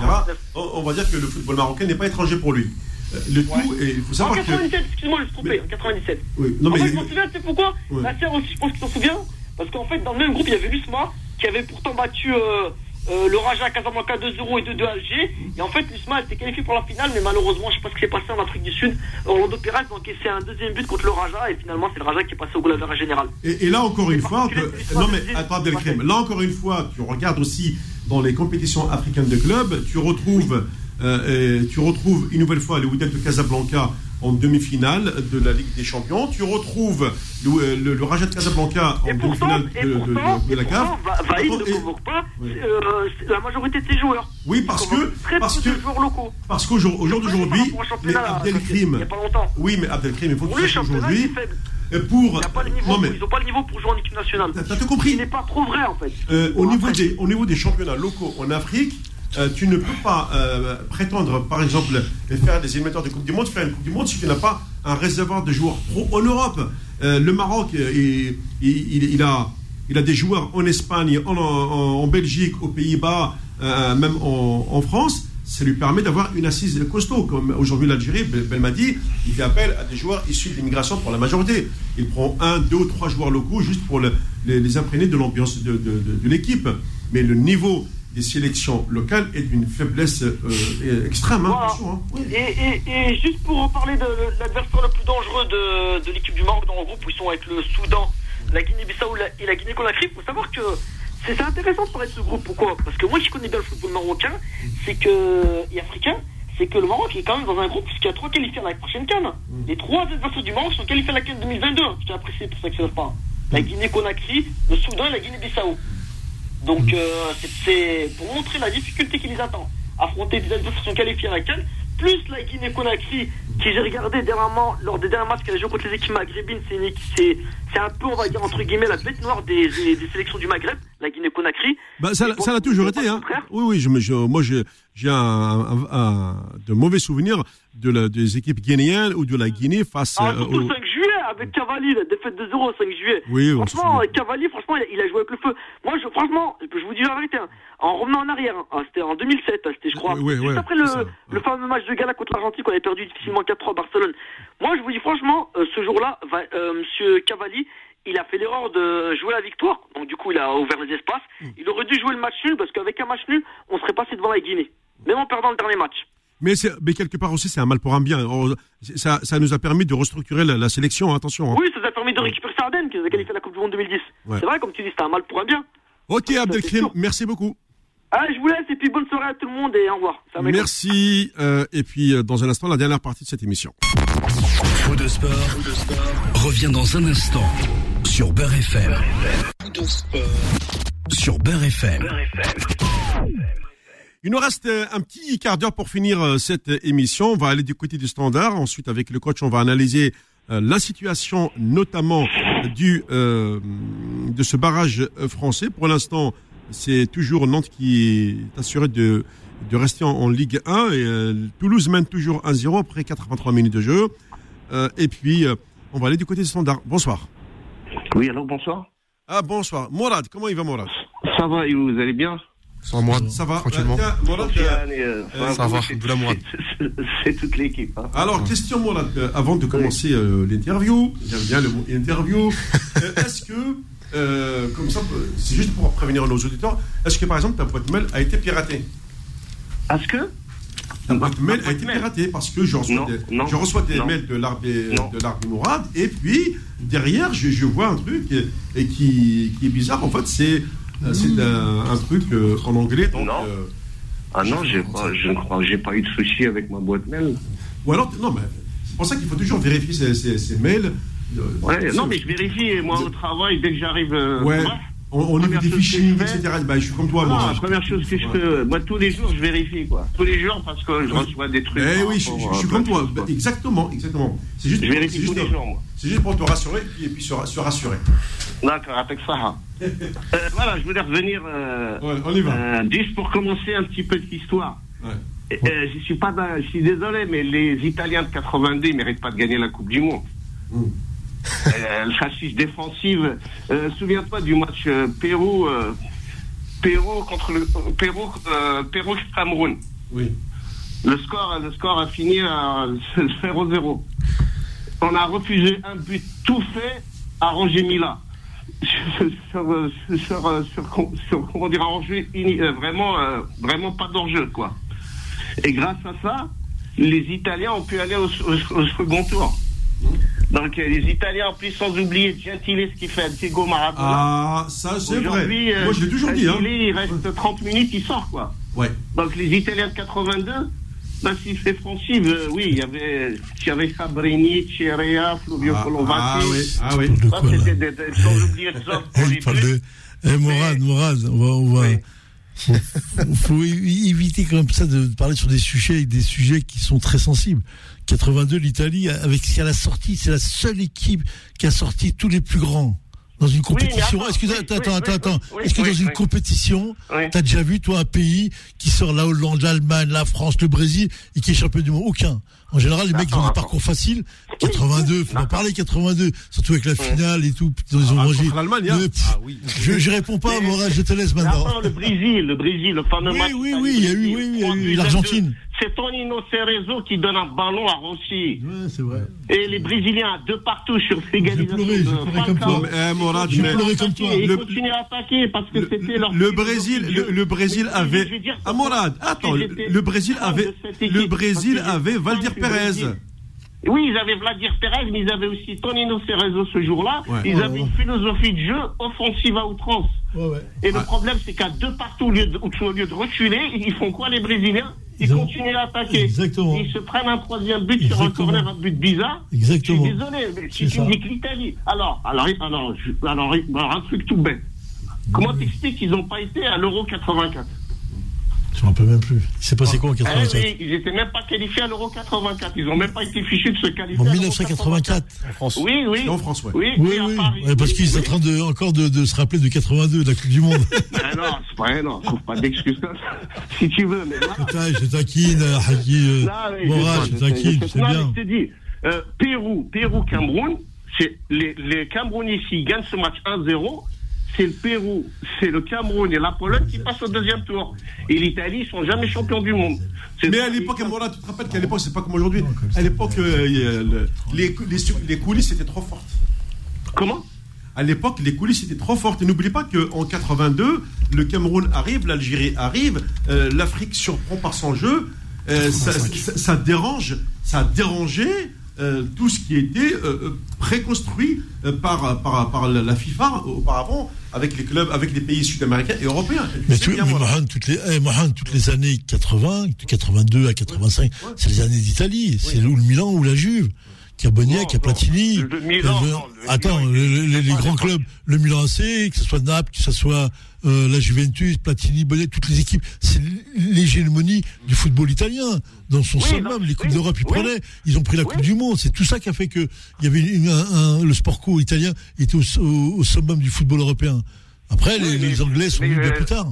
on, va dire que le football marocain n'est pas étranger pour lui. Euh, le tout, et il faut savoir en 97, excuse-moi, je me suis trompé, en 97. Oui, non, mais. En fait, je m'en souviens, tu sais pourquoi? La sœur aussi, je pense que tu t'en souviens. Parce qu'en fait, dans le même groupe, il y avait Lusma, qui avait pourtant battu. Euh, euh, le Raja Casablanca 2-0 et 2-2 Alger. Et en fait, l'USMA était qualifié pour la finale, mais malheureusement, je sais pas ce qui s'est passé en Afrique du Sud. Orlando Perez donc c'est un deuxième but contre le Raja, et finalement, c'est le Raja qui est passé au goal général. Et, et, là, encore une fois, non mais attends, Abdelkrim, là encore une fois, tu regardes aussi dans les compétitions africaines de clubs, tu retrouves, euh, tu retrouves une nouvelle fois le Wydad de Casablanca en demi-finale de la Ligue des Champions. Tu retrouves le, le, le Raja de Casablanca en demi-finale de, de, de, la CAF. Vaïd ne convoque pas euh, la majorité de ses joueurs. Oui, parce que parce que parce qu'au jour d'aujourd'hui, mais Abdelkrim. Oui, mais Abdelkrim, il faut que tu aujourd'hui. Pour, ils n'ont pas le niveau pour jouer en équipe nationale. T'as tout compris Ce n'est pas trop vrai en fait. Euh, au, niveau des, au niveau des championnats locaux en Afrique, euh, tu ne peux pas euh, prétendre, par exemple, faire des émetteurs de Coupe du Monde, faire une Coupe du Monde si tu n'as pas un réservoir de joueurs pro en Europe. Euh, le Maroc, il, a, des joueurs en Espagne, en, Belgique, aux Pays-Bas, même en, France. Ça lui permet d'avoir une assise costaud. Comme aujourd'hui l'Algérie, Belmadi, il fait appel à des joueurs issus de l'immigration pour la majorité. Il prend un, deux ou trois joueurs locaux juste pour les, les, imprégner de l'ambiance de, de, de l'équipe. Mais le niveau des sélections locales est d'une faiblesse euh, extrême. Hein, hein. et, et, juste pour parler de, l'adversaire le plus dangereux de, de l'équipe du Maroc dans le groupe où ils sont avec le Soudan, la Guinée-Bissau et la Guinée-Conakry, il faut savoir que c'est intéressant de parler de ce groupe. Pourquoi? Parce que moi, je connais bien le football marocain c'est que, et africain, c'est que le Maroc est quand même dans un groupe puisqu'il y a trois qualifiés à la prochaine canne. Mm. Les trois adversaires du Maroc sont qualifiés à la canne 2022. Je apprécié pour ça que ça ne pas. La mm. Guinée-Conakry, le Soudan et la Guinée-Bissau. Donc euh, c'est pour montrer la difficulté qui les attend. Affronter des adversaires qui sont qualifiés à la canne, plus la Guinée-Conakry, qui j'ai regardé dernièrement, lors des derniers matchs qu'elle a joué contre les équipes maghrébines, c'est un peu, on va dire, entre guillemets, la bête noire des, des, sélections du Maghreb, la Guinée-Conakry. Bah, ça l'a toujours été, hein. Oui, oui, je, moi, j'ai un, de mauvais souvenirs de la, des équipes guinéennes ou de la Guinée face ah, au... 5 juillet avec Cavalli, la défaite de 0 au 5 juillet. Oui, franchement, Cavalli, franchement, il a, joué avec le feu. Moi, je, franchement, je vous dis la vérité, hein, en revenant en arrière, hein, c'était en 2007, hein, c'était, je crois, juste après le, le fameux match de gala contre l'Argentine qu'on avait perdu difficilement 4-3 à Barcelone. Moi, je vous dis franchement, euh, ce jour-là, euh, Monsieur Cavalli, il a fait l'erreur de jouer la victoire, donc du coup, il a ouvert les espaces. Mm. Il aurait dû jouer le match nul parce qu'avec un match nul, on serait passé devant la Guinée, même en perdant le dernier match. Mais, mais quelque part aussi, c'est un mal pour un bien. Ça, ça nous a permis de restructurer la, sélection, attention. Hein. Oui, ça nous a permis de récupérer Sardaigne, qui a qualifié à la Coupe du Monde 2010. C'est vrai, comme tu dis, c'était un mal pour un bien. Ok, Abdelkrim, merci beaucoup. Ah, je vous laisse et puis bonne soirée à tout le monde et au revoir. Merci. Euh, et puis, euh, dans un instant, la dernière partie de cette émission. Faux de sport, de sport revient dans un instant sur Beurre FM. de sport. Sur Beurre FM. Il nous reste euh, un petit quart d'heure pour finir euh, cette émission. On va aller du côté du standard. Ensuite, avec le coach, on va analyser euh, la situation, notamment du de ce barrage français. Pour l'instant, c'est toujours Nantes qui est assuré de de rester en, Ligue 1 et Toulouse mène toujours 1-0 après 83 minutes de jeu. et puis, on va aller du côté du standard. Bonsoir. Oui, alors bonsoir. Ah bonsoir. Morad, comment il va Morad Ça va et vous allez bien? Ça va, ça va. Tranquillement. Euh, ça va, C'est toute l'équipe. Hein. Alors, question, moi, avant de commencer euh, l'interview, j'aime bien le mot interview. Euh, est-ce que euh, comme ça, c'est juste pour prévenir nos auditeurs, est-ce que par exemple ta boîte mail a été piratée? Est-ce que? Ta boîte mail a été piratée parce que je reçois Non, des, non, je reçois des non. mails de l'arbre Non. de l'arbre Mourad et puis derrière je, je vois un truc et, et qui, qui est bizarre. En fait, c'est euh, c'est un, un truc euh, en anglais. Donc, Non. euh, Ah non, j'ai pas, je ne crois, j'ai pas eu de souci avec ma boîte mail. ou alors, non, mais c'est pour ça qu'il faut toujours vérifier ces, ces- ces mails. Ouais, non, mais je vérifie, moi, au travail, dès que j'arrive. Ouais, bref. On, on des fais- etc. Bah, je suis comme toi, Non, moi. la première chose que je fais, moi, tous les jours, je vérifie, quoi. Tous les jours, parce que je reçois des trucs. Eh oui, je, suis comme toi. Bah, exactement, exactement. C'est juste, Je vérifie tous les jours, moi. c'est juste pour te rassurer et puis, se, ra- se rassurer. D'accord, avec ça. hein. Euh, voilà, je voulais revenir. Euh, Ouais, on y va. euh, juste pour commencer un petit peu de l'histoire. Ouais. Euh, je suis pas, d'un- je suis désolé, mais les Italiens de 82 ils méritent pas de gagner la Coupe du Monde. Mm. Euh, chassis défensive. Euh, Souviens-toi du match euh, Pérou, Pérou contre le Pérou, Pérou Cameroun. Oui. Le score, le score a fini à 0-0. On a refusé un but tout fait à Roger Mila. Sur, sur, sur, comment dire, un euh, vraiment, euh, vraiment pas d'enjeu, quoi. Et grâce à ça, les Italiens ont pu aller au, au- au second tour. Donc euh, les Italiens, en plus, sans oublier Gentile, ce qui fait Diego Maradona. Ah, ça, c'est vrai. Aujourd'hui, euh, Moi, je l'ai toujours dit. Hein. Gentile, il reste 30 minutes, il sort, quoi. Ouais. Donc les Italiens de 82, bah, si c'est offensive, euh, oui, il y avait, il y avait Fabrini, Cherea, Flavio Ah, Colovati. ah oui, ah oui. De Ça, quoi, là c'était des, des- sans oublier de. Eh, Morad, Morad, on va. On va Oui. faut, faut- éviter comme ça de parler sur des sujets des sujets qui sont très sensibles. 82, l'Italie, avec ce qu'elle a sorti, c'est la seule équipe qui a sorti tous les plus grands dans une compétition. oui, attends, oui, attends, oui, attends, Est-ce que dans une compétition, t'as déjà vu toi un pays qui sort la Hollande, l'Allemagne, la France, le Brésil et qui est champion du monde. Aucun. En général, les mecs ont des parcours faciles. 82, faut en parler 82, surtout avec la finale et tout. Ils ont Ah, mangé. contre l'Allemagne, hein. Ah oui. je, je réponds pas, Morad, je te laisse maintenant. Attends, le Brésil, le Brésil, le fameux Oui, match. oui, oui, il y a eu- oui, oui, il y a eu l'Argentine. C'est Tonino Cerezo qui donne un ballon à Rossi. Ouais, c'est vrai. Et les Brésiliens, deux partout sur l'égalisation. J'ai pleuré, j'ai de pleuré comme toi. Eh, mais- pleuré comme toi. Ils Le- continuent à attaquer parce que Le, c'était leur. le Brésil, le, le Brésil avait. je veux dire, Ah, Morad, attends, le, Brésil avait. de Le Brésil avait Valdir Pérez. Oui, ils avaient Vladimir Pérez, mais ils avaient aussi Tonino Cerezo ce jour-là. Ouais. Ils Ouais, avaient ouais. une philosophie de jeu offensive à outrance. Ouais, ouais. Et le Ouais. problème, c'est qu'à deux partout, au lieu, de, au lieu de reculer, ils font quoi les Brésiliens? Ils, Ils ont- continuent à attaquer. Exactement. Ils se prennent un troisième but sur un corner, un but bizarre. Exactement. Je suis désolé, mais si C'est tu me dis que l'Italie. Alors, alors, alors, alors, alors, un truc tout bête. Comment t'expliques qu'ils n'ont pas été à l'Euro 84 Je me rappelle même plus. Il s'est passé quoi en Eh 87 oui, Ils n'étaient même pas qualifiés à l'Euro 84. Ils n'ont même pas été fichus de se qualifier. En à l'Euro 1984 En France. Oui, oui. En France, ouais. Oui, Oui, oui, à oui. Paris. Ouais, parce qu'ils sont en train de, encore de, de se rappeler de 82, de la Coupe du Monde. Ah non, c'est pas vrai, non. Trouve pas d'excuses comme ça. Si tu veux, mais là. Putain, je taquine, euh, Haki, euh, Morad, je taquine, c'est Non, bien. mais je te dis, euh, Pérou, Pérou, Cameroun, c'est les, les Camerounais s'ils gagnent ce match 1-0, c'est le Pérou, c'est le Cameroun et la Pologne qui passent au deuxième tour. Et l'Italie, ils sont jamais champions du monde. Mais à l'époque, Morad, tu te rappelles qu'à l'époque, c'est pas comme aujourd'hui. À l'époque, euh, le- les, les, les coulisses étaient trop fortes. Comment? À l'époque, les coulisses étaient trop fortes. Et n'oubliez pas qu'en 82, le Cameroun arrive, l'Algérie arrive, euh, l'Afrique surprend par son jeu. Euh, ça, ça- ça dérange, ça a dérangé euh, tout ce qui était euh, euh, préconstruit euh, par, par, par la FIFA auparavant avec les clubs, avec les pays sud-américains et européens. Et Mais tu bien, mais voilà. Mohamed, toutes les, eh, Mohamed, toutes les années 80, de 82 à 85, c'est les années d'Italie. C'est ou le Milan ou la Juve? Qui a Bognac, Non, qui a. Platini. Le Milan, le attends, Milan, le- il- le- il- les il- grands il- clubs, le Milan AC, que ce soit Naples, que ce soit euh, la Juventus, Platini, Bognac, toutes les équipes, c'est l'hégémonie du football italien. Dans son Oui, les Coupes oui, d'Europe, ils oui. prenaient, ils ont pris la. Coupe du Monde. C'est tout ça qui a fait que il y avait une- un- un- le sport co italien était au, au- au summum du football européen. Après, les, les Anglais sont venus bien plus tard.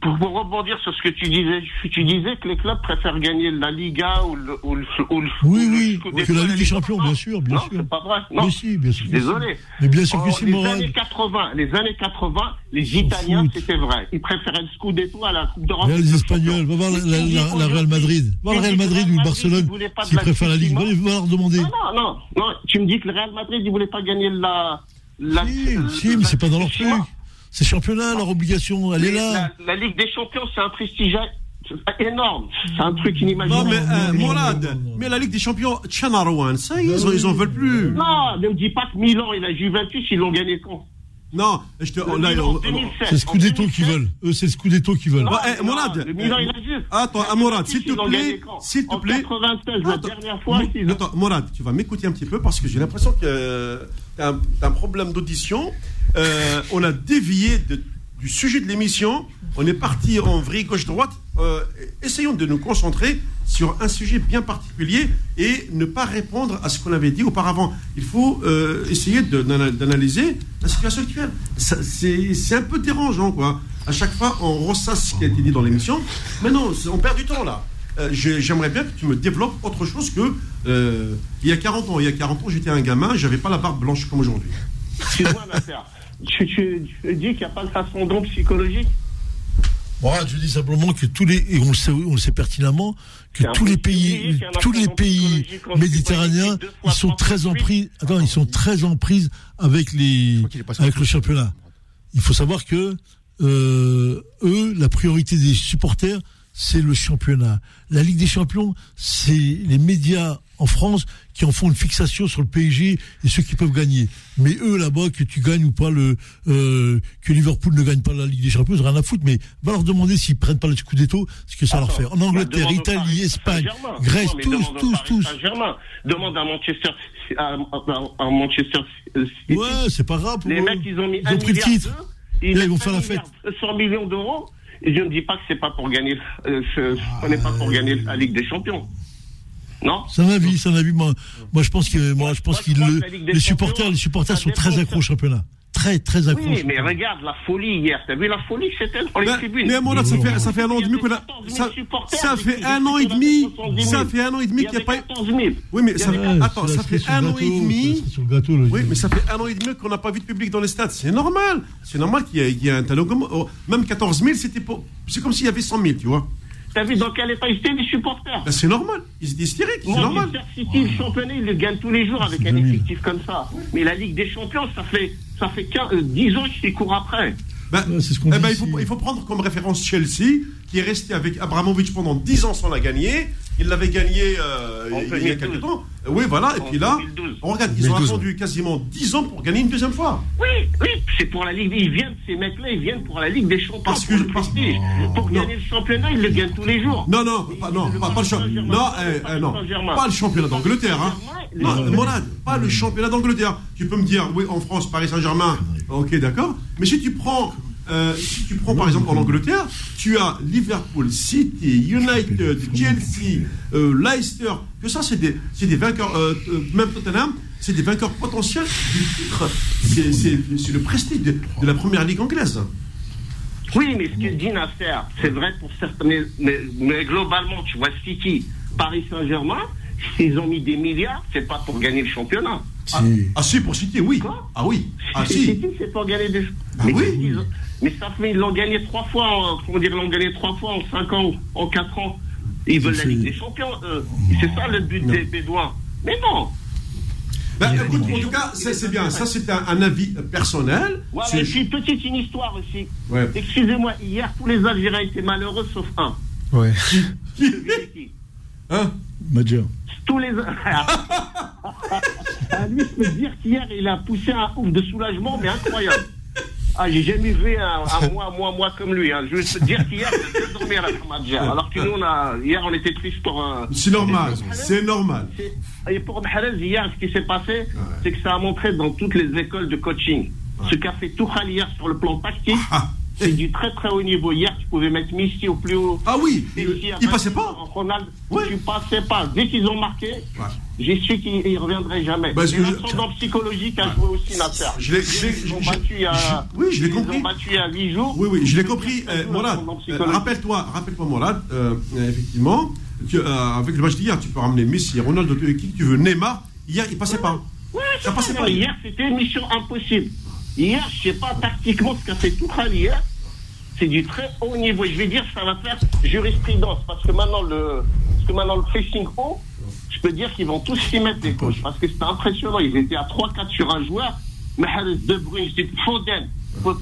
Pour, pour rebondir sur ce que tu disais, tu disais que les clubs préfèrent gagner la Liga ou le. Ou le, ou le Oui, ou oui, que la Ligue des Champions, bien sûr, bien non, sûr. c'est pas vrai. Non. Mais si, bien sûr. Désolé. Mais bien sûr que si, les années 80, les années 80, les Italiens, c'était vrai. Ils préféraient le Scudetto à la Coupe d'Europe. Les Espagnols, va voir la, la- la- la Real Madrid. Va voir le Real Madrid ou le Barcelone, s'ils préfèrent la Ligue. Va, leur demander. Non, non, non. Tu me dis que le Real Madrid, il voulait pas gagner la, La, si, mais c'est pas dans leur truc. C'est championnat, leur obligation, elle est là. La, Ligue des Champions, c'est un prestige énorme. C'est un truc inimaginable. Non, mais euh, Mourad, mais la Ligue des Champions, Tchanarouan, ça, ils, ils en veulent plus. Non, ne me dis pas que Milan et la Juventus, ils l'ont gagné quand? Non, je te. C'est le Scudetto qui veulent. Eux, c'est le Scudetto qui veulent. Eh, Mourad. Le Milan, il a juste. Attends, ah, Mourad, s'il te plaît. S'il te plaît. 96, la dernière fois. Attends, Mourad, tu vas m'écouter un petit peu parce que j'ai l'impression que tu as un problème d'audition. Euh, on a dévié de du sujet de l'émission. On est parti en vrille gauche-droite. Euh, essayons de nous concentrer sur un sujet bien particulier et ne pas répondre à ce qu'on avait dit auparavant. Il faut euh, essayer d'analyser la situation actuelle. C'est un peu dérangeant, quoi. À chaque fois, on ressasse ce qui a été dit dans l'émission. Mais non, on perd du temps, là. Euh, j'aimerais bien que tu me développes autre chose que il y a 40 ans. Il y a 40 ans, j'étais un gamin, j'avais pas la barbe blanche comme aujourd'hui. Excuse-moi, tu, tu, dis qu'il n'y a pas de ascendant psychologique? Moi, je dis simplement que tous les, et on le sait, on le sait pertinemment, que tous les pays, tous les pays méditerranéens, ils sont très en prise, attends, ils sont très en prise avec les, avec le championnat. Il faut savoir que, euh, eux, la priorité des supporters, c'est le championnat. La Ligue des Champions, c'est les médias en France qui en font une fixation sur le PSG et ceux qui peuvent gagner. Mais eux là-bas, que tu gagnes ou pas le, euh, que Liverpool ne gagne pas la Ligue des Champions, rien à foutre. Mais va leur demander s'ils prennent pas le Scudetto, ce que ça leur fait. En bah, Angleterre, Italie, Espagne, Grèce, tous, tous, tous. Demande à Manchester, à, Manchester. Ouais, c'est pas grave. les mecs, ils ont mis ils ont pris le titre. Ils, vont faire la fête. 100 millions d'euros. Et je ne dis pas que c'est pas pour gagner, euh, ce, n'est pas pour gagner la Ligue des Champions. Non C'est un avis, c'est un avis. Moi, moi, je pense que, moi, je pense qu'il les supporters, les supporters sont très accros au championnat très très accro. Oui, mais regarde la folie hier. T'as vu la folie c'était dans les ben, tribunes. Mais moi là, ça fait ça fait un an et demi qu'on a ça, ça fait un an et demi. Ça fait un an et demi qu'il n'y a pas. Oui, mais ça attends, ça fait un an et demi. Oui, mais ça fait un an et demi qu'on n'a pas vu de public dans les stades. C'est normal. C'est normal qu'il y ait un talent comme oh, même 14 000, c'était c'est comme s'il y avait 100 000, tu vois. T'as vu dans quel état ils étaient les supporters ben C'est normal, ils étaient hystériques, c'est normal. City, le championnat, ils le gagnent tous les jours avec un effectif comme ça. Mais la Ligue des Champions, ça fait, ça fait 15, 10 euh, ans qu'ils courent après. Ben, ce eh ben, il, faut, il faut prendre comme référence Chelsea, qui est resté avec Abramovich pendant 10 ans sans la gagner. Il l'avait gagné euh, il y a quelques temps. Oui, voilà. Et puis là, on regarde, ils ont attendu quasiment 10 ans pour gagner une deuxième fois. Oui, oui, c'est pour la Ligue. Ils viennent, ces mecs-là, ils viennent pour la Ligue des Champions. Parce que, Pour gagner le championnat, ils le gagnent tous les jours. Non, non, pas, non, pas, le championnat. Non, eh, eh, non, pas le championnat d'Angleterre. Hein. Non, Morad, pas le championnat d'Angleterre. Tu peux me dire, oui, en France, Paris Saint-Germain, ok, d'accord. Mais si tu prends euh, si tu prends par exemple en Angleterre, tu as Liverpool, City, United, Chelsea, euh, Leicester, que ça c'est des, des, vainqueurs, euh, même Tottenham, c'est des vainqueurs potentiels du titre. C'est le prestige de, la première ligue anglaise. Oui, mais ce que dit Nasser, c'est vrai pour certains, mais, globalement, tu vois City, Paris Saint-Germain, s'ils ont mis des milliards, c'est pas pour gagner le championnat. Ah, ah, si, pour City, oui. ah oui. Ah si. City, c'est pour gagner des. Ah, oui. Mais ça fait, ils l'ont gagné trois fois, comment dire, ils l'ont gagné trois fois en cinq ans, en quatre ans. ils veulent la Ligue des Champions, C'est ça le but des Bédouins. Mais non. Ben, écoute, en tout cas, c'est bien. Ça, c'est un, avis personnel. Voilà, et puis, petite une histoire aussi. Excusez-moi, hier, tous les Algériens étaient malheureux, sauf un. Ouais. hein? Major. Tous les. ah, lui, je peux dire qu'hier, il a poussé un ouf de soulagement, mais incroyable. Ah, j'ai jamais vu un, moi, moi, moi comme lui. Hein. Je veux te dire qu'hier, j'ai dormir à la Alors que nous, on a, hier, on était triste pour. Euh, c'est normal, c'est normal. Et pour Mahrez, hier, ce qui s'est passé, c'est que ça a montré dans toutes les écoles de coaching. Ce qu'a fait Toukhal hier sur le plan tactique. C'est du très très haut niveau. Hier, tu pouvais mettre Messi au plus haut. Ah oui, il, passait pas. Ronald, ouais. tu passais pas. Dès qu'ils ont marqué, j'ai su qu'ils ne reviendraient jamais. Parce que l'ascendant psychologique a joué aussi Nasser. Je l'ai, ils ont battu à, oui, je l'ai compris. Ils ont battu à 8 jours. Oui, oui, je l'ai compris. Euh, euh, rappelle-toi, rappelle-toi, Morad, euh, effectivement, que, avec le match d'hier, tu peux ramener Messi, Ronaldo, qui tu veux, Neymar. Hier, il passait pas. Ouais, ça passait pas. Hier, c'était une mission impossible. Hier, je sais pas tactiquement ce qu'a fait tout hier c'est du très haut niveau. Et je vais dire, ça va faire jurisprudence. Parce que maintenant, le, parce que maintenant, le pressing haut, je peux dire qu'ils vont tous s'y mettre, les coachs. Parce que c'était impressionnant. Ils étaient à 3-4 sur un joueur. Mahrez, De Bruyne, c'est Foden.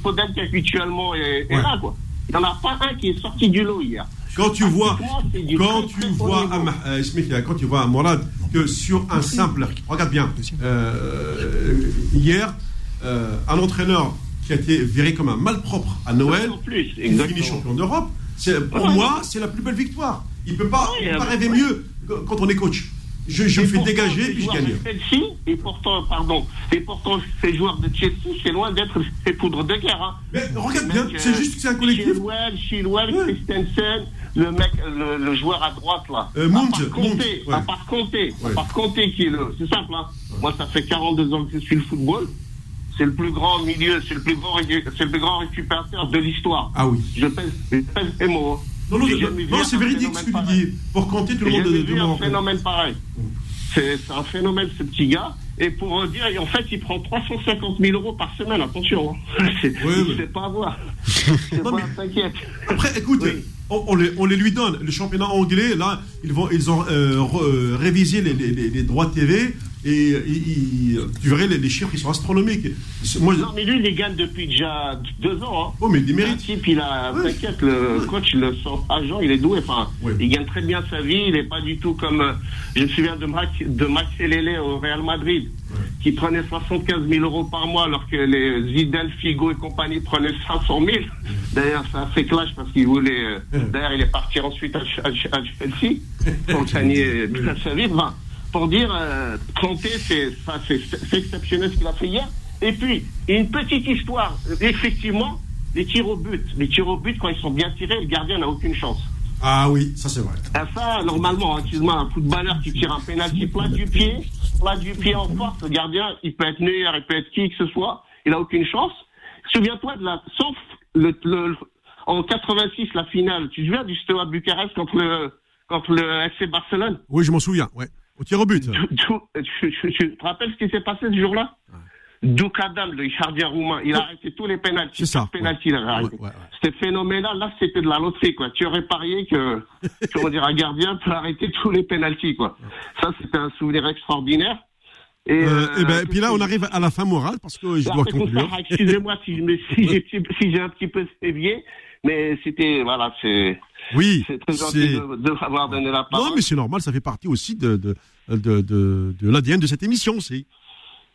Foden qui habituellement est, est là, quoi. Il n'y en a pas un qui est sorti du lot hier. Quand tu vois, quand tu vois, euh, quand tu vois Morad, que sur un simple, regarde bien, euh, hier, euh, un entraîneur qui a été viré comme un malpropre à Noël, plus, il finit champion d'Europe. Pour moi, c'est la plus belle victoire. Il ne peut pas, pas rêver mieux quand on est coach. Je, je me fais dégager puis je gagne. Chelsea, et pourtant, pardon, et pourtant, ces joueurs de Chelsea, c'est loin d'être ces poudres de guerre. Hein. Mais regarde bien, c'est juste que c'est un collectif. Chilwell, Chilwell. Christensen, le mec, le, le, joueur à droite là. Euh, Mount, à part compter, ouais. à part à part compter qui est le, c'est simple. Hein. Moi, ça fait 42 ans que je suis le football. C'est le plus grand milieu, c'est le plus grand, c'est le plus grand récupérateur de l'histoire. Ah oui. Je pèse, je pèse mes mots. Non, non, non c'est véridique ce que tu dis. Pour compter, tout le monde de vu un phénomène pareil. C'est un phénomène, ce petit gars. Et pour dire, en fait, il prend 350 000 euros par semaine. Attention, hein. c'est oui, oui. pas avoir. non, mais... t'inquiète. Après, écoute, oui. on, on, les, on, les, lui donne. Le championnat anglais, là, ils, vont, ils ont euh, re, révisé les, les, les, droits TV. Et, et, et tu verrais, les, chiffres, ils sont astronomiques. Moi, non, mais lui, il les gagne depuis déjà deux ans. Hein. Oh, mais il mérite. type, il a, ouais. t'inquiète, le coach, le, son agent, il est doué. Enfin, ouais. il gagne très bien sa vie. Il n'est pas du tout comme. Je me souviens de Max, de Max Lele au Real Madrid, qui prenait 75 000 euros par mois, alors que les Zidane, Figo et compagnie prenaient 500 000. D'ailleurs, ça fait clash parce qu'il voulait. D'ailleurs, il est parti ensuite à, à, à Chelsea pour gagner sa vie. Enfin, pour dire, euh, Kanté, c'est exceptionnel ce qu'il a fait hier. Et puis, une petite histoire, effectivement, les tirs au but. Les tirs au but, quand ils sont bien tirés, le gardien n'a aucune chance. Ah oui, ça c'est vrai. Ah, ça, normalement, excuse-moi, un footballeur qui tire un pénalty plat du pied, plat du pied en force, le gardien, il peut être Neuer, il peut être qui que ce soit, il n'a aucune chance. Souviens-toi de la, sauf le, le, en 86, la finale, tu te souviens du Steaua Bucarest contre le, contre le FC Barcelone? Oui, je m'en souviens, ouais. Au tir au but. Tu, te rappelles ce qui s'est passé ce jour-là ouais. Doukadam, le gardien roumain, il a arrêté tous les pénaltys. C'est ça. Pénalty, ouais. ouais, C'était phénoménal. Là, c'était de la loterie, quoi. Tu aurais parié que, comment dire, un gardien peut arrêter tous les pénaltys, quoi. Ça, c'était un souvenir extraordinaire. Et, euh, euh, et ben, puis là, on arrive à la fin morale parce que je dois conclure. Excusez-moi si j'ai si si un petit peu sévié, mais c'était, voilà, c'est. Oui. C'est très gentil de, de m'avoir donné la parole. Non, mais c'est normal, ça fait partie aussi de, de, de, de, de l'ADN de cette émission aussi.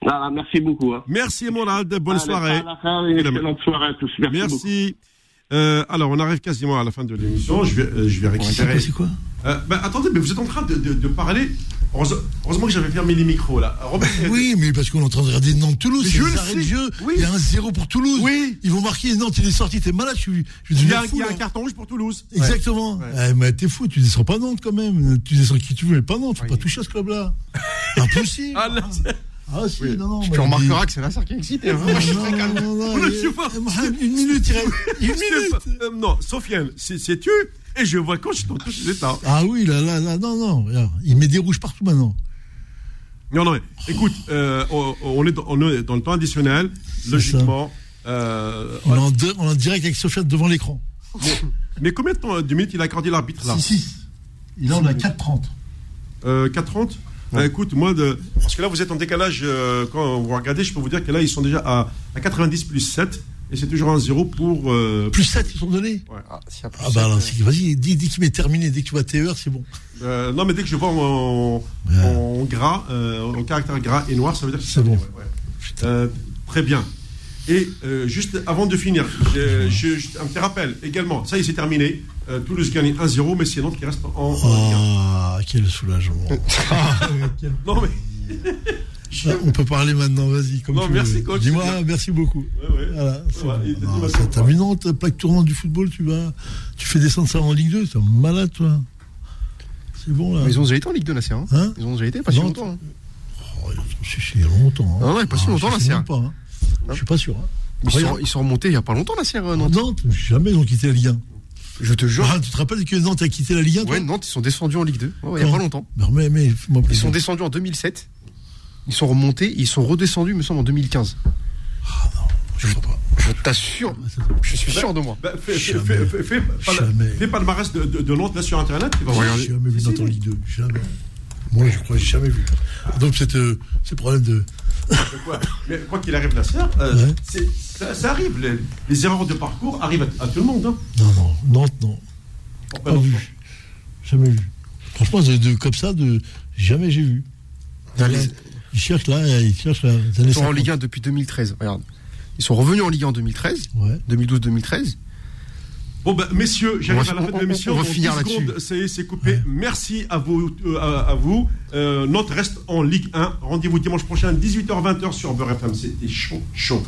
Voilà, merci beaucoup. Hein. Merci, Morad. Bonne Allez, soirée. Soirée à tous. Merci. merci. Euh, alors, on arrive quasiment à la fin de l'émission. Je vais, euh, je vais récupérer. C'est quoi euh, ben, Attendez, mais vous êtes en train de, de, de parler. Heureusement que j'avais fermé les micros là. Robert, oui, mais parce qu'on est en train de regarder Nantes-Toulouse. Je le sais. Jeu. Oui. Il y a un zéro pour Toulouse. Oui. Ils vont marquer. Nantes, il est sorti. T'es malade. Je suis. Je il y a, fou, il y a un carton rouge pour Toulouse. Exactement. Eh, mais t'es fou. Tu descends pas Nantes quand même. Tu descends qui tu veux, mais pas Nantes. Faut pas toucher à ce club-là. Impossible. Ah, là, ah si, oui. non, non. Tu remarqueras dit... que c'est la qui est excité. Hein. Non, non, non, non, non, Une minute, il reste. Une minute. Euh, non, Sofiane, c'est tu. Et je vois quand je t'en touche l'état. Ah oui, là, là, là, non, non. Il met des rouges partout maintenant. Non, non, mais écoute, euh, on, on, est dans, on, est dans, le temps additionnel, logiquement. Euh, on, est en on est en direct avec Sofiane devant l'écran. Mais, mais, combien de temps, de minutes il a accordé l'arbitre là? 6. Il en a 4,30. Euh, 4,30 bah, écoute, moi, de... parce que là, vous êtes en décalage, euh, quand vous regardez, je peux vous dire que là, ils sont déjà à, à 90 plus 7, et c'est toujours un 0 pour... Euh... Plus 7, ils sont donnés ouais. Ah, si ah bah alors, vas-y, dis, dis qu'il m'est terminé, dès que tu vois TER, c'est bon. Euh, non, mais dès que je vois en, ouais. en gras, euh, en caractère gras et noir, ça veut dire que c'est bon. Ouais, ouais. très bien. Et euh, juste avant de finir, je, je, je, un petit rappel également. Ça y est, c'est terminé. Euh, Toulouse gagne 1-0, mais c'est Nantes qui reste en. Ah, oh, quel soulagement. quel... Non, mais. On peut parler maintenant, vas-y. Non, merci, coach. Dis-moi, merci beaucoup. Ouais, ouais. Voilà, ouais, bon. Plaque tournante du football, tu vas, tu fais descendre ça en Ligue 2, t'es malade, toi. C'est bon, là. Mais ils ont déjà été en Ligue 2, Nasser. Hein, hein ils ont déjà été, pas si longtemps. Hein. Oh, a longtemps. Hein. Ah ouais, pas si longtemps, Nasser. Pas, hein. Je suis pas sûr. Hein. Ils, sont, ils sont remontés il n'y a pas longtemps, Nasser, Nantes. Nantes, jamais ils ont quitté la Ligue 1. Je te jure. Ah, tu te rappelles que Nantes a quitté la Ligue 1 Ouais, Nantes, ils sont descendus en Ligue 2. Ouais, il n'y a pas longtemps. Mais, mais, ils sont descendus en 2007. Ils sont remontés, ils sont redescendus, me semble, en 2015. Ah non, je ne crois pas. Je t'assure, je suis sûr de moi. Bah, fais, fais, fais, fais, fais palmarès de, de, de Nantes là sur internet. Tu vas regarder. Jamais vu Nantes en Ligue 2, jamais. Moi, je crois que j'ai jamais vu. Donc, c'est euh, ce problème de, quoi Mais quoi qu'il arrive, la sœur, euh, ça, arrive. Les, erreurs de parcours arrivent à, tout le monde. Hein. Non, non, non, non. Pas, vu. Jamais vu. Franchement, de, comme ça, de jamais j'ai vu. Ils cherchent là, ils cherchent là. Ils sont en Ligue 1 depuis 2013. Regarde. Ils sont revenus en Ligue 1 en 2013. Ouais. 2012-2013. Bon, ben, messieurs, j'arrive à la fin de l'émission. On va finir là-dessus. C'est coupé. Merci à vous. Euh, à, vous. Euh, notre reste en Ligue 1. Rendez-vous dimanche prochain, 18h-20h sur Beurre FM. C'était chaud, chaud.